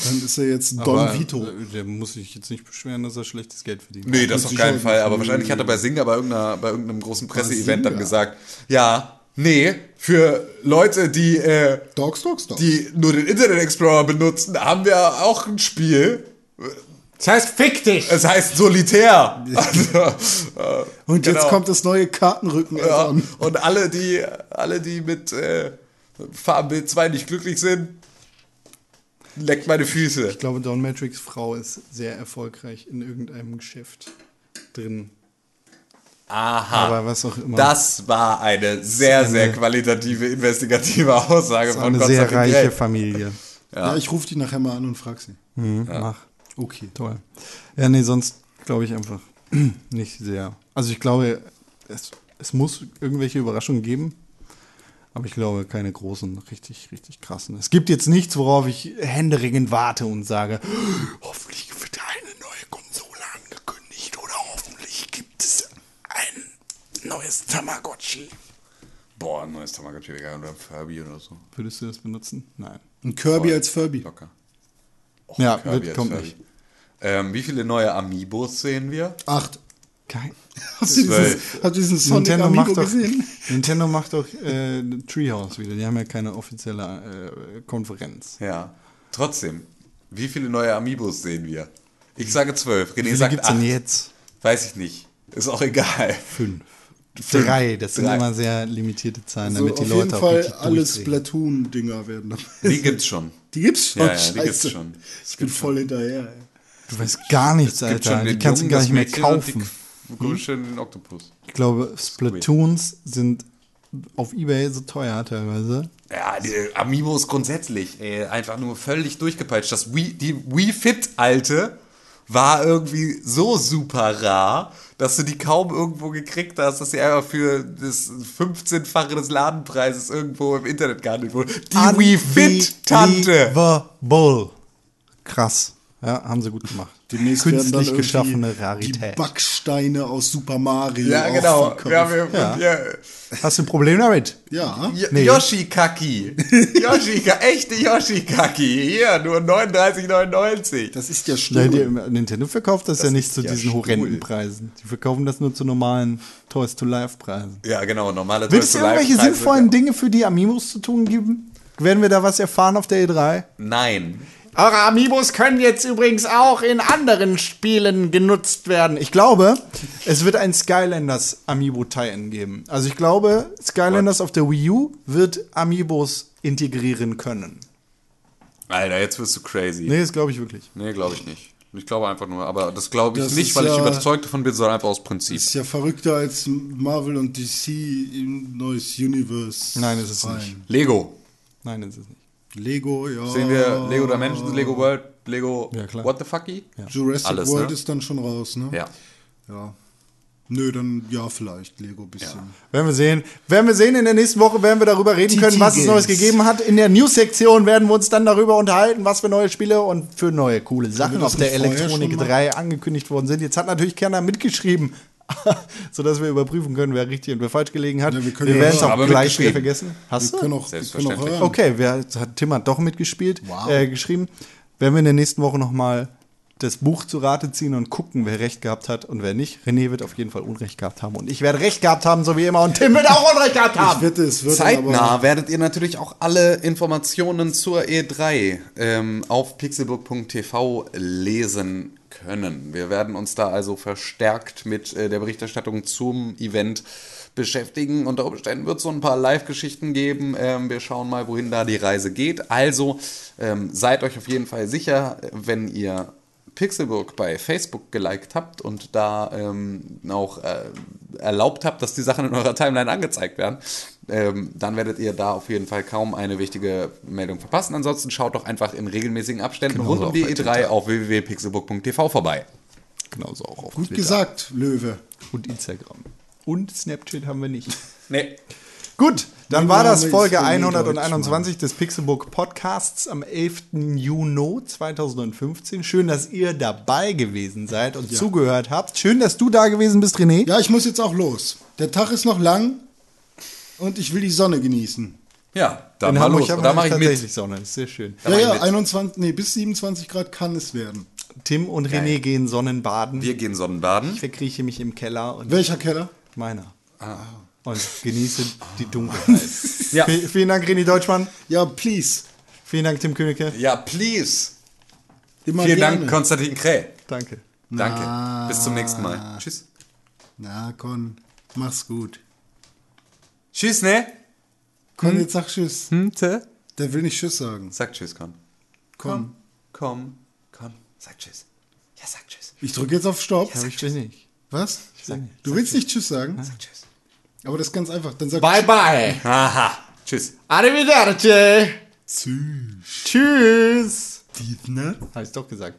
Dann ist er jetzt Don Aber, Vito. äh, Der muss sich jetzt nicht beschweren, dass er schlechtes Geld verdient. Nee, das auf keinen Fall. Aber wahrscheinlich hat er bei Singer bei, irgendeiner, bei irgendeinem großen Presseevent dann gesagt, ja, nee, für Leute, die, äh, Dogs, Dogs, Dogs. die nur den Internet Explorer benutzen, haben wir auch ein Spiel. Das heißt, fick dich. Es heißt Solitär. Also, äh, und jetzt genau. kommt das neue Kartenrücken Ja, an. und alle, die, alle, die mit äh, Farbenbild 2 nicht glücklich sind, leckt meine Füße. Ich glaube, Don Matrix Frau ist sehr erfolgreich in irgendeinem Geschäft drin. Aha. Aber was auch immer. Das war eine sehr, eine- sehr qualitative, investigative Aussage von eine sehr Konstantin reiche Grell. Familie. Ja, ich rufe die nachher mal an und frag sie. Mhm, Mach. Okay. Toll. Ja, nee, sonst glaube ich einfach nicht sehr. Also ich glaube, es, es muss irgendwelche Überraschungen geben. Aber ich glaube, keine großen, richtig, richtig krassen. Es gibt jetzt nichts, worauf ich händeringend warte und sage, hoffentlich wird eine neue Konsole angekündigt oder hoffentlich gibt es ein neues Tamagotchi. Boah, ein neues Tamagotchi wäre geil, oder ein Furby oder so. Würdest du das benutzen? Nein. Ein Kirby Voll. als Furby. Locker. Och, Ja, Kirby wird- kommt Furby. nicht. Ähm, wie viele neue Amiibos sehen wir? Acht. Kein. Hast du, Zwölf. dieses, hast du diesen Sonic Nintendo Amiibo macht, doch, gesehen? Nintendo macht doch äh, Treehouse wieder. Die haben ja keine offizielle äh, Konferenz. Ja. Trotzdem, wie viele neue Amiibos sehen wir? Ich sage zwölf. René Wie viele sagt gibt es acht. denn jetzt? Weiß ich nicht. Ist auch egal. Fünf. Drei. Das sind Drei. immer sehr limitierte Zahlen, Also damit die auf Leute jeden auch Fall alle. Splatoon-Dinger werden dabei. Die gibt's schon. Die gibt's schon. Ja, ja, die gibt's schon. Ich bin voll hinterher. Ey. Du weißt gar nichts, Alter. schon Die kannst du gar nicht mehr kaufen. Komischen den Oktopus. Ich glaube, Splatoons sind auf Ebay so teuer teilweise. Ja, die Amiibos grundsätzlich, ey, einfach nur völlig durchgepeitscht. Das Wii, die Wii Fit alte war irgendwie so super rar, dass du die kaum irgendwo gekriegt hast, dass sie einfach für das 15-fache des Ladenpreises irgendwo im Internet gehandelt wurde. Die Wii Fit Tante. Unbelievable. Krass. Ja, haben sie gut gemacht. Demnächst werden dann Künstlich geschaffene die Rarität. Backsteine aus Super Mario. Ja, genau. verkauft. Wir ja. Ja. Hast du ein Problem damit? ja. Y- Nee. Yoshi-Kaki. Yoshi, echte Yoshi-Kaki. Hier, nur 39,99. Das ist ja schlimm. die, Nintendo verkauft das, ja nicht zu ja diesen horrenden Preisen. Die verkaufen das nur zu normalen Toys to Life Preisen. Ja, genau, normale Wird es Toys to Life irgendwelche Preise. sinnvollen Dinge für die Amiibos zu tun geben? Werden wir da was erfahren auf der E E3? Nein. Eure Amiibos können jetzt übrigens auch in anderen Spielen genutzt werden. Ich glaube, es wird ein Skylanders Amiibo Tie-In geben. Also ich glaube, Skylanders auf der Wii U wird Amiibos integrieren können. Alter, jetzt wirst du crazy. Nee, das glaube ich wirklich. Nee, glaube ich nicht. Ich glaube einfach nur, aber das glaube ich Das nicht, weil ich ja- überzeugt davon bin, sondern einfach aus Prinzip. Ist ja verrückter als Marvel und DC im neues Universe. Nein, ist es rein. nicht. Lego. Nein, das ist nicht. Lego, ja. Sehen wir Lego Dimensions, Lego World, Lego Ja, klar. What the Fucky? Jurassic Alles, World ne? ist dann schon raus, ne? Ja. Ja. Nö, dann ja, vielleicht Lego bisschen. Werden wir sehen. Werden wir sehen, in der nächsten Woche werden wir darüber reden können, was es. Neues gegeben hat. In der News-Sektion werden wir uns dann darüber unterhalten, was für neue Spiele und für neue coole Sachen auf der Elektronik schon machen? 3 angekündigt worden sind. Jetzt hat natürlich keiner mitgeschrieben, sodass wir überprüfen können, wer richtig und wer falsch gelegen hat. Ja, wir werden es auch Aber gleich wieder vergessen. Hast Wir du? können auch, wir können auch Selbstverständlich. hören. Okay, wer hat, Tim hat doch mitgespielt, Wow. äh, geschrieben. Werden wir in der nächsten Woche nochmal das Buch zu Rate ziehen und gucken, wer recht gehabt hat und wer nicht. René wird auf jeden Fall Unrecht gehabt haben und ich werde Recht gehabt haben, so wie immer. Und Tim wird auch Unrecht gehabt Ich haben. wird Zeitnah aber werdet ihr natürlich auch alle Informationen zur E3 ähm, auf pixelbook.tv lesen können. Wir werden uns da also verstärkt mit äh, der Berichterstattung zum Event beschäftigen. Unter Umständen wird es so ein paar Live-Geschichten geben. Ähm, wir schauen mal, wohin da die Reise geht. Also ähm, seid euch auf jeden Fall sicher, wenn ihr Pixelburg bei Facebook geliked habt und da ähm, auch äh, erlaubt habt, dass die Sachen in eurer Timeline angezeigt werden, ähm, dann werdet ihr da auf jeden Fall kaum eine wichtige Meldung verpassen. Ansonsten schaut doch einfach in regelmäßigen Abständen Genauso rund um die bei E3 Twitter. auf www.pixelburg.tv vorbei. Genauso auch auf gut Twitter gesagt, Löwe. und Instagram. Und Snapchat haben wir nicht. Nee. Gut, dann war das Folge René 121 des Pixelbook Podcasts am 11. Juni 2015. Schön, dass ihr dabei gewesen seid und zugehört habt. Schön, dass du da gewesen bist, René. Ja, ich muss jetzt auch los. Der Tag ist noch lang und ich will die Sonne genießen. Ja, dann mal los. Da wir mache ich tatsächlich mit. Sonne. Ist sehr schön. Da ja, ja, mit. 21, nee, bis 27 Grad kann es werden. Tim und René gehen Sonnenbaden. Wir gehen Sonnenbaden. ich verkrieche mich im Keller und Welcher Keller? meiner. Und genieße die Dunkelheit. Ja. Vielen Dank, René Deutschmann. Ja, please. Vielen Dank, Tim Königke. Ja, please. Immer Vielen gerne. Dank, Konstantin Kräh. Danke. Danke. Bis zum nächsten Mal. Tschüss. Na, Con, mach's gut. Tschüss, ne? Con, jetzt sag Tschüss. Hm, te? Der will nicht Tschüss sagen. Sag Tschüss, Con. Komm. Komm. Con. Sag Tschüss. Ja, sag Tschüss. Ich drücke jetzt auf Stopp. Aber ich will nicht. Was? Du willst nicht Tschüss sagen? Tschüss. Aber das ist ganz einfach. Dann sag Bye bye. Aha. Tschüss. Arrivederci. Tschüss. ne? Habe ich doch gesagt.